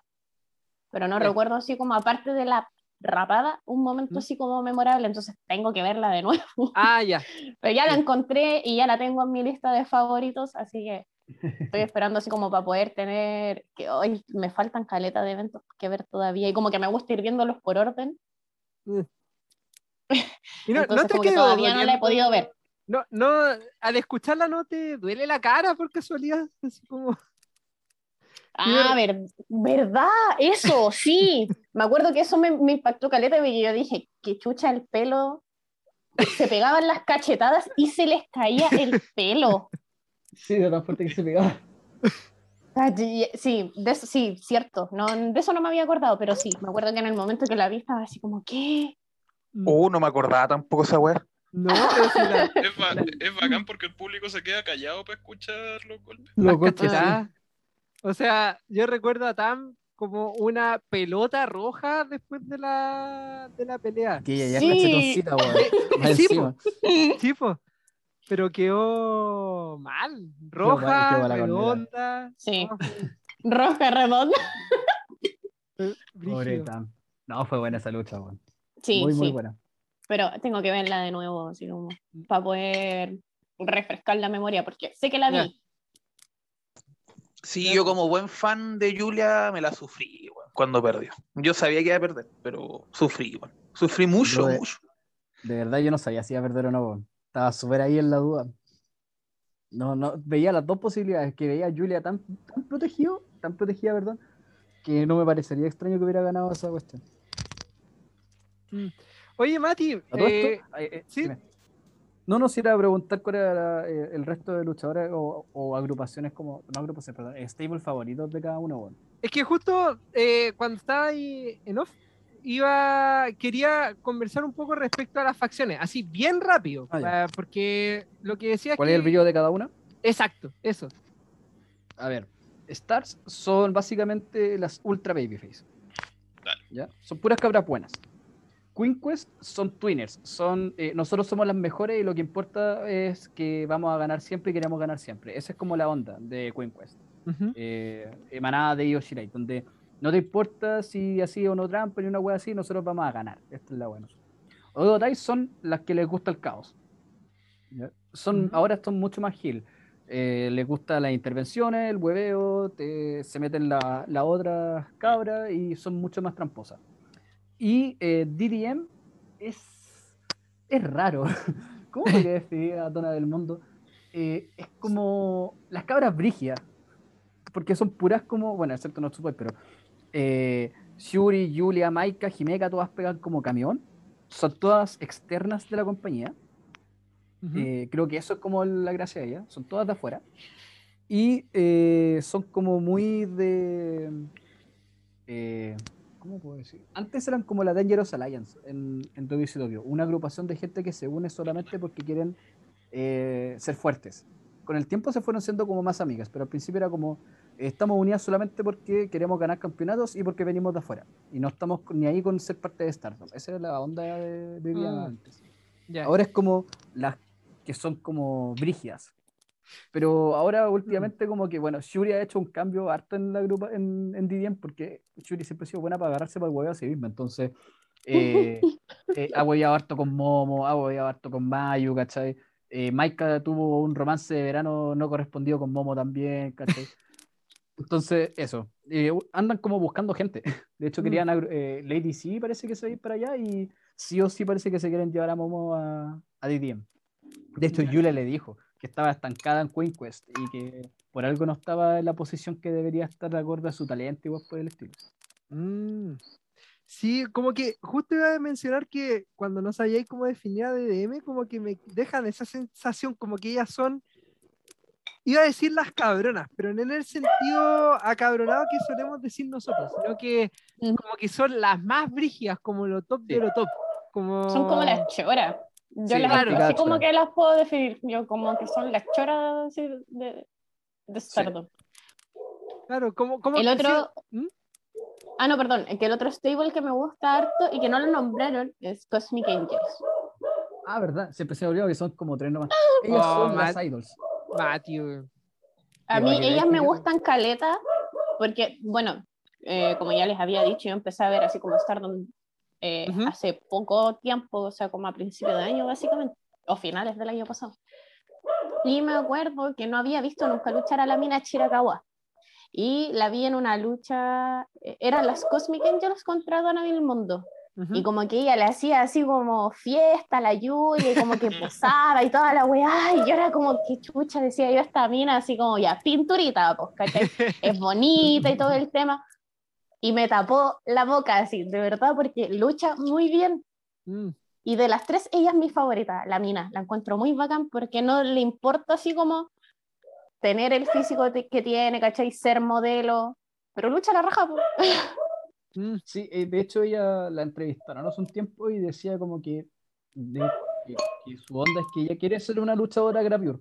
Pero no Sí. recuerdo así como aparte de la rapada, un momento así como memorable, entonces tengo que verla de nuevo. Ah, ya. Pero ya la encontré y ya la tengo en mi lista de favoritos, así que estoy esperando así como para poder tener, que hoy me faltan caleta de eventos que ver todavía y como que me gusta ir viéndolos por orden, Y no, te como que todavía no la he podido ver. No, no, al escucharla no te duele la cara por casualidad, así como... Ah, ver- verdad, eso, sí. Me acuerdo que eso me, me impactó caleta porque yo dije, que chucha el pelo, se pegaban las cachetadas y se les caía el pelo. Sí, de tan fuerte que se pegaba. Ah, Sí, de eso, sí, cierto. No, de eso no me había acordado, pero sí, me acuerdo que en el momento que la vi estaba así como, ¿qué? Oh, no me acordaba tampoco esa weá. No, pero sí la, Es, ba- es bacán porque el público se queda callado para escuchar los golpes. Los golpes, sí. O sea, yo recuerdo a Tam como una pelota roja después de la, de la pelea. Que ella ya Sí. es cachetoncita, weón. Más Sí, encima. Sí, po. Pero quedó mal. Roja, quedó redonda. Sí. fue- Roja redonda. fue Pobre brígido. Tam. No, fue buena esa lucha, weón. Sí, muy, muy sí. buena. Pero tengo que verla de nuevo, así como, para poder refrescar la memoria, porque sé que la vi. Sí, yo como buen fan de Julia me la sufrí weón, cuando perdió. Yo sabía que iba a perder, pero sufrí, weón. Sufrí mucho, de- mucho. De verdad yo no sabía si iba a perder o no, weón. Estaba súper ahí en la duda. No, no, veía las dos posibilidades, que veía a Julia tan, tan protegido, tan protegida, perdón, que no me parecería extraño que hubiera ganado esa cuestión. Oye, Mati, eh, eh, sí. dime. No nos iba a preguntar cuál era la- eh, el resto de luchadores o, o agrupaciones como, no agrupaciones, perdón, eh, stable favoritos de cada uno, weón. es que justo eh, cuando estaba ahí en off, iba, quería conversar un poco respecto a las facciones, así bien rápido, Ah, ah, porque lo que decía ¿Cuál que... es el brillo de cada una? Exacto, eso. A ver, Stars son básicamente las ultra babyface. ¿Ya? Son puras cabras buenas. Queen Quest son twinners, son, eh, nosotros somos las mejores y lo que importa es que vamos a ganar siempre y queremos ganar siempre. Esa es como la onda de Queen Quest, Ujú. eh, emanada de Io Shirai, donde no te importa si así o no trampa ni una wea así, nosotros vamos a ganar. Esta es la buena. Odotai son las que les gusta el caos. Son. Ahora son mucho más heal. Eh, les gustan las intervenciones, el hueveo, te- se meten la, la otra cabra y son mucho más tramposas. Y eh, DDM es, es raro. ¿Cómo podría definir a Dona del Mundo? Eh, es como las cabras brígidas. Porque son puras como, bueno, excepto no Tsuboi, pero eh, Shuri, Julia, Maika, Himeka, todas pegan como camión. Son todas externas de la compañía. Ujú. Eh, creo que eso es como la gracia de ella. Son todas de afuera. Y eh, son como muy de. eh, ¿Cómo puedo decir? Antes eran como la Dangerous Alliance en, en WCW. Una agrupación de gente que se une solamente porque quieren eh, ser fuertes. Con el tiempo se fueron siendo como más amigas, pero al principio era como. Estamos unidas solamente porque queremos ganar campeonatos y porque venimos de afuera. Y no estamos ni ahí con ser parte de Stardom. Esa era la onda de, de Mm. antes. Ya. Ahora es como las que son como brígidas. Pero ahora últimamente como que, bueno, Shuri ha hecho un cambio harto en la grupa, en, en DDM, porque Shuri siempre ha sido buena para agarrarse para el huevo a sí misma. Entonces, eh, eh, ha hueveado harto con Momo, ha hueveado harto con Mayu, ¿cachai? Eh, Maika tuvo un romance de verano no correspondido con Momo también, ¿cachai? Entonces, eso. Eh, andan como buscando gente. De hecho, Mm. querían eh, Lady C parece que se va a ir para allá y sí o sí parece que se quieren llevar a Momo a, a DDM. De hecho, Ya. Yulia le dijo que estaba estancada en Queen Quest y que por algo no estaba en la posición que debería estar de acuerdo a su talento y por el estilo. Mm. Sí, como que justo iba a mencionar que cuando no sabíais cómo definir a DDM, como que me dejan esa sensación como que ellas son, iba a decir las cabronas, pero no en el sentido acabronado que solemos decir nosotros, sino que como que son las más brígidas, como lo top de Sí. lo top. Como... Son como las choras. Yo Sí, las claro. así Las como que las puedo definir. Yo como que son las choras de, de Stardom. Claro, como, como El que otro. ¿Mm? Ah, no, perdón. Que el otro stable que me gusta harto y que no lo nombraron es Cosmic Angels. Ah, ¿verdad? Siempre se me olvidó que son como tres nomás. Ellas Oh, son las man. idols. Tío. A mí ellas me gustan caleta porque, bueno, eh, como ya les había dicho, yo empecé a ver así como Stardom eh, Ujú. hace poco tiempo, o sea, como a principios de año básicamente, o finales del año pasado. Y me acuerdo que no había visto nunca luchar a la mina Chirakawa. Y la vi en una lucha, eh, eran las Cosmic Angels contra Donna del Y como que ella le hacía así como fiesta la Yulia, y como que posaba y toda la weá, y yo era como que chucha, decía yo esta mina así como ya, pinturita, pues, ¿cachai? Es bonita y todo el tema. Y me tapó la boca así, de verdad, porque lucha muy bien. Mm. Y de las tres, ella es mi favorita, la mina. La encuentro muy bacán porque no le importa así como tener el físico que tiene, ¿cachai? Ser modelo, pero lucha la raja, pues. Mm. Sí, eh, de hecho ella la entrevistaron hace un tiempo y decía como que, de- que, que su onda es que ella quiere ser una luchadora gravure.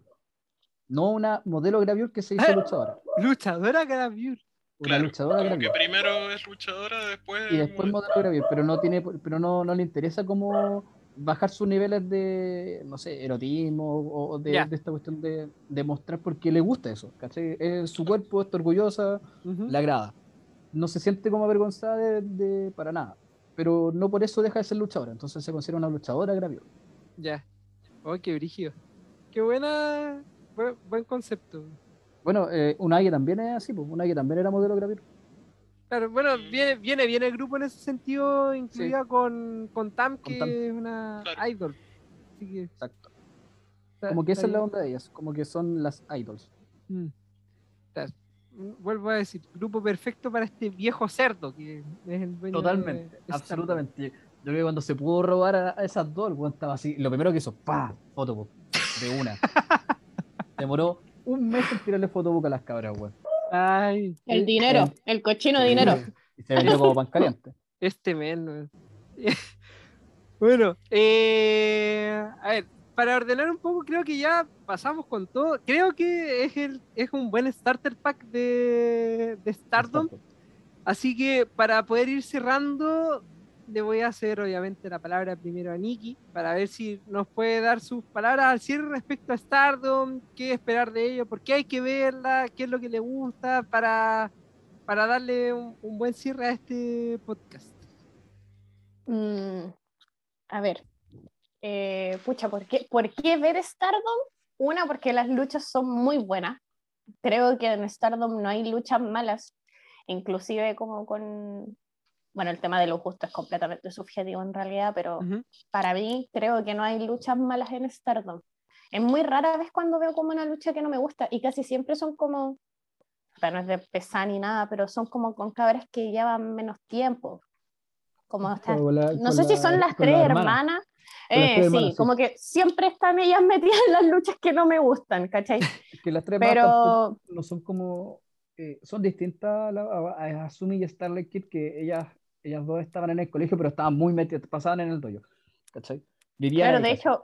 No una modelo gravure que se hizo Ah. luchadora. Luchadora Gravure. Una Claro, luchadora como que primero es luchadora, después. Y después modelo gravure, pero no tiene, pero no, no le interesa como bajar sus niveles de, no sé, erotismo o, de, esta cuestión de, de mostrar porque le gusta eso, ¿cachai? Es su cuerpo, está orgullosa, Ujú. le agrada. No se siente como avergonzada de, de- para nada. Pero no por eso deja de ser luchadora. Entonces se considera una luchadora gravio. Ya. Oh, qué brígido. Qué buena. Buen, buen concepto. Bueno, eh, Unagi también es así, pues. Unagi también era modelo gravio. Claro, bueno, Mm. viene, viene, viene el grupo en ese sentido, incluida con, con Tam, que Tam. es una Claro. idol. Así que Exacto. está- Como que esa es la onda de ellas. Como que son las idols. Mm. Está- Vuelvo a decir, grupo perfecto para este viejo cerdo que es el dueño Totalmente, absolutamente. Yo creo que cuando se pudo robar a, a esas dos, el weón estaba así. Lo primero que hizo, ¡pa! Fotobook. De una. Demoró un mes en tirarle fotobook a las cabras, weón. Ay, El dinero, el cochino dinero. Y se vendió como pan caliente. este men. weón. bueno, eh, a ver, para ordenar un poco, creo que ya pasamos con todo. Creo que es, el, es un buen starter pack de, de Stardom. Así que para poder ir cerrando, le voy a hacer obviamente la palabra primero a Nikki para ver si nos puede dar sus palabras al cierre respecto a Stardom, qué esperar de ello, por qué hay que verla, qué es lo que le gusta para, para darle un, un buen cierre a este podcast. Mm, a ver, eh, pucha, ¿por qué, ¿por qué ver Stardom? Una, porque las luchas son muy buenas. Creo que en Stardom no hay luchas malas, inclusive como con, bueno, el tema de lo justo es completamente subjetivo en realidad, pero Ujú. para mí creo que no hay luchas malas en Stardom. Es muy rara vez cuando veo como una lucha que no me gusta y casi siempre son como, bueno, no es de pesar ni nada, pero son como con cabras que llevan menos tiempo. Como están- la- no sé si la- son las tres la hermanas. hermana. Eh, sí, como que siempre están ellas metidas en las luchas que no me gustan, ¿cachai? Que las tres Pero no son como. eh, son distintas a, a- a Asumi y Starlight Kid, que ellas, ellas dos estaban en el colegio, pero estaban muy metidas, pasaban en el dojo. ¿Cachai? Vivían claro, de hecho,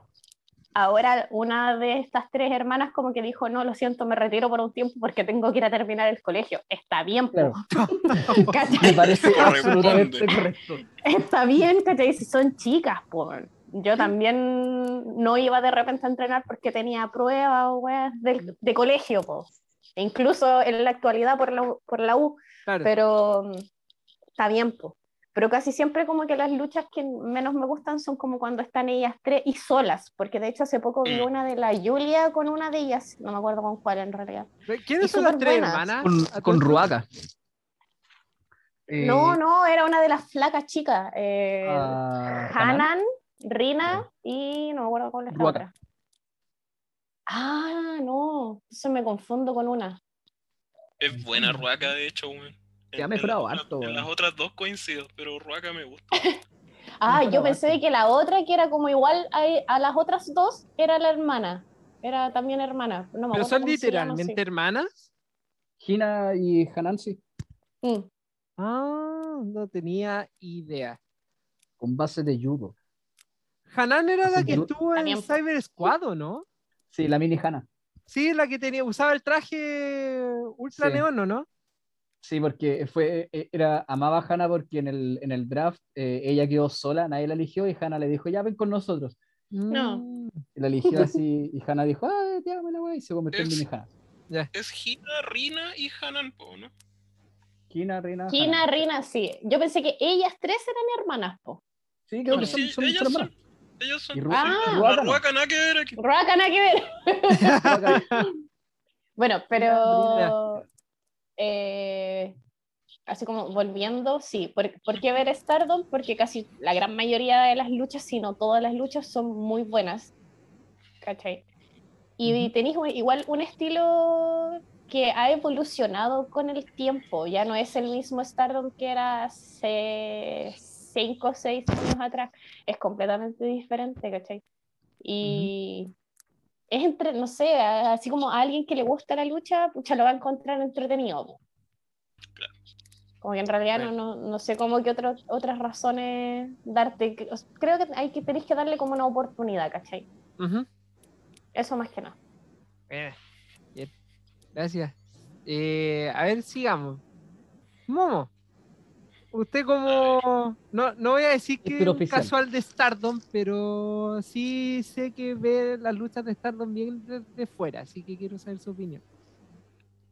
ahora una de estas tres hermanas como que dijo, no, lo siento, me retiro por un tiempo porque tengo que ir a terminar el colegio. Está bien, Claro. ¿cachai? Me parece absolutamente correcto. Está bien, ¿cachai? Si son chicas, po. Yo también no iba de repente a entrenar porque tenía pruebas o del- de, colegio, po. Incluso en la actualidad por la, U- por la U, Claro. pero mm, está bien, po. Pero casi siempre como que las luchas que menos me gustan son como cuando están ellas tres y solas, porque de hecho hace poco vi Mm. una de la Julia con una de ellas, no me acuerdo con cuál en realidad. ¿Quiénes y son las tres superbuenas. hermanas? Con, ¿A con? Ruaka. No, Eh, no, era una de las flacas chicas. eh, ah, Hanan. Rina y no me acuerdo cuál es la otra. Ah, no, entonces me confundo con una. Es buena Ruaka, de hecho. Se ha En- mejorado harto, otras- En las otras dos coincido, pero Ruaka me gusta. Ah, yo pensé harto. que la otra, que era como igual a, a las otras dos, era la hermana. Era también hermana. No me Pero son llama, literalmente hermanas. Hina y Hanan, sí, sí. Mm. Ah, no tenía idea. con base de judo. Hanan era la que estuvo en. Cyber Squad, ¿o no? Sí, la mini Hana. Sí, la que tenía, usaba el traje ultra Sí. neón, ¿o no? Sí, porque fue, eh, era, amaba a Hannah porque en el, en el draft eh, ella quedó sola, nadie la eligió y Hannah le dijo, ya ven con nosotros. No. Mm, Y la eligió así y Hannah dijo, ah, te amo la wey, y se convirtió en mini Hannah. Es Hina, Rina y Hanan, po, ¿no? Kina, Reina. Kina, Hannah. Rina, sí. Yo pensé que ellas tres eran hermanas, po. Sí, creo No, que son, sí, son, ellas son son. Ellas son. Y Ru- Ah. no. Ruaka nada que ver aquí. Ruaka, nada que ver. Bueno, pero eh, así como volviendo, sí, ¿por, por qué ver Stardom? Porque casi la gran mayoría de las luchas, si no todas las luchas, son muy buenas. ¿Cachai? Y tenéis igual un estilo que ha evolucionado con el tiempo, ya no es el mismo Stardom que era hace 5 o 6 años atrás, es completamente diferente, ¿cachai? Y es entre, no sé, así como a alguien que le gusta la lucha, pucha, lo va a encontrar entretenido. Claro. Como que en realidad no, no, no sé cómo que otro- otras razones darte. Creo que hay que tenéis que darle como una oportunidad, ¿cachai? Eso más que nada. Eh, bien. Gracias. Eh, a ver, sigamos. Momo, usted como... No, no voy a decir que es un casual de Stardom, pero sí sé que ve las luchas de Stardom bien desde fuera, así que quiero saber su opinión.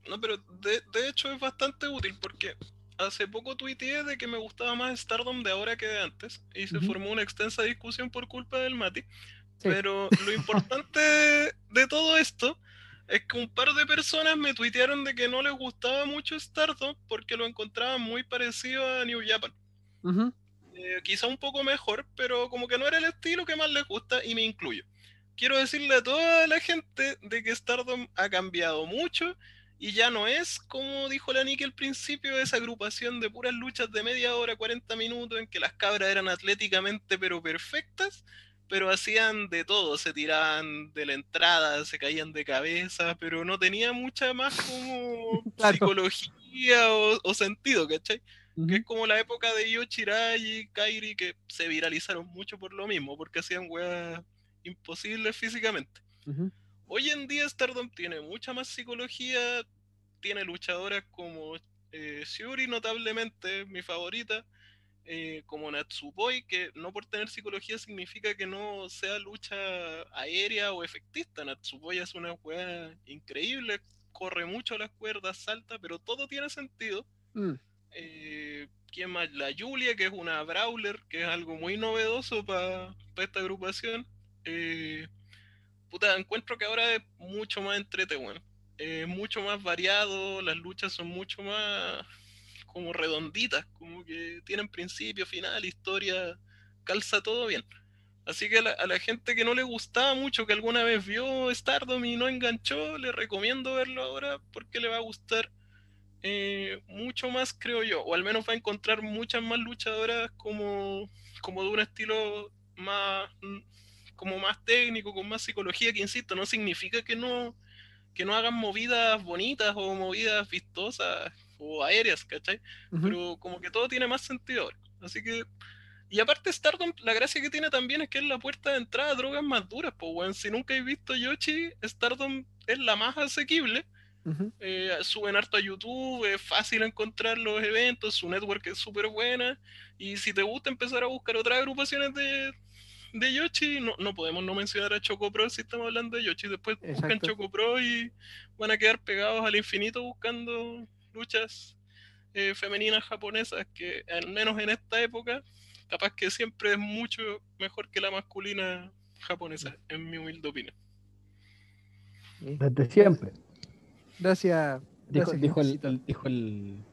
No, pero de, de hecho es bastante útil porque hace poco tuiteé de que me gustaba más Stardom de ahora que de antes y se formó una extensa discusión por culpa del Mati. Sí. Pero lo importante de todo esto es que un par de personas me tuitearon de que no les gustaba mucho Stardom porque lo encontraban muy parecido a New Japan. Eh, quizá un poco mejor, pero como que no era el estilo que más les gusta y me incluyo. Quiero decirle a toda la gente de que Stardom ha cambiado mucho y ya no es, como dijo la Nicky al principio, esa agrupación de puras luchas de media hora, 40 minutos, en que las cabras eran atléticamente pero perfectas, pero hacían de todo, se tiraban de la entrada, se caían de cabeza, pero no tenía mucha más como Claro. psicología o, o sentido, ¿cachai? Que es como la época de Yochirai y Kairi que se viralizaron mucho por lo mismo, porque hacían weas imposibles físicamente. Hoy en día Stardom tiene mucha más psicología, tiene luchadoras como eh, Shuri, notablemente mi favorita, eh, como Natsupoi, que no por tener psicología significa que no sea lucha aérea o efectista. Natsupoi es una weá increíble, corre mucho las cuerdas, salta, pero todo tiene sentido. Mm. Eh, ¿Quién más? La Julia, que es una brawler, que es algo muy novedoso para esta agrupación. Eh, puta, encuentro que ahora es mucho más entrete, bueno. Es mucho más variado, las luchas son mucho más como redonditas, como que tienen principio, final, historia, calza todo bien. Así que a la, a la gente que no le gustaba mucho, que alguna vez vio Stardom y no enganchó, le recomiendo verlo ahora porque le va a gustar eh, mucho más, creo yo, o al menos va a encontrar muchas más luchadoras como, como de un estilo más como más técnico, con más psicología, que insisto, no significa que no, que no hagan movidas bonitas o movidas vistosas o aéreas, ¿cachai? Pero como que todo tiene más sentido ahora. Así que. Y aparte, Stardom, la gracia que tiene también es que es la puerta de entrada a drogas más duras, pues, weón. Si nunca he visto Yoshi, Stardom es la más asequible. Eh, suben harto a YouTube, es fácil encontrar los eventos, su network es súper buena. Y si te gusta empezar a buscar otras agrupaciones de, de Yoshi, no, no podemos no mencionar a Choco Pro si estamos hablando de Yoshi. Después buscan Exacto. Choco Pro y van a quedar pegados al infinito buscando luchas eh, femeninas japonesas que al menos en esta época, capaz que siempre es mucho mejor que la masculina japonesa, en mi humilde opinión. Desde siempre. Gracias. Dijo, Gracias, dijo el, dijo el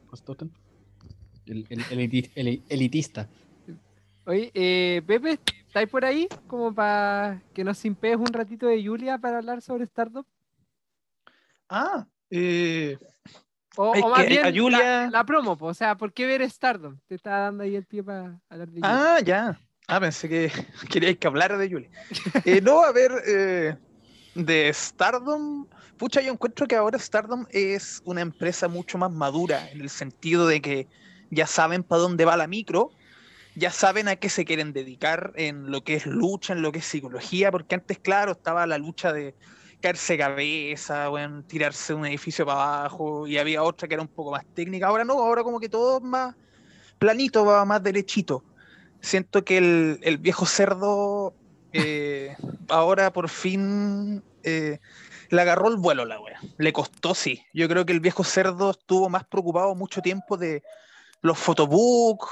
elitista. Oye, eh, Pepe, ¿estáis por ahí? Como para que nos simpees un ratito de Julia para hablar sobre Stardom. Ah, eh, O, o más que bien a la- Julia- la, promo, po, o sea, ¿por qué ver Stardom? Te estaba dando ahí el pie para hablar de Julia. ah, ya. Ah, pensé que queríais que hablara de Julia. Eh, no, a ver, eh, de Stardom. Pucha, yo encuentro que ahora Stardom es una empresa mucho más madura, en el sentido de que ya saben para dónde va la micro, ya saben a qué se quieren dedicar en lo que es lucha, en lo que es psicología, porque antes, claro, estaba la lucha de caerse cabeza, bueno, tirarse de un edificio para abajo, y había otra que era un poco más técnica. Ahora no, ahora como que todo más planito, va más derechito. Siento que el, el viejo cerdo eh, ahora por fin eh, le agarró el vuelo la wea. Le costó, sí. Yo creo que el viejo cerdo estuvo más preocupado mucho tiempo de los photobooks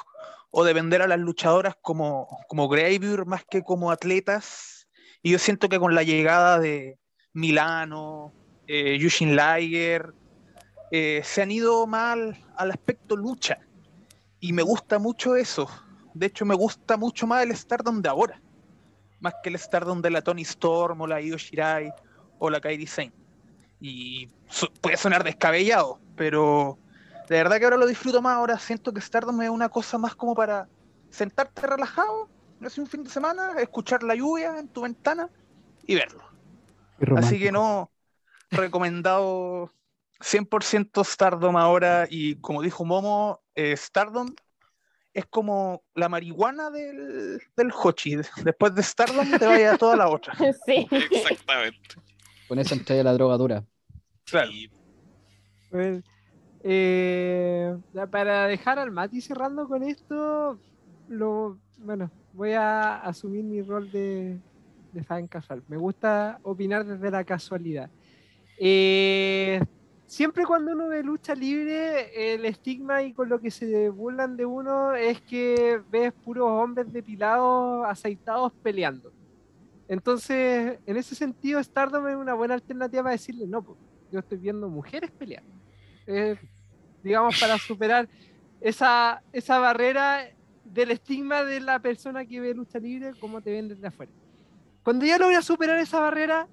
o de vender a las luchadoras como, como Graveyard más que como atletas. Y yo siento que con la llegada de Milano, eh, Yushin Liger, eh, se han ido mal al aspecto lucha. Y me gusta mucho eso. De hecho, me gusta mucho más el Stardom de ahora. Más que el Stardom de la Tony Storm o la Io Shirai o la Kairi Sane. Y puede sonar descabellado, pero de verdad que ahora lo disfruto más. Ahora siento que Stardom es una cosa más como para sentarte relajado, hace un fin de semana, escuchar la lluvia en tu ventana y verlo. Así que no, recomendado 100% Stardom ahora y como dijo Momo, eh, Stardom es como la marihuana del, del Hochi. Después de Stardom te vaya a toda la otra. Sí. Exactamente. Con eso entré a la droga dura. Claro. Bueno, eh, para dejar al Mati cerrando con esto, lo, bueno, voy a asumir mi rol de, de fan casual. Me gusta opinar desde la casualidad. Eh, siempre cuando uno ve lucha libre, el estigma y con lo que se burlan de uno es que ves puros hombres depilados, aceitados peleando. Entonces, en ese sentido, Stardom es una buena alternativa para decirle, no, yo estoy viendo mujeres pelear. Eh, digamos, para superar esa, esa barrera del estigma de la persona que ve lucha libre, como te ven desde afuera. Cuando ya logras superar esa barrera,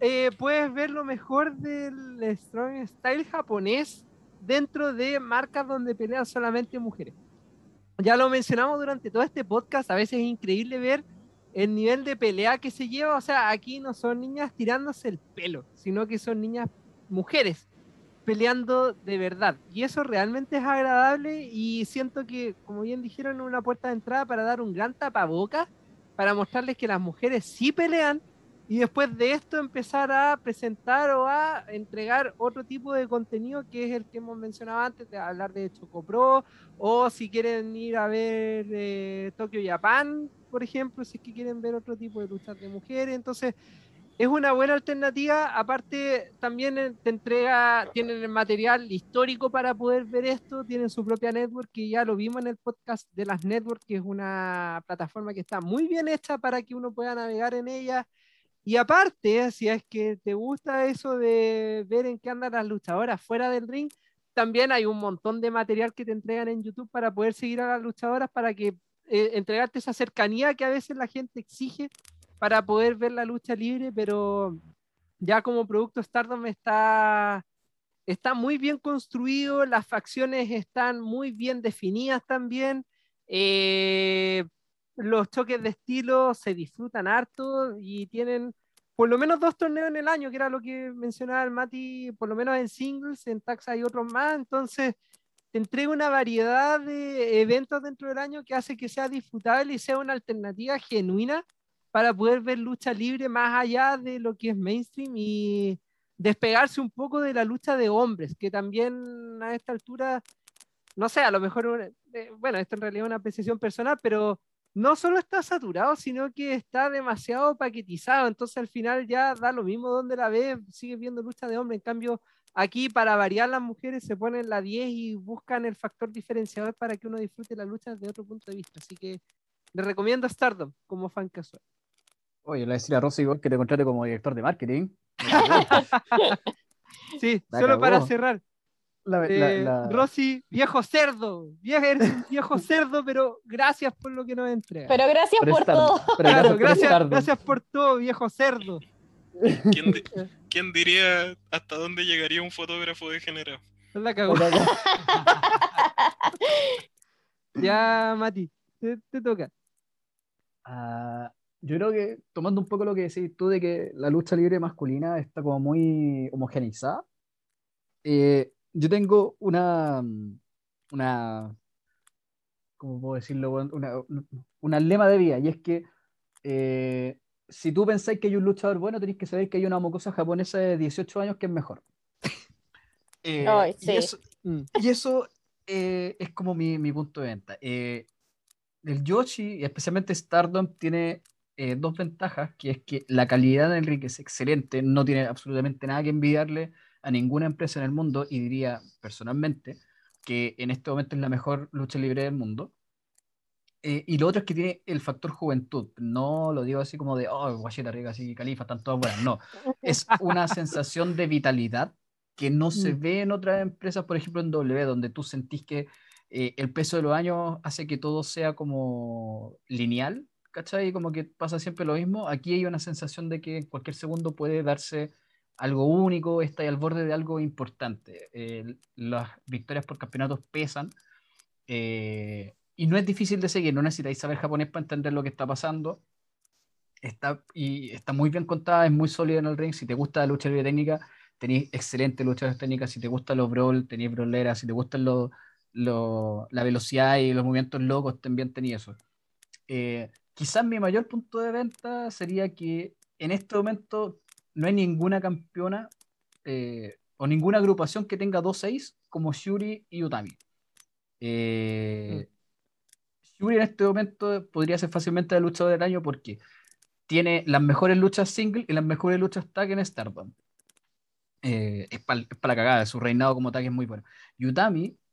eh, puedes ver lo mejor del strong style japonés dentro de marcas donde pelean solamente mujeres. Ya lo mencionamos durante todo este podcast, a veces es increíble ver el nivel de pelea que se lleva, o sea, aquí no son niñas tirándose el pelo, sino que son niñas mujeres peleando de verdad. Y eso realmente es agradable y siento que, como bien dijeron, una puerta de entrada para dar un gran tapaboca, para mostrarles que las mujeres sí pelean y después de esto empezar a presentar o a entregar otro tipo de contenido que es el que hemos mencionado antes, de hablar de Chocopro, o si quieren ir a ver eh, Tokyo Japan, por ejemplo, si es que quieren ver otro tipo de luchas de mujeres. Entonces, es una buena alternativa. Aparte, también eh, te entrega, tienen el material histórico para poder ver esto, tienen su propia network, que ya lo vimos en el podcast de las networks, que es una plataforma que está muy bien hecha para que uno pueda navegar en ella y aparte, si es que te gusta eso de ver en qué andan las luchadoras fuera del ring, también hay un montón de material que te entregan en YouTube para poder seguir a las luchadoras, para que eh, entregarte esa cercanía que a veces la gente exige para poder ver la lucha libre, pero ya como producto Stardom está, está muy bien construido, las facciones están muy bien definidas también. Eh, los choques de estilo se disfrutan harto y tienen por lo menos dos torneos en el año, que era lo que mencionaba el Mati, por lo menos en singles, en tax hay otros más, entonces te entrega una variedad de eventos dentro del año que hace que sea disfrutable y sea una alternativa genuina para poder ver lucha libre más allá de lo que es mainstream y despegarse un poco de la lucha de hombres, que también a esta altura, no sé, a lo mejor, eh, bueno, esto en realidad es una apreciación personal, pero no solo está saturado, sino que está demasiado paquetizado. Entonces al final ya da lo mismo donde la ves, sigues viendo lucha de hombre. En cambio, aquí para variar las mujeres se ponen la 10 y buscan el factor diferenciador para que uno disfrute la lucha desde otro punto de vista. Así que le recomiendo Stardom como fan casual. Oye, le decía a Rosy que te contrate como director de marketing. sí, solo para cerrar. Eh, Rosy, viejo cerdo, viejo, viejo cerdo, pero gracias por lo que nos entrega. Pero gracias por, todo. gracias, gracias, por todo, viejo cerdo. ¿Quién, diría hasta dónde llegaría un fotógrafo degenerado? La cagó. ya, Mati, te, toca. Ah, yo creo que, tomando un poco lo que decís tú de que la lucha libre masculina está como muy homogeneizada, eh, yo tengo una, una, ¿cómo puedo decirlo? Una, una lema de vida, y es que eh, si tú pensáis que hay un luchador bueno, tenéis que saber que hay una mocosa japonesa de 18 años que es mejor. Eh, y eso, mm, y eso eh, es como mi, mi, punto de venta. el Yoshi, y especialmente Stardom, tiene dos ventajas, que es que la calidad del ring es excelente, no tiene absolutamente nada que envidiarle a ninguna empresa en el mundo y diría personalmente que en este momento es la mejor lucha libre del mundo. Eh, y lo otro es que tiene el factor juventud. No lo digo así como de, oh, guacheta rica, así, califa, están todas buenas. No, es una sensación de vitalidad que no se mm. ve en otras empresas, por ejemplo en W, donde tú sentís que eh, el peso de los años hace que todo sea como lineal, ¿cachai? Como que pasa siempre lo mismo. Aquí hay una sensación de que en cualquier segundo puede darse algo único, está al borde de algo importante. las victorias por campeonatos pesan eh, y no es difícil de seguir, no necesitáis saber japonés para entender lo que está pasando. Está, y está muy bien contada, es muy sólida en el ring. Si te gusta la lucha libre técnica, tenéis excelente lucha técnica. Si te gustan los brawl, tenéis brawleras. Si te gustan lo, la velocidad y los movimientos locos, también tenéis eso. Eh, quizás mi mayor punto de venta sería que en este momento no hay ninguna campeona eh, o ninguna agrupación que tenga 2-6 como Shuri y Utami. Eh, Shuri en este momento podría ser fácilmente la luchador del año porque tiene las mejores luchas single y las mejores luchas tag en Stardom. Eh, es para la cagada, su reinado como tag es muy bueno.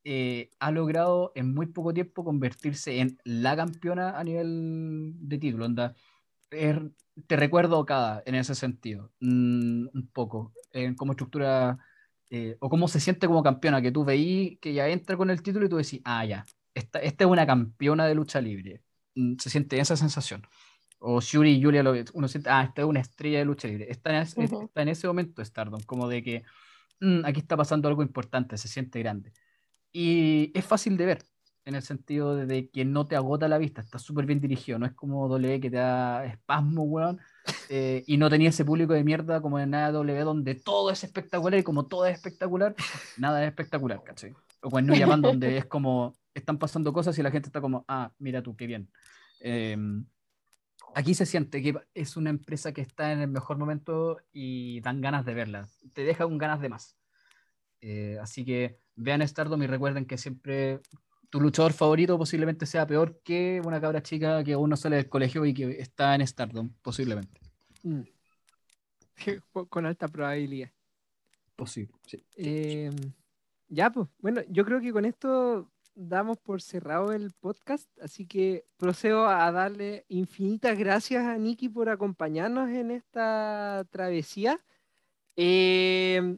Utami ha logrado en muy poco tiempo convertirse en la campeona a nivel de título. Onda, te recuerdo cada en ese sentido, mm, un poco, en cómo estructura eh, o cómo se siente como campeona, que tú veí que ya entra con el título y tú decís, ah, ya, esta, esta es una campeona de lucha libre. Mm, se siente esa sensación. O Shuri y Julia, uno siente, ah, esta es una estrella de lucha libre. Está en, está en ese momento Stardom, como de que mm, aquí está pasando algo importante, se siente grande. Y es fácil de ver en el sentido de, que no te agota la vista, está súper bien dirigido, no es como W que te da espasmo, weón, eh, y no tenía ese público de mierda como en nada W donde todo es espectacular y como todo es espectacular, nada es espectacular, ¿cachai? O con New Japan donde es como, están pasando cosas y la gente está como, ah, mira tú, qué bien. Em, aquí se siente que es una empresa que está en el mejor momento y dan ganas de verla. Te deja con ganas de más. Eh, así que vean Stardom y recuerden que siempre tu luchador favorito posiblemente sea peor que una cabra chica que aún no sale del colegio y que está en Stardom, posiblemente. Mm. Con alta probabilidad. Posible, sí. Eh, ya, pues, bueno, yo creo que con esto damos por cerrado el podcast, así que procedo a darle infinitas gracias a Nikki por acompañarnos en esta travesía. Eh,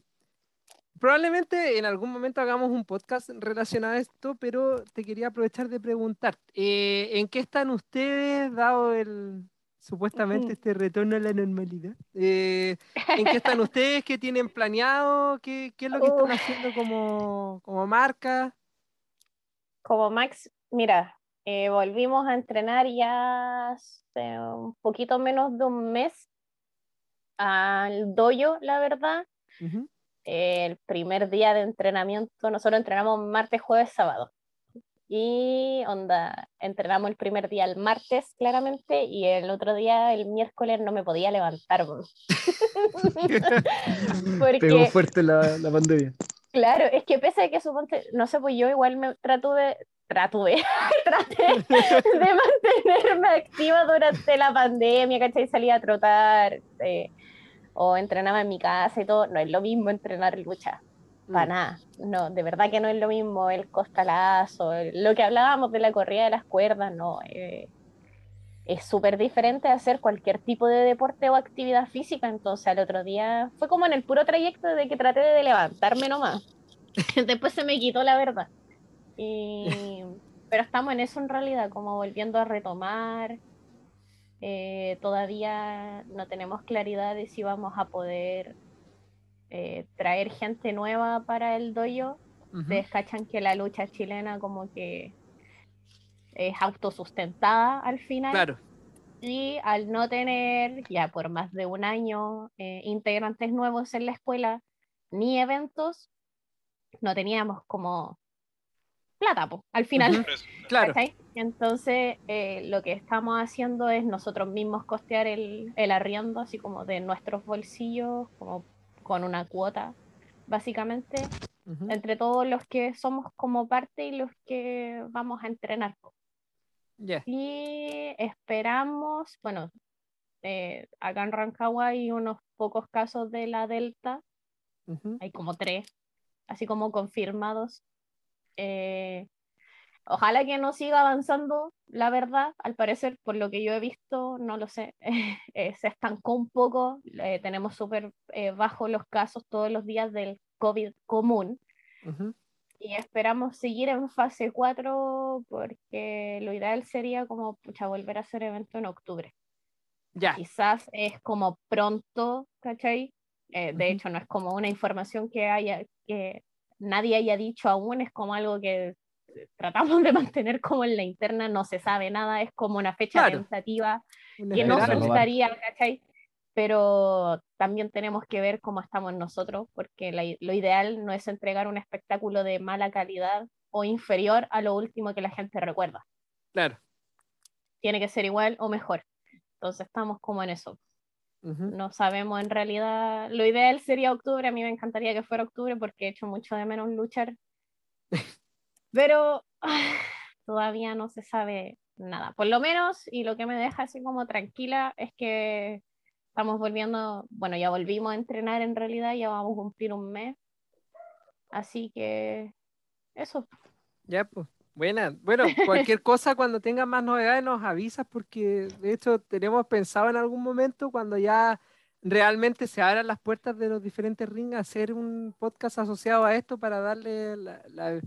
probablemente en algún momento hagamos un podcast relacionado a esto, pero te quería aprovechar de preguntar, eh, ¿en qué están ustedes dado el supuestamente este retorno a la normalidad? Eh, ¿En qué están ustedes? ¿Qué tienen planeado? ¿Qué, qué es lo que están haciendo como, como marca? Como Max, mira, eh, volvimos a entrenar ya hace un poquito menos de un mes al dojo, la verdad. Ujú. El primer día de entrenamiento, nosotros entrenamos martes, jueves, sábado. Y onda, entrenamos el primer día el martes, claramente, y el otro día, el miércoles, no me podía levantar. po. Porque Pegó fuerte la, la pandemia. Claro, es que pese a que suponte, no sé, pues yo igual me trato de, traté de mantenerme activa durante la pandemia, ¿cachai? Salía a trotar, eh, o entrenaba en mi casa y todo, no es lo mismo entrenar lucha, para Mm. nada, no, de verdad que no es lo mismo el costalazo, el- lo que hablábamos de la corrida de las cuerdas, no, eh, es súper diferente hacer cualquier tipo de deporte o actividad física. Entonces, al otro día fue como en el puro trayecto de que traté de levantarme nomás. Después se me quitó la verdad. Y... Pero estamos en eso en realidad, como volviendo a retomar. Eh, todavía no tenemos claridad de si vamos a poder eh, traer gente nueva para el dojo. Ujú. Ustedes cachan que la lucha chilena como que es autosustentada al final. Claro. Y al no tener ya por más de un año eh, integrantes nuevos en la escuela ni eventos, no teníamos como plata po, al final. Claro. Entonces, eh, lo que estamos haciendo es nosotros mismos costear el, el arriendo, así como de nuestros bolsillos, como con una cuota, básicamente, Ujú. entre todos los que somos como parte y los que vamos a entrenar. Ya. Y esperamos, bueno, eh, acá en Rancagua hay unos pocos casos de la Delta, Ujú. hay como tres, así como confirmados. Eh, ojalá que no siga avanzando, la verdad, al parecer, por lo que yo he visto, no lo sé, eh, se estancó un poco, eh, tenemos súper eh, bajos los casos todos los días del COVID común Ujú. y esperamos seguir en fase 4 porque lo ideal sería como pucha, volver a hacer evento en octubre. Ya. Quizás es como pronto, ¿cachai? Eh, de Ujú. hecho, no es como una información que haya que nadie haya dicho aún, es como algo que tratamos de mantener como en la interna, no se sabe nada, es como una fecha Claro. tentativa Una que esperanza. esperanza. gustaría, ¿cachai? Pero también tenemos que ver cómo estamos nosotros, porque la lo ideal no es entregar un espectáculo de mala calidad o inferior a lo último que la gente recuerda. Claro. Tiene que ser igual o mejor. Entonces estamos como en eso. No sabemos en realidad. Lo ideal sería octubre. A mí me encantaría que fuera octubre porque he hecho mucho de menos luchar. Pero ah, todavía no se sabe nada. Por lo menos, y lo que me deja así como tranquila es que estamos volviendo, bueno, ya volvimos a entrenar en realidad, ya vamos a cumplir un mes. Así que eso. Ya, pues. Buena. Bueno, cualquier cosa cuando tengas más novedades nos avisas porque de hecho tenemos pensado en algún momento cuando ya realmente se abran las puertas de los diferentes rings hacer un podcast asociado a esto para darle la, la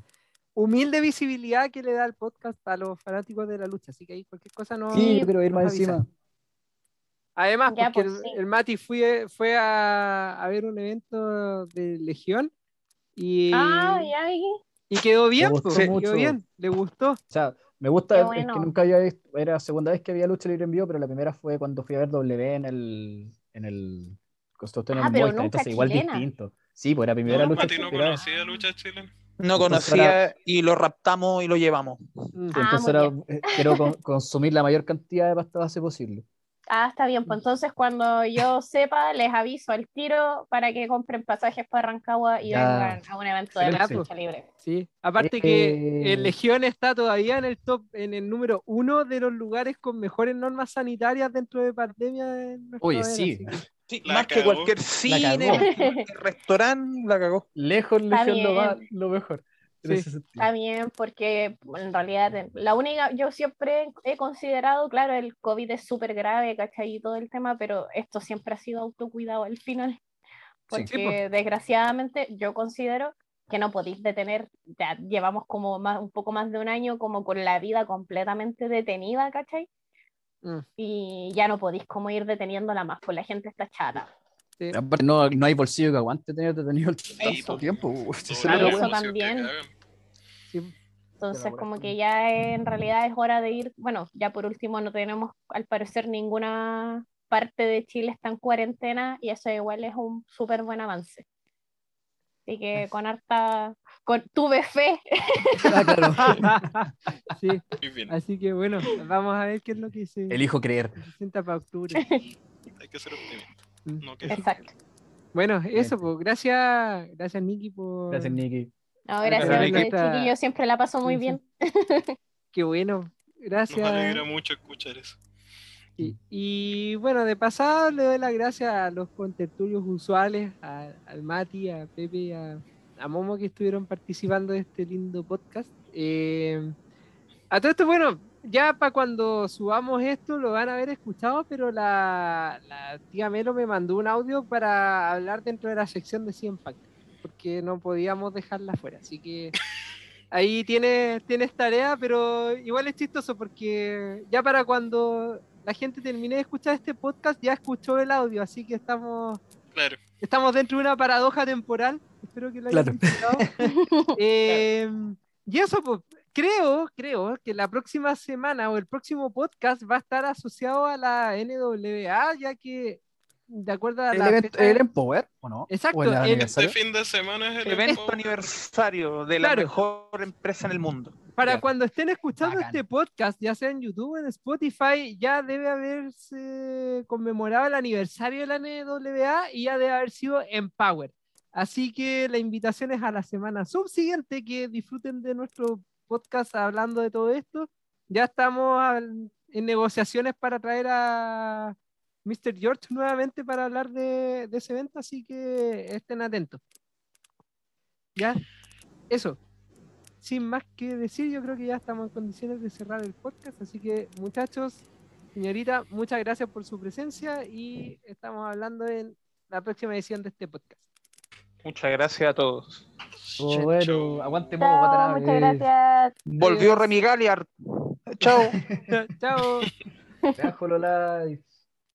humilde visibilidad que le da el podcast a los fanáticos de la lucha. Así que ahí cualquier cosa no. Sí, quiero ir más encima. Además, Ya, porque pues, el, sí. el Mati fue, fue a, a ver un evento de Legión y, Ah, ya, y- y quedó bien, gustó pues, mucho. quedó bien, le gustó. O sea, me gusta, es que nunca había visto, era la segunda vez que había lucha libre en vivo, pero la primera fue cuando fui a ver W en el, en el Constitución Ah, en nunca entonces igual chilena. distinto. Sí, pues era primera No, lucha Mati no conocía lucha chilena. No conocía y lo raptamos y lo llevamos. Ah, Entonces era, eh, quiero con- consumir la mayor cantidad de pasta base posible. Ah, está bien, pues entonces cuando yo sepa, les aviso al tiro para que compren pasajes para Rancagua y Ya. vengan a un evento de Excelente. lucha libre. Sí, aparte Eh, que el Legión está todavía en el top, en el número uno de los lugares con mejores normas sanitarias dentro de pandemia. en nuestra Oye, sí. que- Sí, La más que cualquier cine, cagó. más que cualquier restaurante, la cagó. Lejos, Legión lo, va- lo mejor. En Sí. ese sentido. Está bien, porque en realidad eh, la única, yo siempre he considerado, claro, el COVID es súper grave, ¿cachai? Y todo el tema, pero esto siempre ha sido autocuidado al final. Sí. Porque Sí, pues. desgraciadamente yo considero que no podéis detener, ya llevamos como más, un poco más de un año como con la vida completamente detenida, ¿cachai? Mm. Y ya no podéis como ir deteniéndola más, pues la gente está chata. sí. No, no hay bolsillo que aguante tener detenido el tanto Eso. tiempo. el eso también. Sí, Entonces, como que ya en realidad es hora de ir, bueno, ya por último no tenemos al parecer ninguna parte de Chile está en cuarentena y eso igual es un súper buen avance. Así que con harta, con, tuve fe. Ah, claro. sí, Muy bien, así que bueno, vamos a ver qué es lo que se Elijo creer. para octubre. hay que ser optimista. Mm. No que Exacto. Bueno, eso, pues gracias, gracias Nikki por... Gracias, Nicky. No, gracias a ustedes, chiquillos, siempre la paso muy Sí, sí. bien. Qué bueno, nos gracias. alegra mucho escuchar eso. Y, y, bueno, de pasada le doy las gracias a los contertulios usuales, a- al Mati, a Pepe, a, a Momo que estuvieron participando de este lindo podcast. Eh, a todo esto, bueno, ya para cuando subamos esto lo van a haber escuchado, pero la, la tía Melo me mandó un audio para hablar dentro de la sección de 100 Pack, porque no podíamos dejarla fuera. Así que ahí tienes, tienes tarea, pero igual es chistoso porque ya para cuando la gente termine de escuchar este podcast ya escuchó el audio, así que estamos, Claro, estamos dentro de una paradoja temporal. Espero que lo hayan Claro. Eh, y eso, pues, creo, creo que la próxima semana o el próximo podcast va a estar asociado a la NWA, ya que de acuerdo a ¿El, la evento, fecha- ¿El Empower o no? Exacto, ¿O el el- este fin de semana es el Evento Empower. aniversario de la Claro. mejor empresa en el mundo. Para Ya. cuando estén escuchando Bacán. este podcast, ya sea en YouTube o en Spotify, ya debe haberse conmemorado el aniversario de la NWA y ya debe haber sido Empower. Así que la invitación es a la semana subsiguiente que disfruten de nuestro podcast hablando de todo esto. Ya estamos al- en negociaciones para traer a Mr. George nuevamente para hablar de, de ese evento, así que estén atentos. Ya, eso sin más que decir, yo creo que ya estamos en condiciones de cerrar el podcast. Así que, muchachos, señorita, muchas gracias por su presencia y estamos hablando en la próxima edición de este podcast. Muchas gracias a todos. Oh, bueno, aguante Momo Chao, Watanabe. muchas gracias. Volvió. Remy Gallagher. Chao. Chao. Dejo Lola.